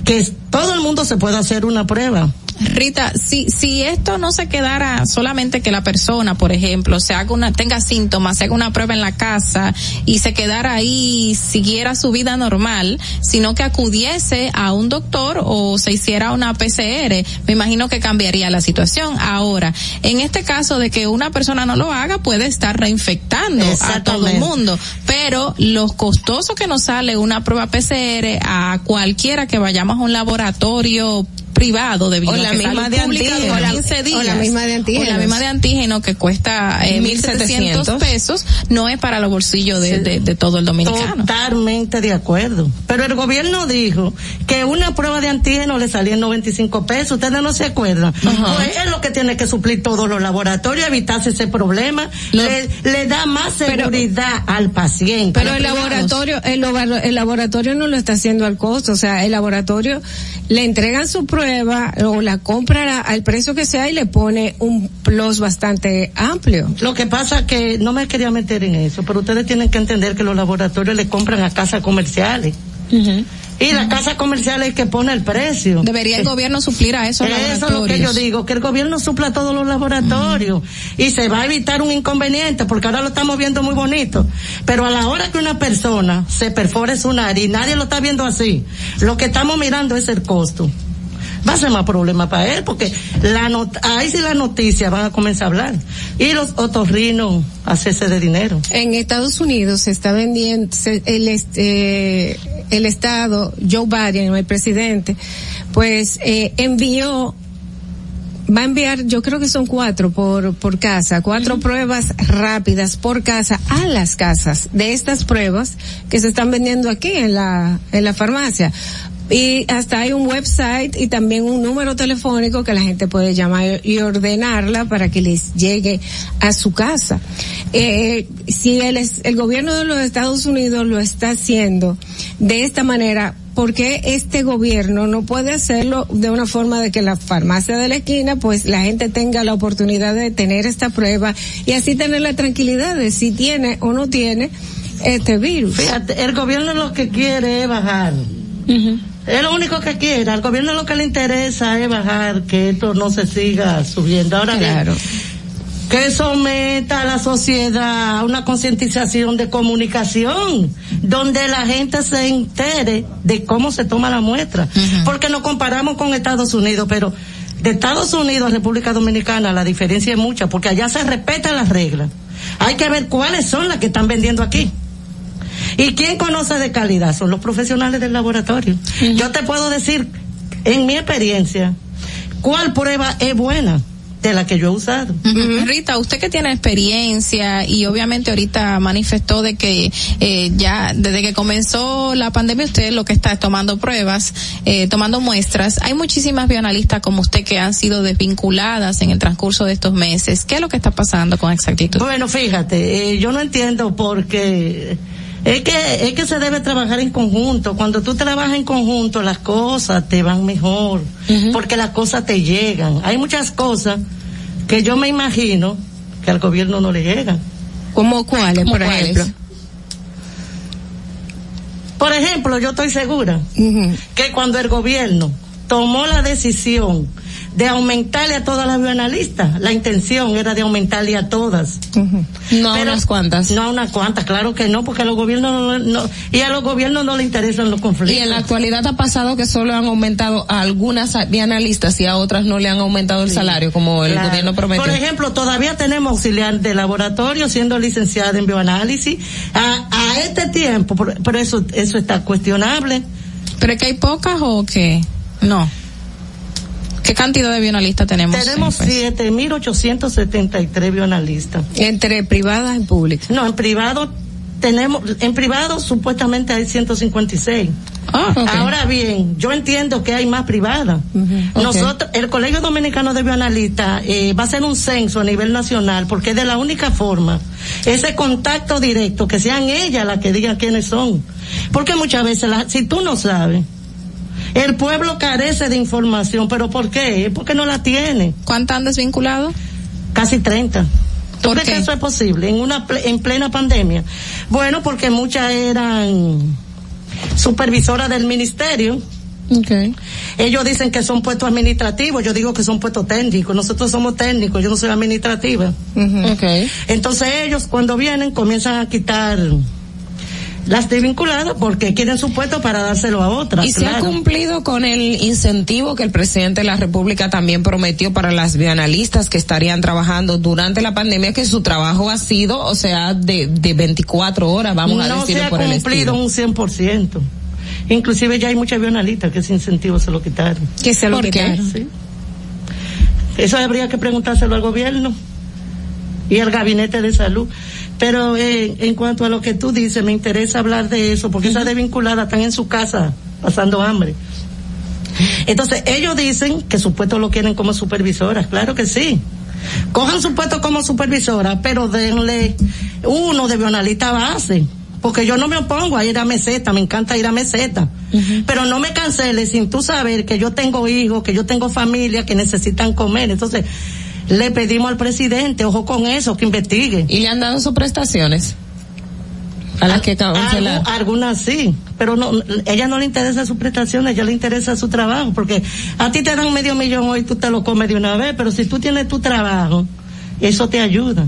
que todo el mundo se pueda hacer una prueba. Rita, si, si esto no se quedara solamente que la persona, por ejemplo, se haga una, tenga síntomas, se haga una prueba en la casa y se quedara ahí, siguiera su vida normal, sino que acudiese a un doctor o se hiciera una PCR, me imagino que cambiaría la situación. Ahora, en este caso de que una persona no lo haga, puede estar reinfectando a todo el mundo, pero lo costoso que nos sale una prueba PCR a cualquiera que vayamos a un laboratorio privado de O la misma de antígeno. la- 15 o la misma de antígenos. O la misma de antígeno que cuesta eh, 1.700 1.700 pesos, no es para los bolsillos de, de, de todo el dominicano. Totalmente de acuerdo. Pero el gobierno dijo que una prueba de antígeno le salía en 95 pesos. Ustedes no se acuerdan. Pues es lo que tiene que suplir todos los laboratorios, evitarse ese problema. Le, le da más seguridad al paciente. Pero el laboratorio, el, labo- el laboratorio no lo está haciendo al costo, o sea, el laboratorio le entregan su prueba o la compra a- al precio que sea y le pone un plus bastante amplio. Lo que pasa que no me quería meter en eso, pero ustedes tienen que entender que los laboratorios le compran a casas comerciales. Y la casa comercial es que pone el precio. Debería el gobierno suplir a esos Eso es lo que yo digo, que el gobierno supla todos los laboratorios y se va a evitar un inconveniente porque ahora lo estamos viendo muy bonito. Pero a la hora que una persona se perfore su nariz, nadie lo está viendo así. Lo que estamos mirando es el costo. Va a ser más problema para él, porque la not ahí sí las noticias van a comenzar a hablar. Y los otorrinos hacerse de dinero. En Estados Unidos se está vendiendo, se- el, este, el Estado, Joe Biden, el presidente, pues eh, envió va a enviar, yo creo que son cuatro por, por casa, cuatro pruebas rápidas por casa a las casas de estas pruebas que se están vendiendo aquí en la, en la farmacia. Y hasta hay un website y también un número telefónico que la gente puede llamar y ordenarla para que les llegue a su casa. Eh, si el, es- el gobierno de los Estados Unidos lo está haciendo de esta manera, ¿por qué este gobierno no puede hacerlo de una forma de que la farmacia de la esquina, pues la gente tenga la oportunidad de tener esta prueba y así tener la tranquilidad de si tiene o no tiene este virus? Fíjate, el gobierno lo que quiere es bajar. Es lo único que quiere. Al gobierno lo que le interesa es bajar, que esto no se siga subiendo. Ahora bien, que someta a la sociedad a una concientización de comunicación, donde la gente se entere de cómo se toma la muestra. Porque nos comparamos con Estados Unidos, pero de Estados Unidos a República Dominicana la diferencia es mucha, porque allá se respetan las reglas. Hay que ver cuáles son las que están vendiendo aquí. ¿Y quién conoce de calidad? Son los profesionales del laboratorio. Yo te puedo decir, en mi experiencia, cuál prueba es buena de la que yo he usado. Rita, usted que tiene experiencia y obviamente ahorita manifestó de que eh, ya desde que comenzó la pandemia usted lo que está es tomando pruebas, eh, tomando muestras. Hay muchísimas bioanalistas como usted que han sido desvinculadas en el transcurso de estos meses. ¿Qué es lo que está pasando con exactitud? Bueno, fíjate, eh, yo no entiendo porque es que es que se debe trabajar en conjunto. Cuando tú trabajas en conjunto, las cosas te van mejor, porque las cosas te llegan. Hay muchas cosas que yo me imagino que al gobierno no le llegan. ¿Cómo cuáles, ¿Cómo por cuáles? ejemplo? Por ejemplo, yo estoy segura que cuando el gobierno tomó la decisión de aumentarle a todas las bioanalistas, la intención era de aumentarle a todas. No a Pero- unas cuantas. No a unas cuantas, claro que no, porque a los gobiernos no, no- y a los gobiernos no le interesan los conflictos. Y en la actualidad ha pasado que solo han aumentado a algunas bienalistas y a otras no le han aumentado el salario como el Claro. gobierno prometió. Por ejemplo, todavía tenemos auxiliar de laboratorio siendo licenciada en bioanálisis. A, a este tiempo, por, por eso, eso está cuestionable. ¿Pero es que hay pocas o qué? No. ¿Qué cantidad de bioanalistas tenemos? Tenemos 7.873 bioanalistas. Entre privadas y públicas. No, en privado tenemos, en privado supuestamente hay 156. Ah, Ahora bien, yo entiendo que hay más privadas. Nosotros, el Colegio Dominicano de Bioanalistas eh, va a hacer un censo a nivel nacional porque es de la única forma, ese contacto directo, que sean ellas las que digan quiénes son. Porque muchas veces, la- si tú no sabes, el pueblo carece de información, pero ¿por qué? Porque no la tiene. ¿Cuántas han desvinculado? Casi 30. ¿Tú ¿Por crees qué? que eso es posible en una ple- en plena pandemia? Bueno, porque muchas eran supervisoras del ministerio. Ellos dicen que son puestos administrativos, yo digo que son puestos técnicos. Nosotros somos técnicos, yo no soy administrativa. Entonces ellos cuando vienen comienzan a quitar las desvinculadas porque quieren su puesto para dárselo a otras. Y se ha cumplido con el incentivo que el presidente de la República también prometió para las bioanalistas que estarían trabajando durante la pandemia, que su trabajo ha sido, o sea, de, de 24 horas, vamos a no decirlo se ha por el cumplido estilo. un 100%. Inclusive ya hay muchas bionalistas que ese incentivo se lo quitaron. Que se lo ¿Por qué? quitaron. Sí. Eso habría que preguntárselo al gobierno y al gabinete de salud. Pero eh, en cuanto a lo que tú dices, me interesa hablar de eso, porque esas desvinculadas están en su casa pasando hambre. Entonces, ellos dicen que su puesto lo quieren como supervisoras, claro que sí. Cojan su puesto como supervisora, pero denle uno de bionalista base. Porque yo no me opongo a ir a meseta, me encanta ir a meseta. Pero no me cancele sin tú saber que yo tengo hijos, que yo tengo familia que necesitan comer. Entonces, le pedimos al presidente, ojo con eso, que investigue. ¿Y le han dado sus prestaciones? A las que cancelar. Algu- algunas sí, pero no, ella no le interesa su prestación, a ella le interesa su trabajo, porque a ti te dan medio millón hoy, tú te lo comes de una vez, pero si tú tienes tu trabajo, eso te ayuda.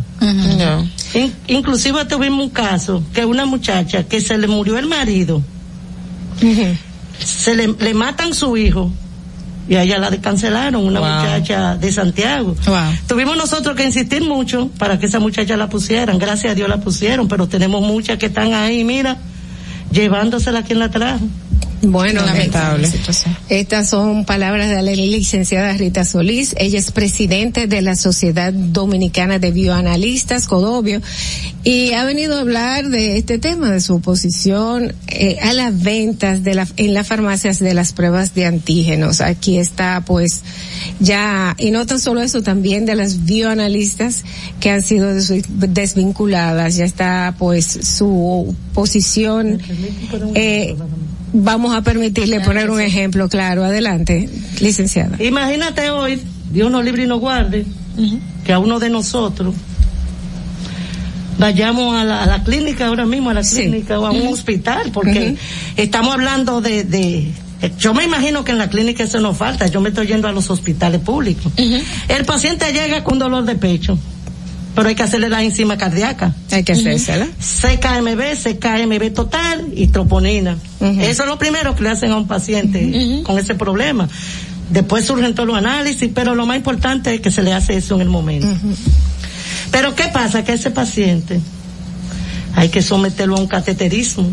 In- inclusive tuvimos un caso que una muchacha que se le murió el marido, se le, le matan su hijo y a ella la descancelaron, una muchacha de Santiago. Tuvimos nosotros que insistir mucho para que esa muchacha la pusieran, gracias a Dios la pusieron, pero tenemos muchas que están ahí, mira, llevándosela quien la trajo. Bueno, lamentable. Estas son palabras de la licenciada Rita Solís. Ella es presidente de la Sociedad Dominicana de Bioanalistas, Codobio, y ha venido a hablar de este tema, de su oposición eh, a las ventas de la, en las farmacias de las pruebas de antígenos. Aquí está, pues, ya, y no tan solo eso, también de las bioanalistas que han sido desvinculadas. Ya está, pues, su posición. Eh, vamos a permitirle poner un ejemplo claro. Adelante, licenciada. Imagínate hoy, Dios nos libre y nos guarde, que a uno de nosotros vayamos a la, clínica ahora mismo, a la clínica o a un hospital, porque estamos hablando de, de yo me imagino que en la clínica eso no falta, yo me estoy yendo a los hospitales públicos. El paciente llega con dolor de pecho pero hay que hacerle la enzima cardíaca. Hay que hacérsela. CKMB, CKMB total y troponina. Eso es lo primero que le hacen a un paciente con ese problema. Después surgen todos los análisis, pero lo más importante es que se le hace eso en el momento. Pero ¿qué pasa? Que ese paciente hay que someterlo a un cateterismo.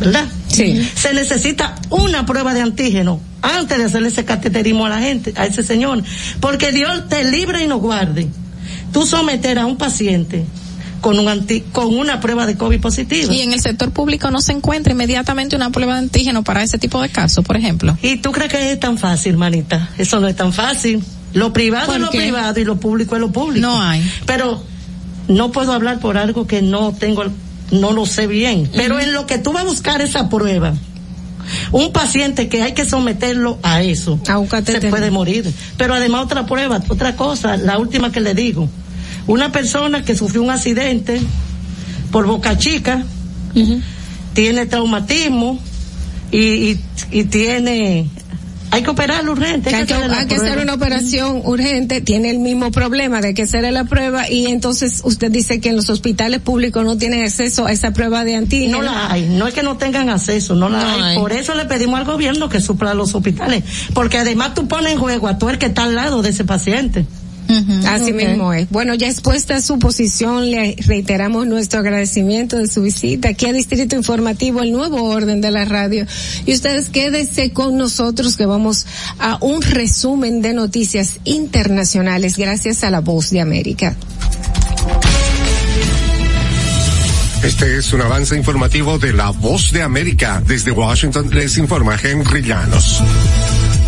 ¿Verdad? Sí. Se necesita una prueba de antígeno antes de hacerle ese cateterismo a la gente, a ese señor. Porque Dios te libre y nos guarde tú someter a un paciente con un anti, con una prueba de COVID positiva. Y en el sector público no se encuentra inmediatamente una prueba de antígeno para ese tipo de casos, por ejemplo. ¿Y tú crees que es tan fácil, manita? Eso no es tan fácil. Lo privado es lo privado y lo público es lo público. No hay. Pero no puedo hablar por algo que no tengo, no lo sé bien. Pero en lo que tú vas a buscar esa prueba, un paciente que hay que someterlo a eso, se puede morir. Pero además otra prueba, otra cosa, la última que le digo, una persona que sufrió un accidente por boca chica, tiene traumatismo y, y, tiene hay que operarlo urgente. Hay, que, hacer una operación urgente, tiene el mismo problema de que hacer la prueba y entonces usted dice que en los hospitales públicos no tienen acceso a esa prueba de antígeno. No la hay, no es que no tengan acceso, no la hay. Por eso le pedimos al gobierno que supla los hospitales, porque además tú pones en juego a todo el que está al lado de ese paciente. Así mismo es. Bueno, ya expuesta su posición, le reiteramos nuestro agradecimiento de su visita aquí a Distrito Informativo, el nuevo orden de la radio. Y ustedes quédense con nosotros que vamos a un resumen de noticias internacionales gracias a la voz de América. Este es un avance informativo de la voz de América. Desde Washington les informa Henry Llanos.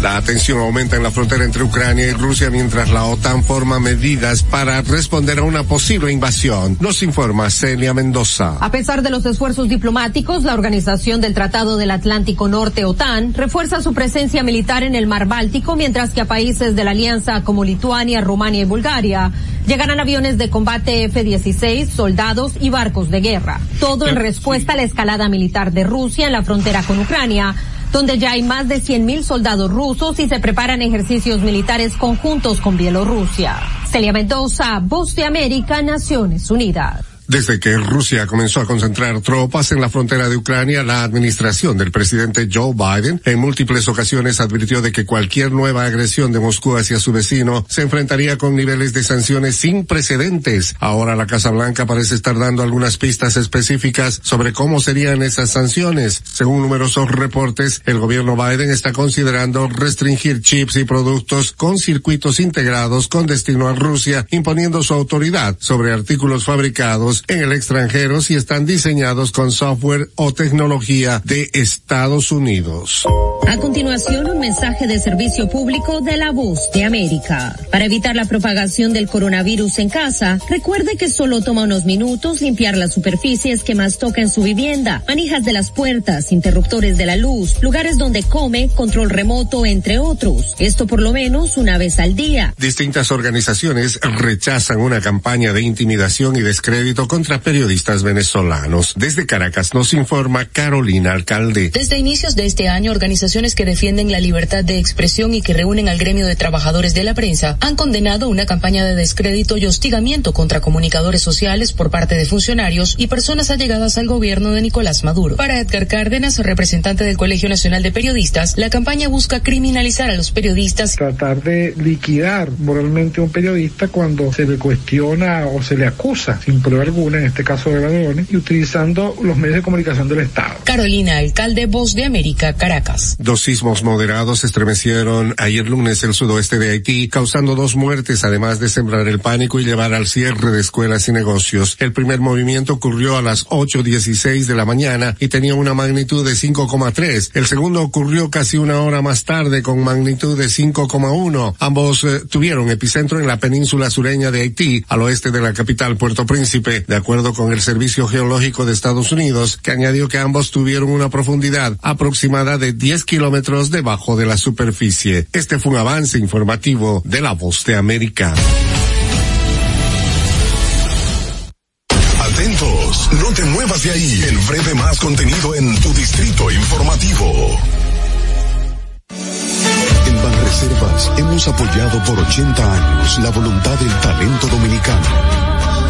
La tensión aumenta en la frontera entre Ucrania y Rusia mientras la OTAN forma medidas para responder a una posible invasión. Nos informa Celia Mendoza. A pesar de los esfuerzos diplomáticos, la Organización del Tratado del Atlántico Norte, OTAN, refuerza su presencia militar en el mar Báltico, mientras que a países de la alianza como Lituania, Rumania y Bulgaria llegarán aviones de combate F-16, soldados y barcos de guerra. Todo en respuesta a la escalada militar de Rusia en la frontera con Ucrania donde ya hay más de 100.000 soldados rusos y se preparan ejercicios militares conjuntos con Bielorrusia. Celia Mendoza, Voz de América, Naciones Unidas. Desde que Rusia comenzó a concentrar tropas en la frontera de Ucrania, la administración del presidente Joe Biden en múltiples ocasiones advirtió de que cualquier nueva agresión de Moscú hacia su vecino se enfrentaría con niveles de sanciones sin precedentes. Ahora la Casa Blanca parece estar dando algunas pistas específicas sobre cómo serían esas sanciones. Según numerosos reportes, el gobierno Biden está considerando restringir chips y productos con circuitos integrados con destino a Rusia, imponiendo su autoridad sobre artículos fabricados en el extranjero si están diseñados con software o tecnología de Estados Unidos. A continuación, un mensaje de servicio público de la voz de América. Para evitar la propagación del coronavirus en casa, recuerde que solo toma unos minutos limpiar las superficies que más toca en su vivienda, manijas de las puertas, interruptores de la luz, lugares donde come, control remoto, entre otros. Esto por lo menos una vez al día. Distintas organizaciones rechazan una campaña de intimidación y descrédito contra periodistas venezolanos. Desde Caracas nos informa Carolina Alcalde. Desde inicios de este año, organizaciones que defienden la libertad de expresión y que reúnen al gremio de trabajadores de la prensa han condenado una campaña de descrédito y hostigamiento contra comunicadores sociales por parte de funcionarios y personas allegadas al gobierno de Nicolás Maduro. Para Edgar Cárdenas, representante del Colegio Nacional de Periodistas, la campaña busca criminalizar a los periodistas. Tratar de liquidar moralmente a un periodista cuando se le cuestiona o se le acusa sin prueba alguna, en este caso de ladrones, y utilizando los medios de comunicación del Estado. Carolina, alcalde Voz de América, Caracas. Dos sismos moderados estremecieron ayer lunes el sudoeste de Haití, causando dos muertes, además de sembrar el pánico y llevar al cierre de escuelas y negocios. El primer movimiento ocurrió a las 8.16 de la mañana y tenía una magnitud de 5,3. El segundo ocurrió casi una hora más tarde con magnitud de 5,1. Ambos eh, tuvieron epicentro en la península sureña de Haití, al oeste de la capital Puerto Príncipe, de acuerdo con el Servicio Geológico de Estados Unidos, que añadió que ambos tuvieron una profundidad aproximada de 10 kilómetros debajo de la superficie. Este fue un avance informativo de la voz de América. Atentos, no te muevas de ahí. El breve más contenido en tu distrito informativo. En Banreservas hemos apoyado por 80 años la voluntad del talento dominicano,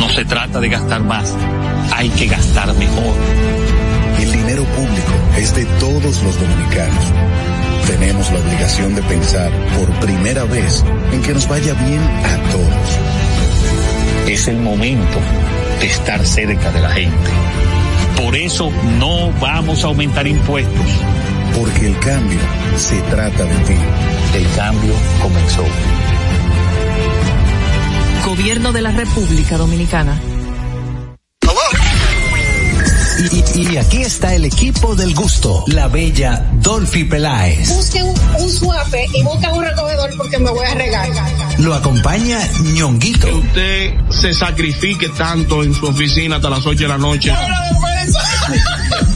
No se trata de gastar más, hay que gastar mejor. El dinero público es de todos los dominicanos. Tenemos la obligación de pensar por primera vez en que nos vaya bien a todos. Es el momento de estar cerca de la gente. Por eso no vamos a aumentar impuestos. Porque el cambio se trata de ti. El cambio comenzó. Gobierno de la República Dominicana. Y, y aquí está el equipo del gusto, la bella Dolphy Peláez. Busque un, un suape y busque un recogedor porque me voy a regar. Lo acompaña ñonguito. Que usted se sacrifique tanto en su oficina hasta las 8 de la noche.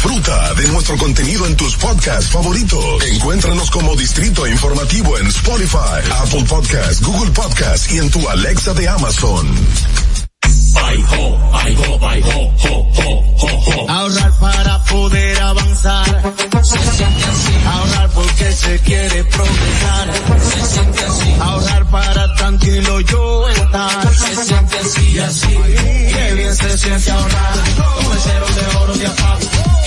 Disfruta de nuestro contenido en tus podcasts favoritos. Encuéntranos como Distrito Informativo en Spotify, Apple Podcasts, Google Podcasts y en tu Alexa de Amazon. Ahorrar para poder avanzar. Se siente así. Ahorrar porque se quiere progresar. Se siente así. Ahorrar para tranquilo yo estar. Se siente así y así. Qué bien se siente ahorrar. Con el cero de oro de APAP.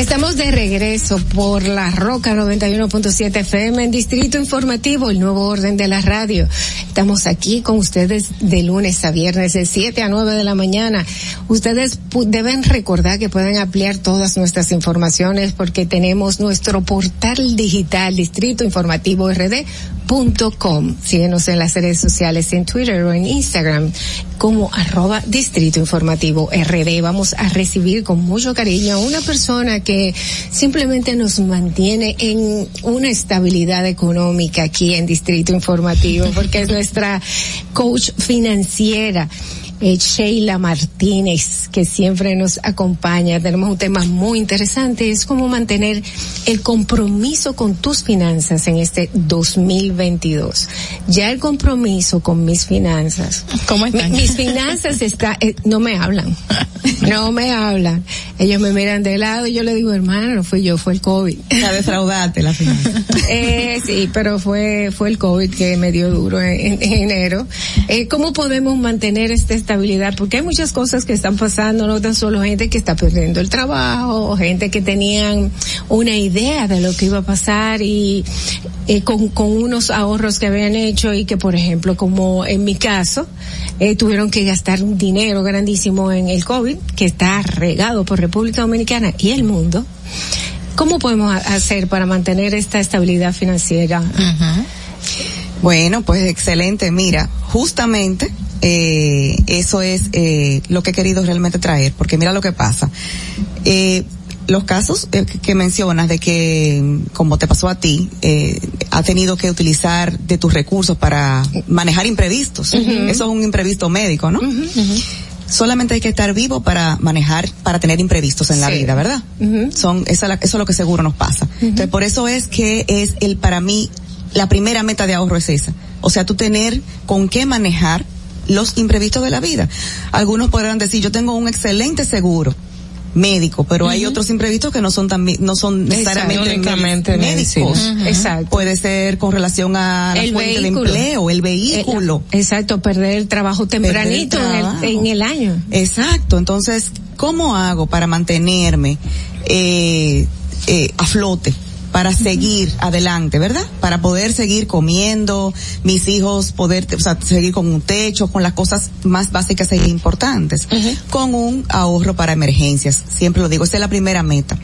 Estamos de regreso por la Roca 91.7 FM en Distrito Informativo, el nuevo orden de la radio. Estamos aquí con ustedes de lunes a viernes de 7 a 9 de la mañana. Ustedes deben recordar que pueden ampliar todas nuestras informaciones porque tenemos nuestro portal digital Distrito RD.com. Síguenos en las redes sociales en Twitter o en Instagram como arroba Distrito Informativo RD. Vamos a recibir con mucho cariño a una persona que simplemente nos mantiene en una estabilidad económica aquí en Distrito Informativo porque es nuestra coach financiera eh, Sheila Martínez, que siempre nos acompaña. Tenemos un tema muy interesante, es cómo mantener el compromiso con tus finanzas en este 2022. Ya el compromiso con mis finanzas. ¿Cómo están? mis finanzas está, eh, no me hablan, no me hablan. Ellos me miran de lado y yo le digo, hermano, no fui yo, fue el COVID. Ya defraudate la finanza. (laughs) eh, sí, pero fue, fue el COVID que me dio duro en, en enero. Eh, ¿Cómo podemos mantener este estabilidad, porque hay muchas cosas que están pasando, no tan solo gente que está perdiendo el trabajo, gente que tenían una idea de lo que iba a pasar y eh, con, unos ahorros que habían hecho y que, por ejemplo, como en mi caso, eh, tuvieron que gastar un dinero grandísimo en el COVID, que está regado por República Dominicana y el mundo. ¿Cómo podemos hacer para mantener esta estabilidad financiera? Uh. Bueno, pues excelente. Mira, justamente eh, eso es eh, lo que he querido realmente traer, porque mira lo que pasa. Eh, los casos eh, que mencionas de que, como te pasó a ti, eh, ha tenido que utilizar de tus recursos para manejar imprevistos. Uh -huh. Eso es un imprevisto médico, ¿no? Uh -huh. Solamente hay que estar vivo para manejar, para tener imprevistos en sí. la vida, ¿verdad? Uh -huh. Son, esa, eso es lo que seguro nos pasa. Entonces, por eso es que es el, para mí, la primera meta de ahorro es esa. O sea, tú tener con qué manejar los imprevistos de la vida. Algunos podrán decir, yo tengo un excelente seguro médico, pero uh -huh. hay otros imprevistos que no son también no son necesariamente médicos. Uh -huh. Exacto. Puede ser con relación a la el fuente vehículo. de empleo, el vehículo. El, exacto, perder el trabajo tempranito el trabajo. En, el, en, el, año. Exacto. Entonces, ¿cómo hago para mantenerme eh, eh, a flote? Para seguir adelante, ¿verdad? Para poder seguir comiendo, mis hijos poder, o sea, seguir con un techo, con las cosas más básicas e importantes, uh -huh. con un ahorro para emergencias. Siempre lo digo, esa es la primera meta.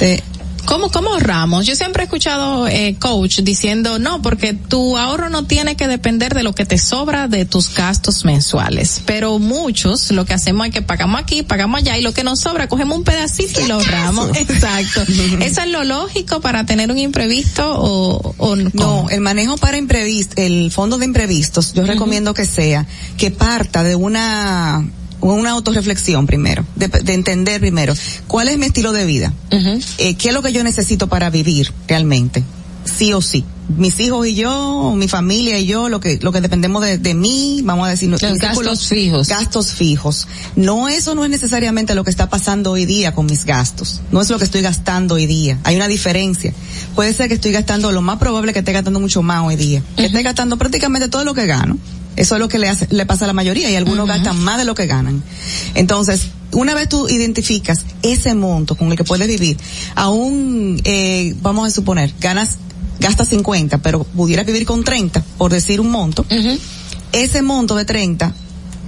Eh, ¿Cómo, ¿Cómo ahorramos? Yo siempre he escuchado eh, coach diciendo, no, porque tu ahorro no tiene que depender de lo que te sobra de tus gastos mensuales. Pero muchos lo que hacemos es que pagamos aquí, pagamos allá y lo que nos sobra cogemos un pedacito y lo ahorramos. Exacto. (laughs) ¿Eso es lo lógico para tener un imprevisto o, o no? el manejo para imprevistos, el fondo de imprevistos, yo uh -huh. recomiendo que sea que parta de una una autorreflexión primero, de, de, entender primero cuál es mi estilo de vida, uh -huh. eh, qué es lo que yo necesito para vivir realmente, sí o sí. Mis hijos y yo, mi familia y yo, lo que lo que dependemos de, de mí, vamos a decir, los gastos fijos. Gastos fijos. No, eso no es necesariamente lo que está pasando hoy día con mis gastos. No es lo que estoy gastando hoy día. Hay una diferencia. Puede ser que estoy gastando, lo más probable que esté gastando mucho más hoy día. Que uh -huh. esté gastando prácticamente todo lo que gano. Eso es lo que le, hace, le pasa a la mayoría y algunos uh -huh. gastan más de lo que ganan. Entonces, una vez tú identificas ese monto con el que puedes vivir, aún, eh, vamos a suponer, ganas, gastas 50, pero pudieras vivir con 30, por decir un monto, uh -huh. ese monto de 30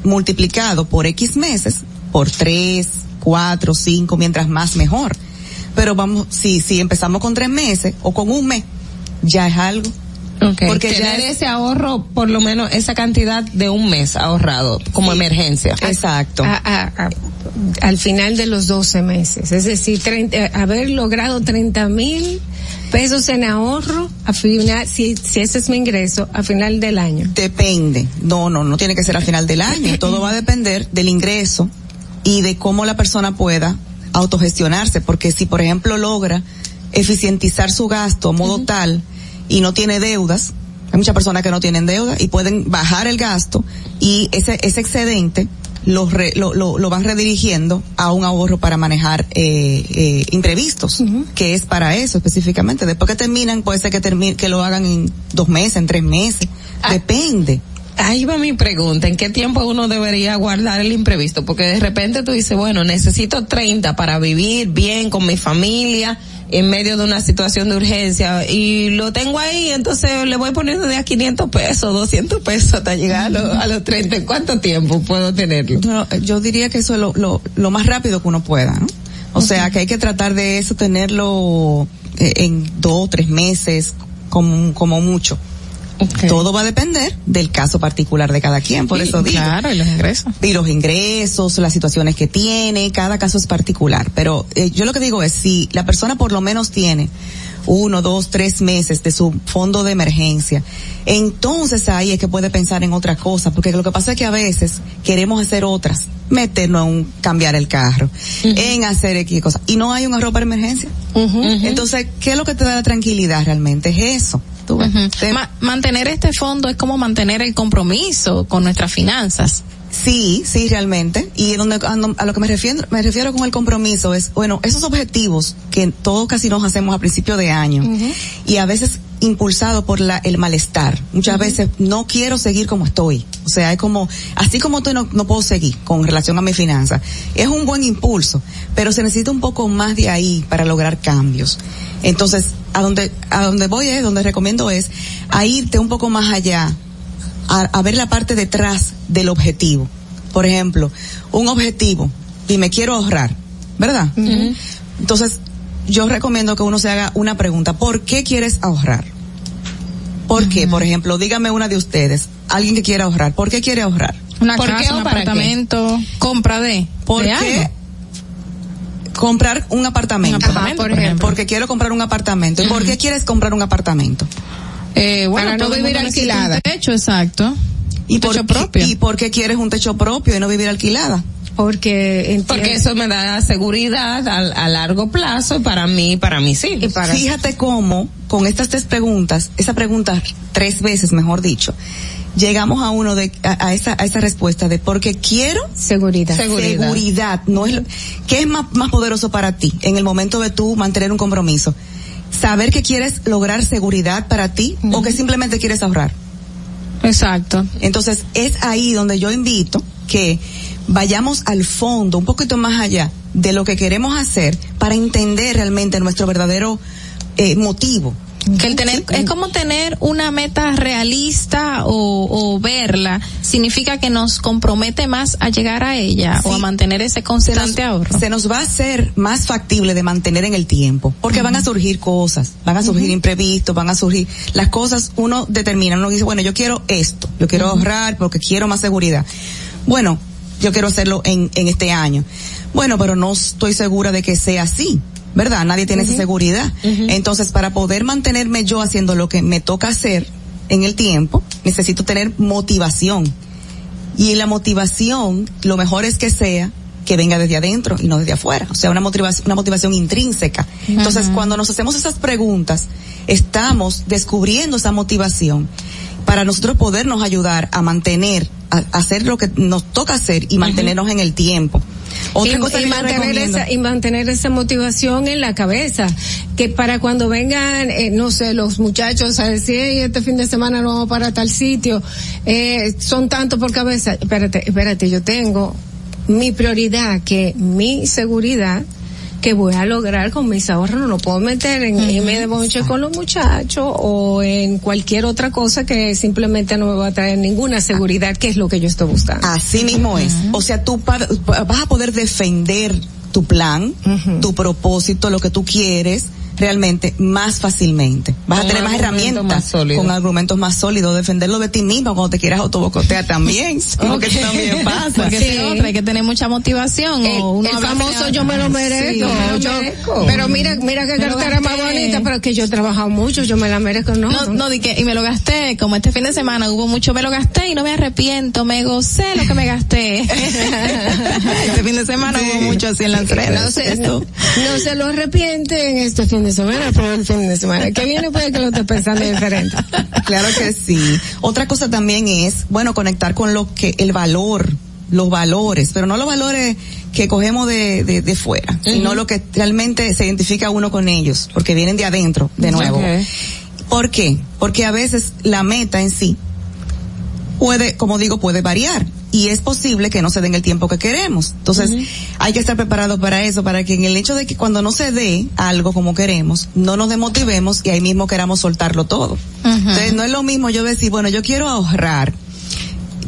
multiplicado por X meses, por 3, 4, 5, mientras más mejor. Pero vamos, si, si empezamos con tres meses o con un mes, ya es algo. Okay. Porque Tener ya es, ese ahorro, por lo menos esa cantidad de un mes ahorrado como sí. emergencia. Exacto. A, a, a, al final de los 12 meses. Es decir, 30, haber logrado 30 mil pesos en ahorro a final, si, si ese es mi ingreso, a final del año. Depende. No, no, no tiene que ser a final del año. Todo va a depender del ingreso y de cómo la persona pueda autogestionarse. Porque si, por ejemplo, logra eficientizar su gasto a modo uh -huh. tal y no tiene deudas, Hay muchas personas que no tienen deuda y pueden bajar el gasto y ese, ese excedente lo, re- lo, lo, lo van redirigiendo a un ahorro para manejar eh, eh, imprevistos, que es para eso específicamente. Después que terminan, puede ser que, termi- que lo hagan en dos meses, en tres meses. Depende. Ahí va mi pregunta, ¿en qué tiempo uno debería guardar el imprevisto? Porque de repente tú dices, bueno, necesito 30 para vivir bien con mi familia en medio de una situación de urgencia y lo tengo ahí, entonces le voy poniendo de a 500 pesos, 200 pesos hasta llegar a, lo- a los 30. ¿En cuánto tiempo puedo tenerlo? No, yo diría que eso es lo, lo, lo más rápido que uno pueda, ¿no? O sea, que hay que tratar de eso tenerlo eh, en dos o tres meses, como, como mucho. Todo va a depender del caso particular de cada quien, por eso digo. claro, y los ingresos. Y los ingresos, las situaciones que tiene, cada caso es particular. Pero eh, yo lo que digo es, si la persona por lo menos tiene uno, dos, tres meses de su fondo de emergencia, entonces ahí es que puede pensar en otra cosa, porque lo que pasa es que a veces queremos hacer otras, meternos en un, cambiar el carro, en hacer X cosas, y no hay un ahorro para emergencia. Entonces, ¿qué es lo que te da la tranquilidad realmente? Es eso. Tú ves. Ujú. Ma- mantener este fondo es como mantener el compromiso con nuestras finanzas. Sí, sí, realmente. Y donde, a lo que me refiero, me refiero con el compromiso es, bueno, esos objetivos que todos casi nos hacemos a principio de año y a veces impulsado por la, el malestar. Muchas veces no quiero seguir como estoy. O sea, es como, así como estoy no, no puedo seguir con relación a mi finanza. Es un buen impulso, pero se necesita un poco más de ahí para lograr cambios. Entonces, a donde, a donde voy es, donde recomiendo es, a irte un poco más allá a, a ver la parte detrás del objetivo. Por ejemplo, un objetivo y me quiero ahorrar, ¿verdad? Entonces, yo recomiendo que uno se haga una pregunta, ¿por qué quieres ahorrar? ¿Por qué? Por ejemplo, dígame una de ustedes, alguien que quiera ahorrar, ¿por qué quiere ahorrar? Una ¿Por qué casa, un qué? apartamento, compra de. ¿Por de qué algo. comprar un apartamento? Un apartamento, Ajá, por ejemplo. Porque quiero comprar un apartamento. ¿Y por qué quieres comprar un apartamento? Eh, bueno, Para no vivir alquilada. Un techo, exacto. ¿Y Un por, techo qué- propio. ¿Y por qué quieres un techo propio y no vivir alquilada? Porque Porque eso me da seguridad a, a largo plazo para mí y para mis hijos. Fíjate cómo, con estas tres preguntas, esa pregunta tres veces, mejor dicho, llegamos a uno de, a, a esa, a esa respuesta de porque quiero seguridad. Seguridad. Seguridad. no es lo- ¿Qué es más, más poderoso para ti en el momento de tú mantener un compromiso? Saber que quieres lograr seguridad para ti o que simplemente quieres ahorrar. Exacto. Entonces, es ahí donde yo invito que vayamos al fondo, un poquito más allá de lo que queremos hacer para entender realmente nuestro verdadero eh, motivo. Que el tener, es como tener una meta realista o, o verla, significa que nos compromete más a llegar a ella o a mantener ese constante ahorro. Se nos va a hacer más factible de mantener en el tiempo, porque van a surgir cosas, van a surgir imprevistos, van a surgir las cosas, uno determina, uno dice, bueno, yo quiero esto, yo quiero ahorrar porque quiero más seguridad. Bueno, yo quiero hacerlo en, en este año. Bueno, pero no estoy segura de que sea así. ¿Verdad? Nadie tiene esa seguridad. Entonces, para poder mantenerme yo haciendo lo que me toca hacer en el tiempo, necesito tener motivación. Y la motivación, lo mejor es que sea que venga desde adentro y no desde afuera. O sea, una motivación, una motivación intrínseca. Entonces, cuando nos hacemos esas preguntas, estamos descubriendo esa motivación para nosotros podernos ayudar a mantener, a, a hacer lo que nos toca hacer y mantenernos en el tiempo. Otra y, cosa y mantener esa y mantener esa motivación en la cabeza que para cuando vengan eh, no sé los muchachos a decir "Ey, este fin de semana no vamos para tal sitio eh, son tantos por cabeza. Espérate espérate yo tengo mi prioridad que mi seguridad que voy a lograr con mis ahorros no lo puedo meter en irme de bonche con los muchachos o en cualquier otra cosa que simplemente no me va a traer ninguna seguridad que es lo que yo estoy buscando. Así mismo es. O sea, tú vas a poder defender tu plan, tu propósito, lo que tú quieres realmente más fácilmente. Vas Con a tener más herramientas más con argumentos más sólidos, defenderlo de ti mismo cuando te quieras autobocotear también, porque (laughs) eso también (laughs) pasa. Porque es otra, hay que tener mucha motivación. el, o famoso yo me lo merezco. Sí, yo me lo yo- merezco. pero mira, mira lo cartera más bonita, pero que yo he trabajado mucho, yo me la merezco, no. No, no, di que, y me lo gasté, como este fin de semana hubo mucho, me lo gasté y no me arrepiento, me gocé lo que me gasté. (laughs) Este fin fin de semana hubo mucho así en las redes. No se, no, no se lo arrepienten este fin de semana, pero el fin de semana que viene puede que lo esté pensando diferente. (laughs) Claro que sí. Otra cosa también es, bueno, conectar con lo que, el valor, los valores, pero no los valores que cogemos de, de, de fuera, sino lo que realmente se identifica uno con ellos, porque vienen de adentro, de nuevo. ¿Por qué? Porque a veces la meta en sí puede, como digo, puede variar y es posible que no se den el tiempo que queremos. Entonces, hay que estar preparados para eso, para que en el hecho de que cuando no se dé algo como queremos, no nos demotivemos y ahí mismo queramos soltarlo todo. Entonces, no es lo mismo yo decir, bueno, yo quiero ahorrar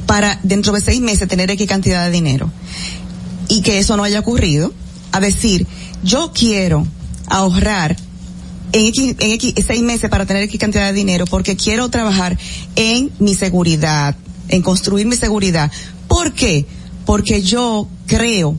para dentro de seis meses tener X cantidad de dinero y que eso no haya ocurrido, a decir, yo quiero ahorrar en X, en X seis meses para tener X cantidad de dinero porque quiero trabajar en mi seguridad, en construir mi seguridad. ¿Por qué? Porque yo creo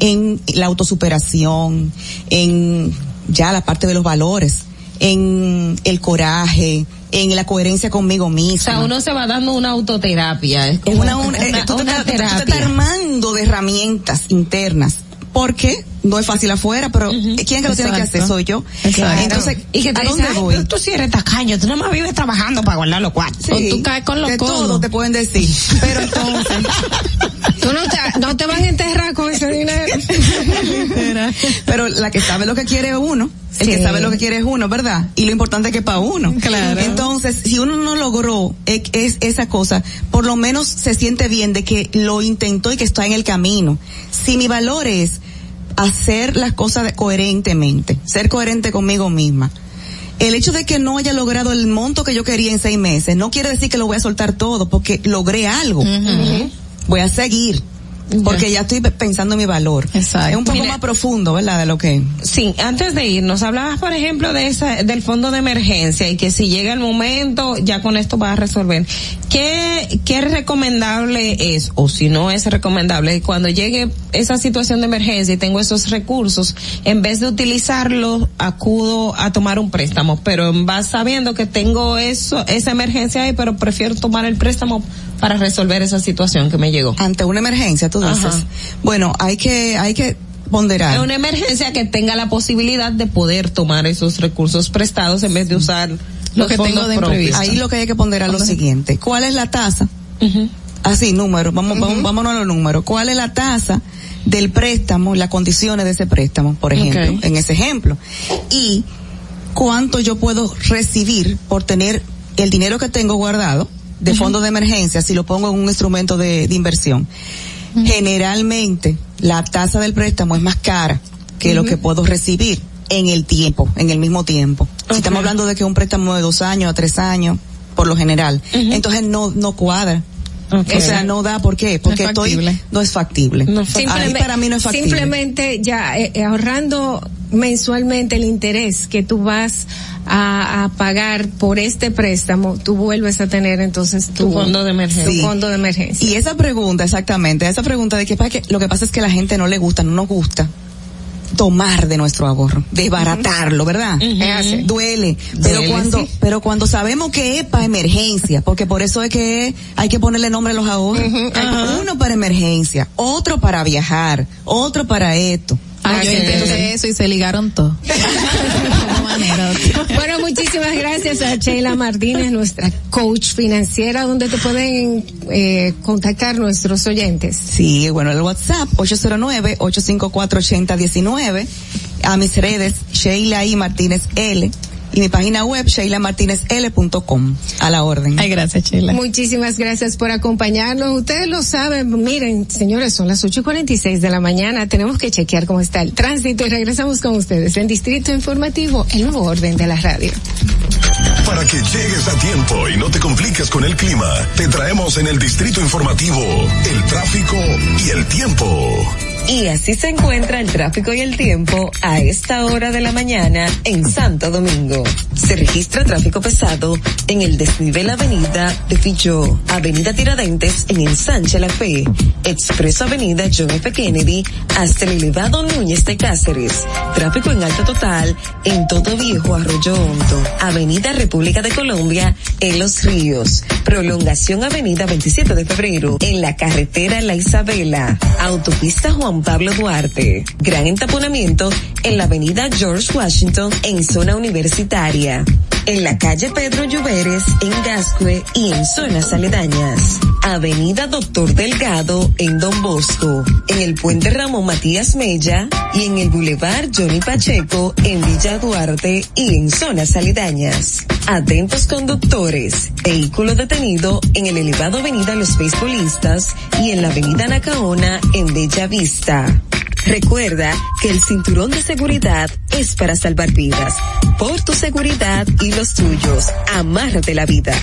en la autosuperación, en ya la parte de los valores, en el coraje, en la coherencia conmigo misma. O sea, uno se va dando una autoterapia. Es como una, una, una- tú te una estás- tú te estás terapia. armando de herramientas internas. Porque no es fácil afuera, pero ¿quién es que lo tiene que hacer? Soy yo. Exacto. Entonces, y que te ¿a dónde "Ay, voy? tú sí eres tacaño, tú nada más vives trabajando para guardar los cuartos. Sí, de todo te pueden decir. (laughs) Pero entonces, (laughs) Tú no te, no te van a enterrar con ese dinero. pero la que sabe lo que quiere es uno. El que sabe lo que quiere es uno, ¿verdad? Y lo importante es que para uno. Claro. Entonces, si uno no logró e- es, esa cosa, por lo menos se siente bien de que lo intentó y que está en el camino. Si mi valor es hacer las cosas coherentemente, ser coherente conmigo misma. El hecho de que no haya logrado el monto que yo quería en seis meses no quiere decir que lo voy a soltar todo porque logré algo. Voy a seguir. Porque ya estoy pe- pensando en mi valor. Exacto. Es un poco Mire- más profundo, ¿verdad? De lo que... Sí, antes de irnos, hablabas, por ejemplo, de esa, del fondo de emergencia y que si llega el momento, ya con esto vas a resolver. ¿Qué, qué recomendable es, o si no es recomendable, cuando llegue esa situación de emergencia y tengo esos recursos, en vez de utilizarlos, acudo a tomar un préstamo, pero vas sabiendo que tengo eso, esa emergencia ahí, pero prefiero tomar el préstamo para resolver esa situación que me llegó? Ante una emergencia, tú dices. Ajá. Bueno, hay que, hay que ponderar. Es una emergencia que tenga la posibilidad de poder tomar esos recursos prestados en vez de usar Lo los que tengo de imprevisto. Ahí lo que hay que ponderar es lo siguiente. ¿Cuál es la tasa? Así, número. Vamos, vamos, vámonos a los números. ¿Cuál es la tasa del préstamo, las condiciones de ese préstamo, por ejemplo, en ese ejemplo? Y cuánto yo puedo recibir por tener el dinero que tengo guardado de fondo de emergencia si lo pongo en un instrumento de, de inversión. Generalmente, la tasa del préstamo es más cara que lo que puedo recibir en el tiempo, en el mismo tiempo. Si estamos hablando de que un préstamo de dos años a tres años, por lo general, entonces no, no cuadra. O sea, no da, ¿por qué? Porque es estoy, factible. no es factible. Ahí Simplemente- para mí no es factible. Simplemente ya eh, eh, ahorrando mensualmente el interés que tú vas a, a pagar por este préstamo, tú vuelves a tener entonces tu, Tu fondo de emergencia. tu fondo de emergencia. Y esa pregunta, exactamente, esa pregunta de que, que lo que pasa es que la gente no le gusta, no nos gusta tomar de nuestro ahorro, desbaratarlo, ¿verdad? Duele, pero Duele, cuando, sí. pero cuando sabemos que es para emergencia, porque por eso es que hay que ponerle nombre a los ahorros. Hay uno para emergencia, otro para viajar, otro para esto. Ah, yo intenté eso y se ligaron todo. De manera otra. Bueno, muchísimas gracias a Sheila Martínez, nuestra coach financiera, donde te pueden eh, contactar nuestros oyentes. Sí, bueno, el WhatsApp 809-854-8019, a mis redes Sheila y Martínez L y mi página web sheilamartinezl.com a la orden. Ay, gracias, Sheila. Muchísimas gracias por acompañarnos. Ustedes lo saben, miren, señores, son las ocho y cuarenta y seis de la mañana. Tenemos que chequear cómo está el tránsito y regresamos con ustedes en Distrito Informativo, el nuevo orden de la radio. Para que llegues a tiempo y no te compliques con el clima, te traemos en el Distrito Informativo el tráfico y el tiempo. Y así se encuentra el tráfico y el tiempo a esta hora de la mañana en Santo Domingo. Se registra tráfico pesado en el desnivel Avenida de Filló, Avenida Tiradentes en Ensanche La Fe, Expreso Avenida John F. Kennedy hasta el elevado Núñez de Cáceres. Tráfico en alto total en Todo Viejo Arroyo Hondo, Avenida República de Colombia en Los Ríos. Prolongación Avenida 27 de Febrero, en la carretera La Isabela, Autopista Juan Pablo Duarte. Gran entaponamiento en la Avenida George Washington, en zona universitaria. En la calle Pedro Lluveres, en Gascue y en zonas aledañas. Avenida Doctor Delgado, en Don Bosco. En el Puente Ramón Matías Mella y en el Boulevard Johnny Pacheco, en Villa Duarte y en zonas aledañas. Atentos conductores. Vehículo detenido en el elevado Avenida Los Beisbolistas y en la Avenida Nacaona en Bella Vista. Recuerda que el cinturón de seguridad es para salvar vidas. Por tu seguridad y los tuyos, amárrate la vida.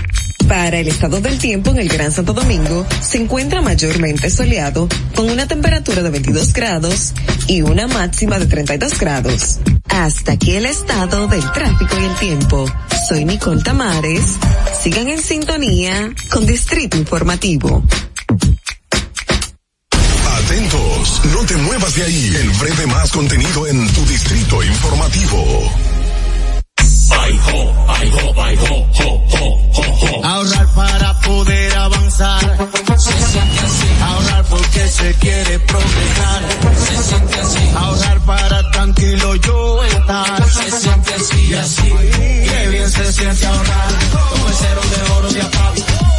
Para el estado del tiempo en el Gran Santo Domingo, se encuentra mayormente soleado, con una temperatura de 22 grados y una máxima de 32 grados. Hasta aquí el estado del tráfico y el tiempo. Soy Nicole Tamares. Sigan en sintonía con Distrito Informativo. Atentos, no te muevas de ahí. El breve más contenido en tu distrito informativo. Ahorrar para poder avanzar. Se siente así. Ahorrar porque se quiere progresar. Se siente así. Ahorrar para tranquilo yo estar. Se siente así. Y así. Qué bien se siente ahorrar. Con el cero de oro de APAP.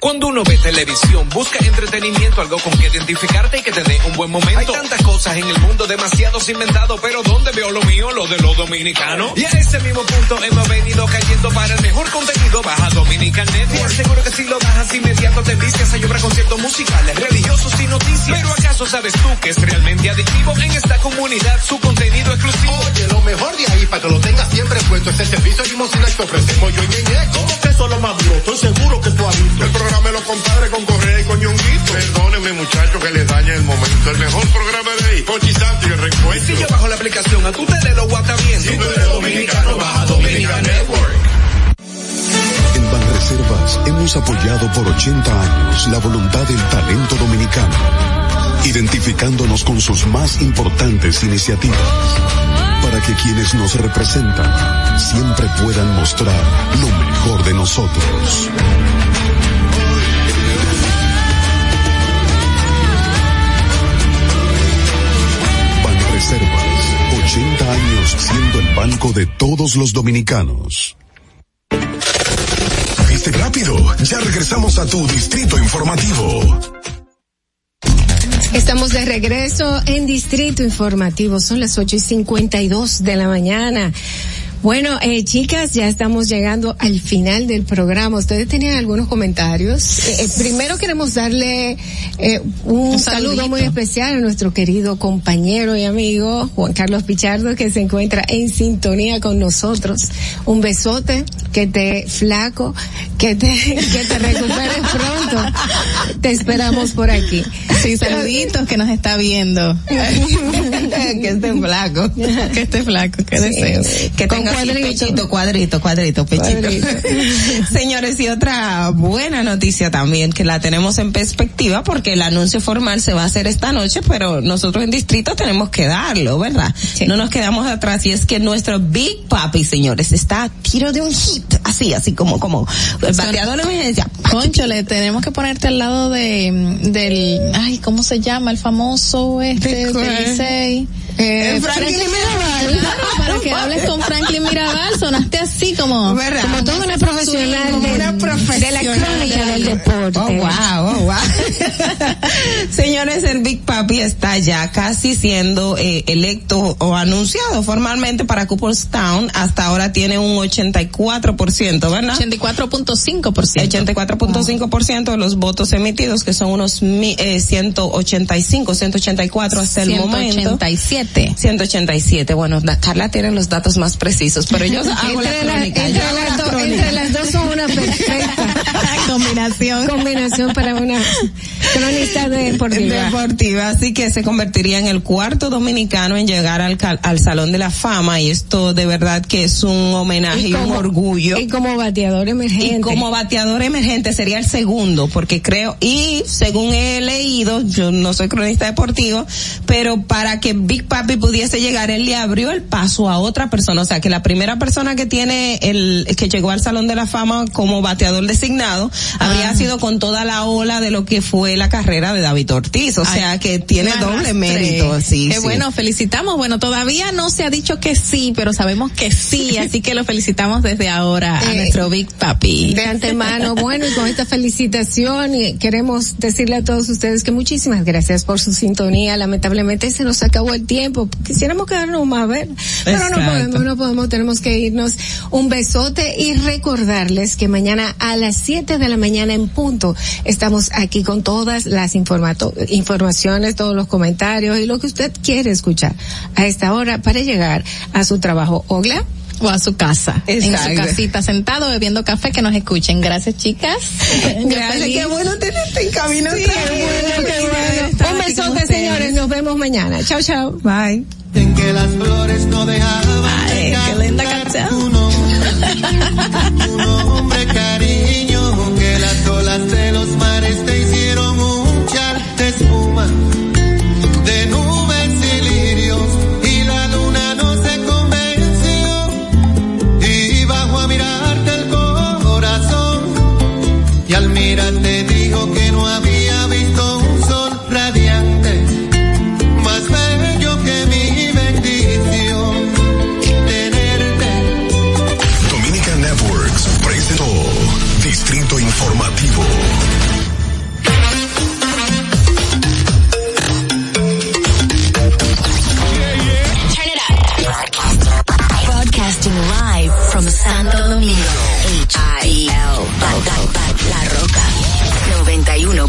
Cuando uno ve televisión, busca entretenimiento, algo con que identificarte y que te dé un buen momento. Hay tantas cosas en el mundo, demasiados inventados, pero ¿dónde veo lo mío? Lo de los dominicanos. Y a ese mismo punto hemos venido cayendo para el mejor contenido. Baja Dominican Network. Seguro que si lo bajas inmediato te vistes hay obra conciertos musicales, religiosos y noticias. Pero ¿acaso sabes tú que es realmente adictivo en esta comunidad su contenido exclusivo? Oye, lo mejor de ahí para que lo tengas siempre puesto es el servicio limosina que ofrecemos yo y Ñeñe. ¿Cómo que eso lo más duro? Estoy seguro que tú has visto. El programa de los compadres con Correa y con Ñonguito. Perdónenme muchachos que les dañe el momento. El mejor programa de ahí. Pochi Santo y el reencuentro. Si yo bajo la aplicación, a tú te de lo guata viendo. Si tú eres dominicano, baja Dominican Network. En Banreservas hemos apoyado por 80 años la voluntad del talento dominicano, identificándonos con sus más importantes iniciativas para que quienes nos representan siempre puedan mostrar lo mejor de nosotros. Reservas, 80 años siendo el banco de todos los dominicanos. Viste rápido, ya regresamos a tu distrito informativo. Estamos de regreso en Distrito Informativo. Son las ocho y cincuenta y dos de la mañana. Bueno, eh, chicas, ya estamos llegando al final del programa. ¿Ustedes tenían algunos comentarios? Eh, eh, primero queremos darle eh, un, saludo muy especial a nuestro querido compañero y amigo Juan Carlos Pichardo, que se encuentra en sintonía con nosotros. Un besote, que te flaco, que te, (laughs) que te recuperes pronto. Te esperamos por aquí. Sí, saluditos que nos está viendo. (laughs) (laughs) que esté flaco. Que esté flaco, que deseo. Que tenga pechito, cuadrito, cuadrito, pechito. (laughs) Señores, y otra buena noticia también, que la tenemos en perspectiva, porque el anuncio formal se va a hacer esta noche, pero nosotros en distrito tenemos que darlo, ¿verdad? No nos quedamos atrás, y es que nuestro Big Papi, señores, está a tiro de un hit, así, así como, como, el bateador de emergencia. Concho, le tenemos que ponerte al lado de, del, ay, ¿cómo se llama? El famoso este, Licey. Eh, Franklin Mirabal. Claro, para que hables con Franklin Mirabal, sonaste así como, ¿verdad? Como toda una profesional de, una profesional. de la crónica del deporte. Oh, wow, oh, wow. (laughs) Señores, el Big Papi está ya casi siendo eh, electo o anunciado formalmente para Cooperstown. Hasta ahora tiene un 84%, ¿verdad? 84.5%. 84.5% de los votos emitidos, que son unos eh, 185, 184 hasta el momento. 187. 187. Bueno, la- Carla tiene los datos más precisos, pero yo (laughs) hago la Entre, la- crónica. entre la entre las dos son una perfecta (laughs) (laughs) Combinación. combinación para una cronista deportiva. deportiva, así que se convertiría en el cuarto dominicano en llegar al, al Salón de la Fama y esto de verdad que es un homenaje y, un orgullo. Y como bateador emergente. Y como bateador emergente sería el segundo, porque creo, y según he leído, yo no soy cronista deportivo, pero para que Big Papi pudiese llegar, él le abrió el paso a otra persona, o sea que la primera persona que tiene el, que llegó al Salón de la Fama como bateador designado, habría sido con toda la ola de lo que fue la carrera de David Ortiz, o sea que tiene doble mérito, sí. Qué sí. bueno, felicitamos. Bueno, todavía no se ha dicho que sí, pero sabemos que sí, así que lo felicitamos desde ahora a Eh, nuestro Big Papi. de antemano. Bueno, y con esta felicitación queremos decirle a todos ustedes que muchísimas gracias por su sintonía. Lamentablemente se nos acabó el tiempo. Quisiéramos quedarnos más a ver, pero no podemos, no podemos, tenemos que irnos. Un besote y recordarles que mañana a las 7 de la mañana en punto estamos aquí con todas las informato- informaciones, todos los comentarios y lo que usted quiere escuchar a esta hora para llegar a su trabajo. Ogla. O a su casa, en Exacto. su casita, sentado bebiendo café, que nos escuchen. Gracias, chicas. (laughs) Gracias, qué bueno tenerte en camino. Qué bueno. estar Un besote, señores. Nos vemos mañana. Chao, chao. Bye. En que las flores no dejaban Ay, qué linda canción. tu nombre, tu nombre cariño,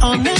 told you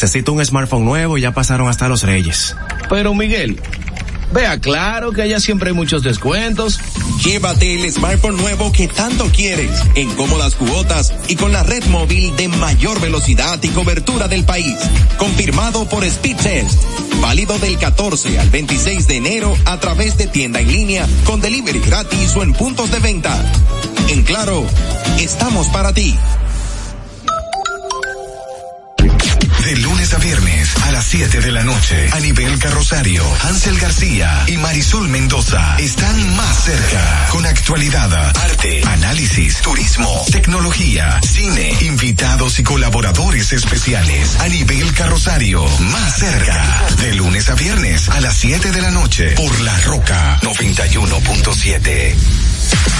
Necesito un smartphone nuevo y ya pasaron hasta los reyes. Pero Miguel, vea claro que allá siempre hay muchos descuentos. Llévate el smartphone nuevo que tanto quieres, en cómodas cuotas y con la red móvil de mayor velocidad y cobertura del país. Confirmado por Speedtest. Válido del 14 al 26 de enero a través de tienda en línea con delivery gratis o en puntos de venta. En claro, estamos para ti. 7 de la noche, Anibel Carrosario, Hansel García y Marisol Mendoza están más cerca con actualidad, arte, análisis, turismo, tecnología, cine, invitados y colaboradores especiales. Anibel Carrosario, más cerca. De lunes a viernes a las 7 de la noche por La Roca 91.7.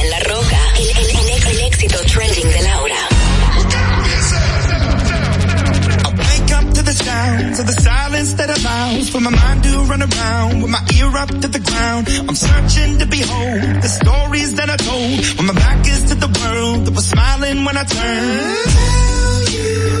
en La Roca, el, el- el- el éxito trending de Laura. Wake up to the sounds of the silence that allows for my mind to run around with my ear up to the ground. I'm searching to behold the stories that I told when my back is to the world that was smiling when I turned. Tell you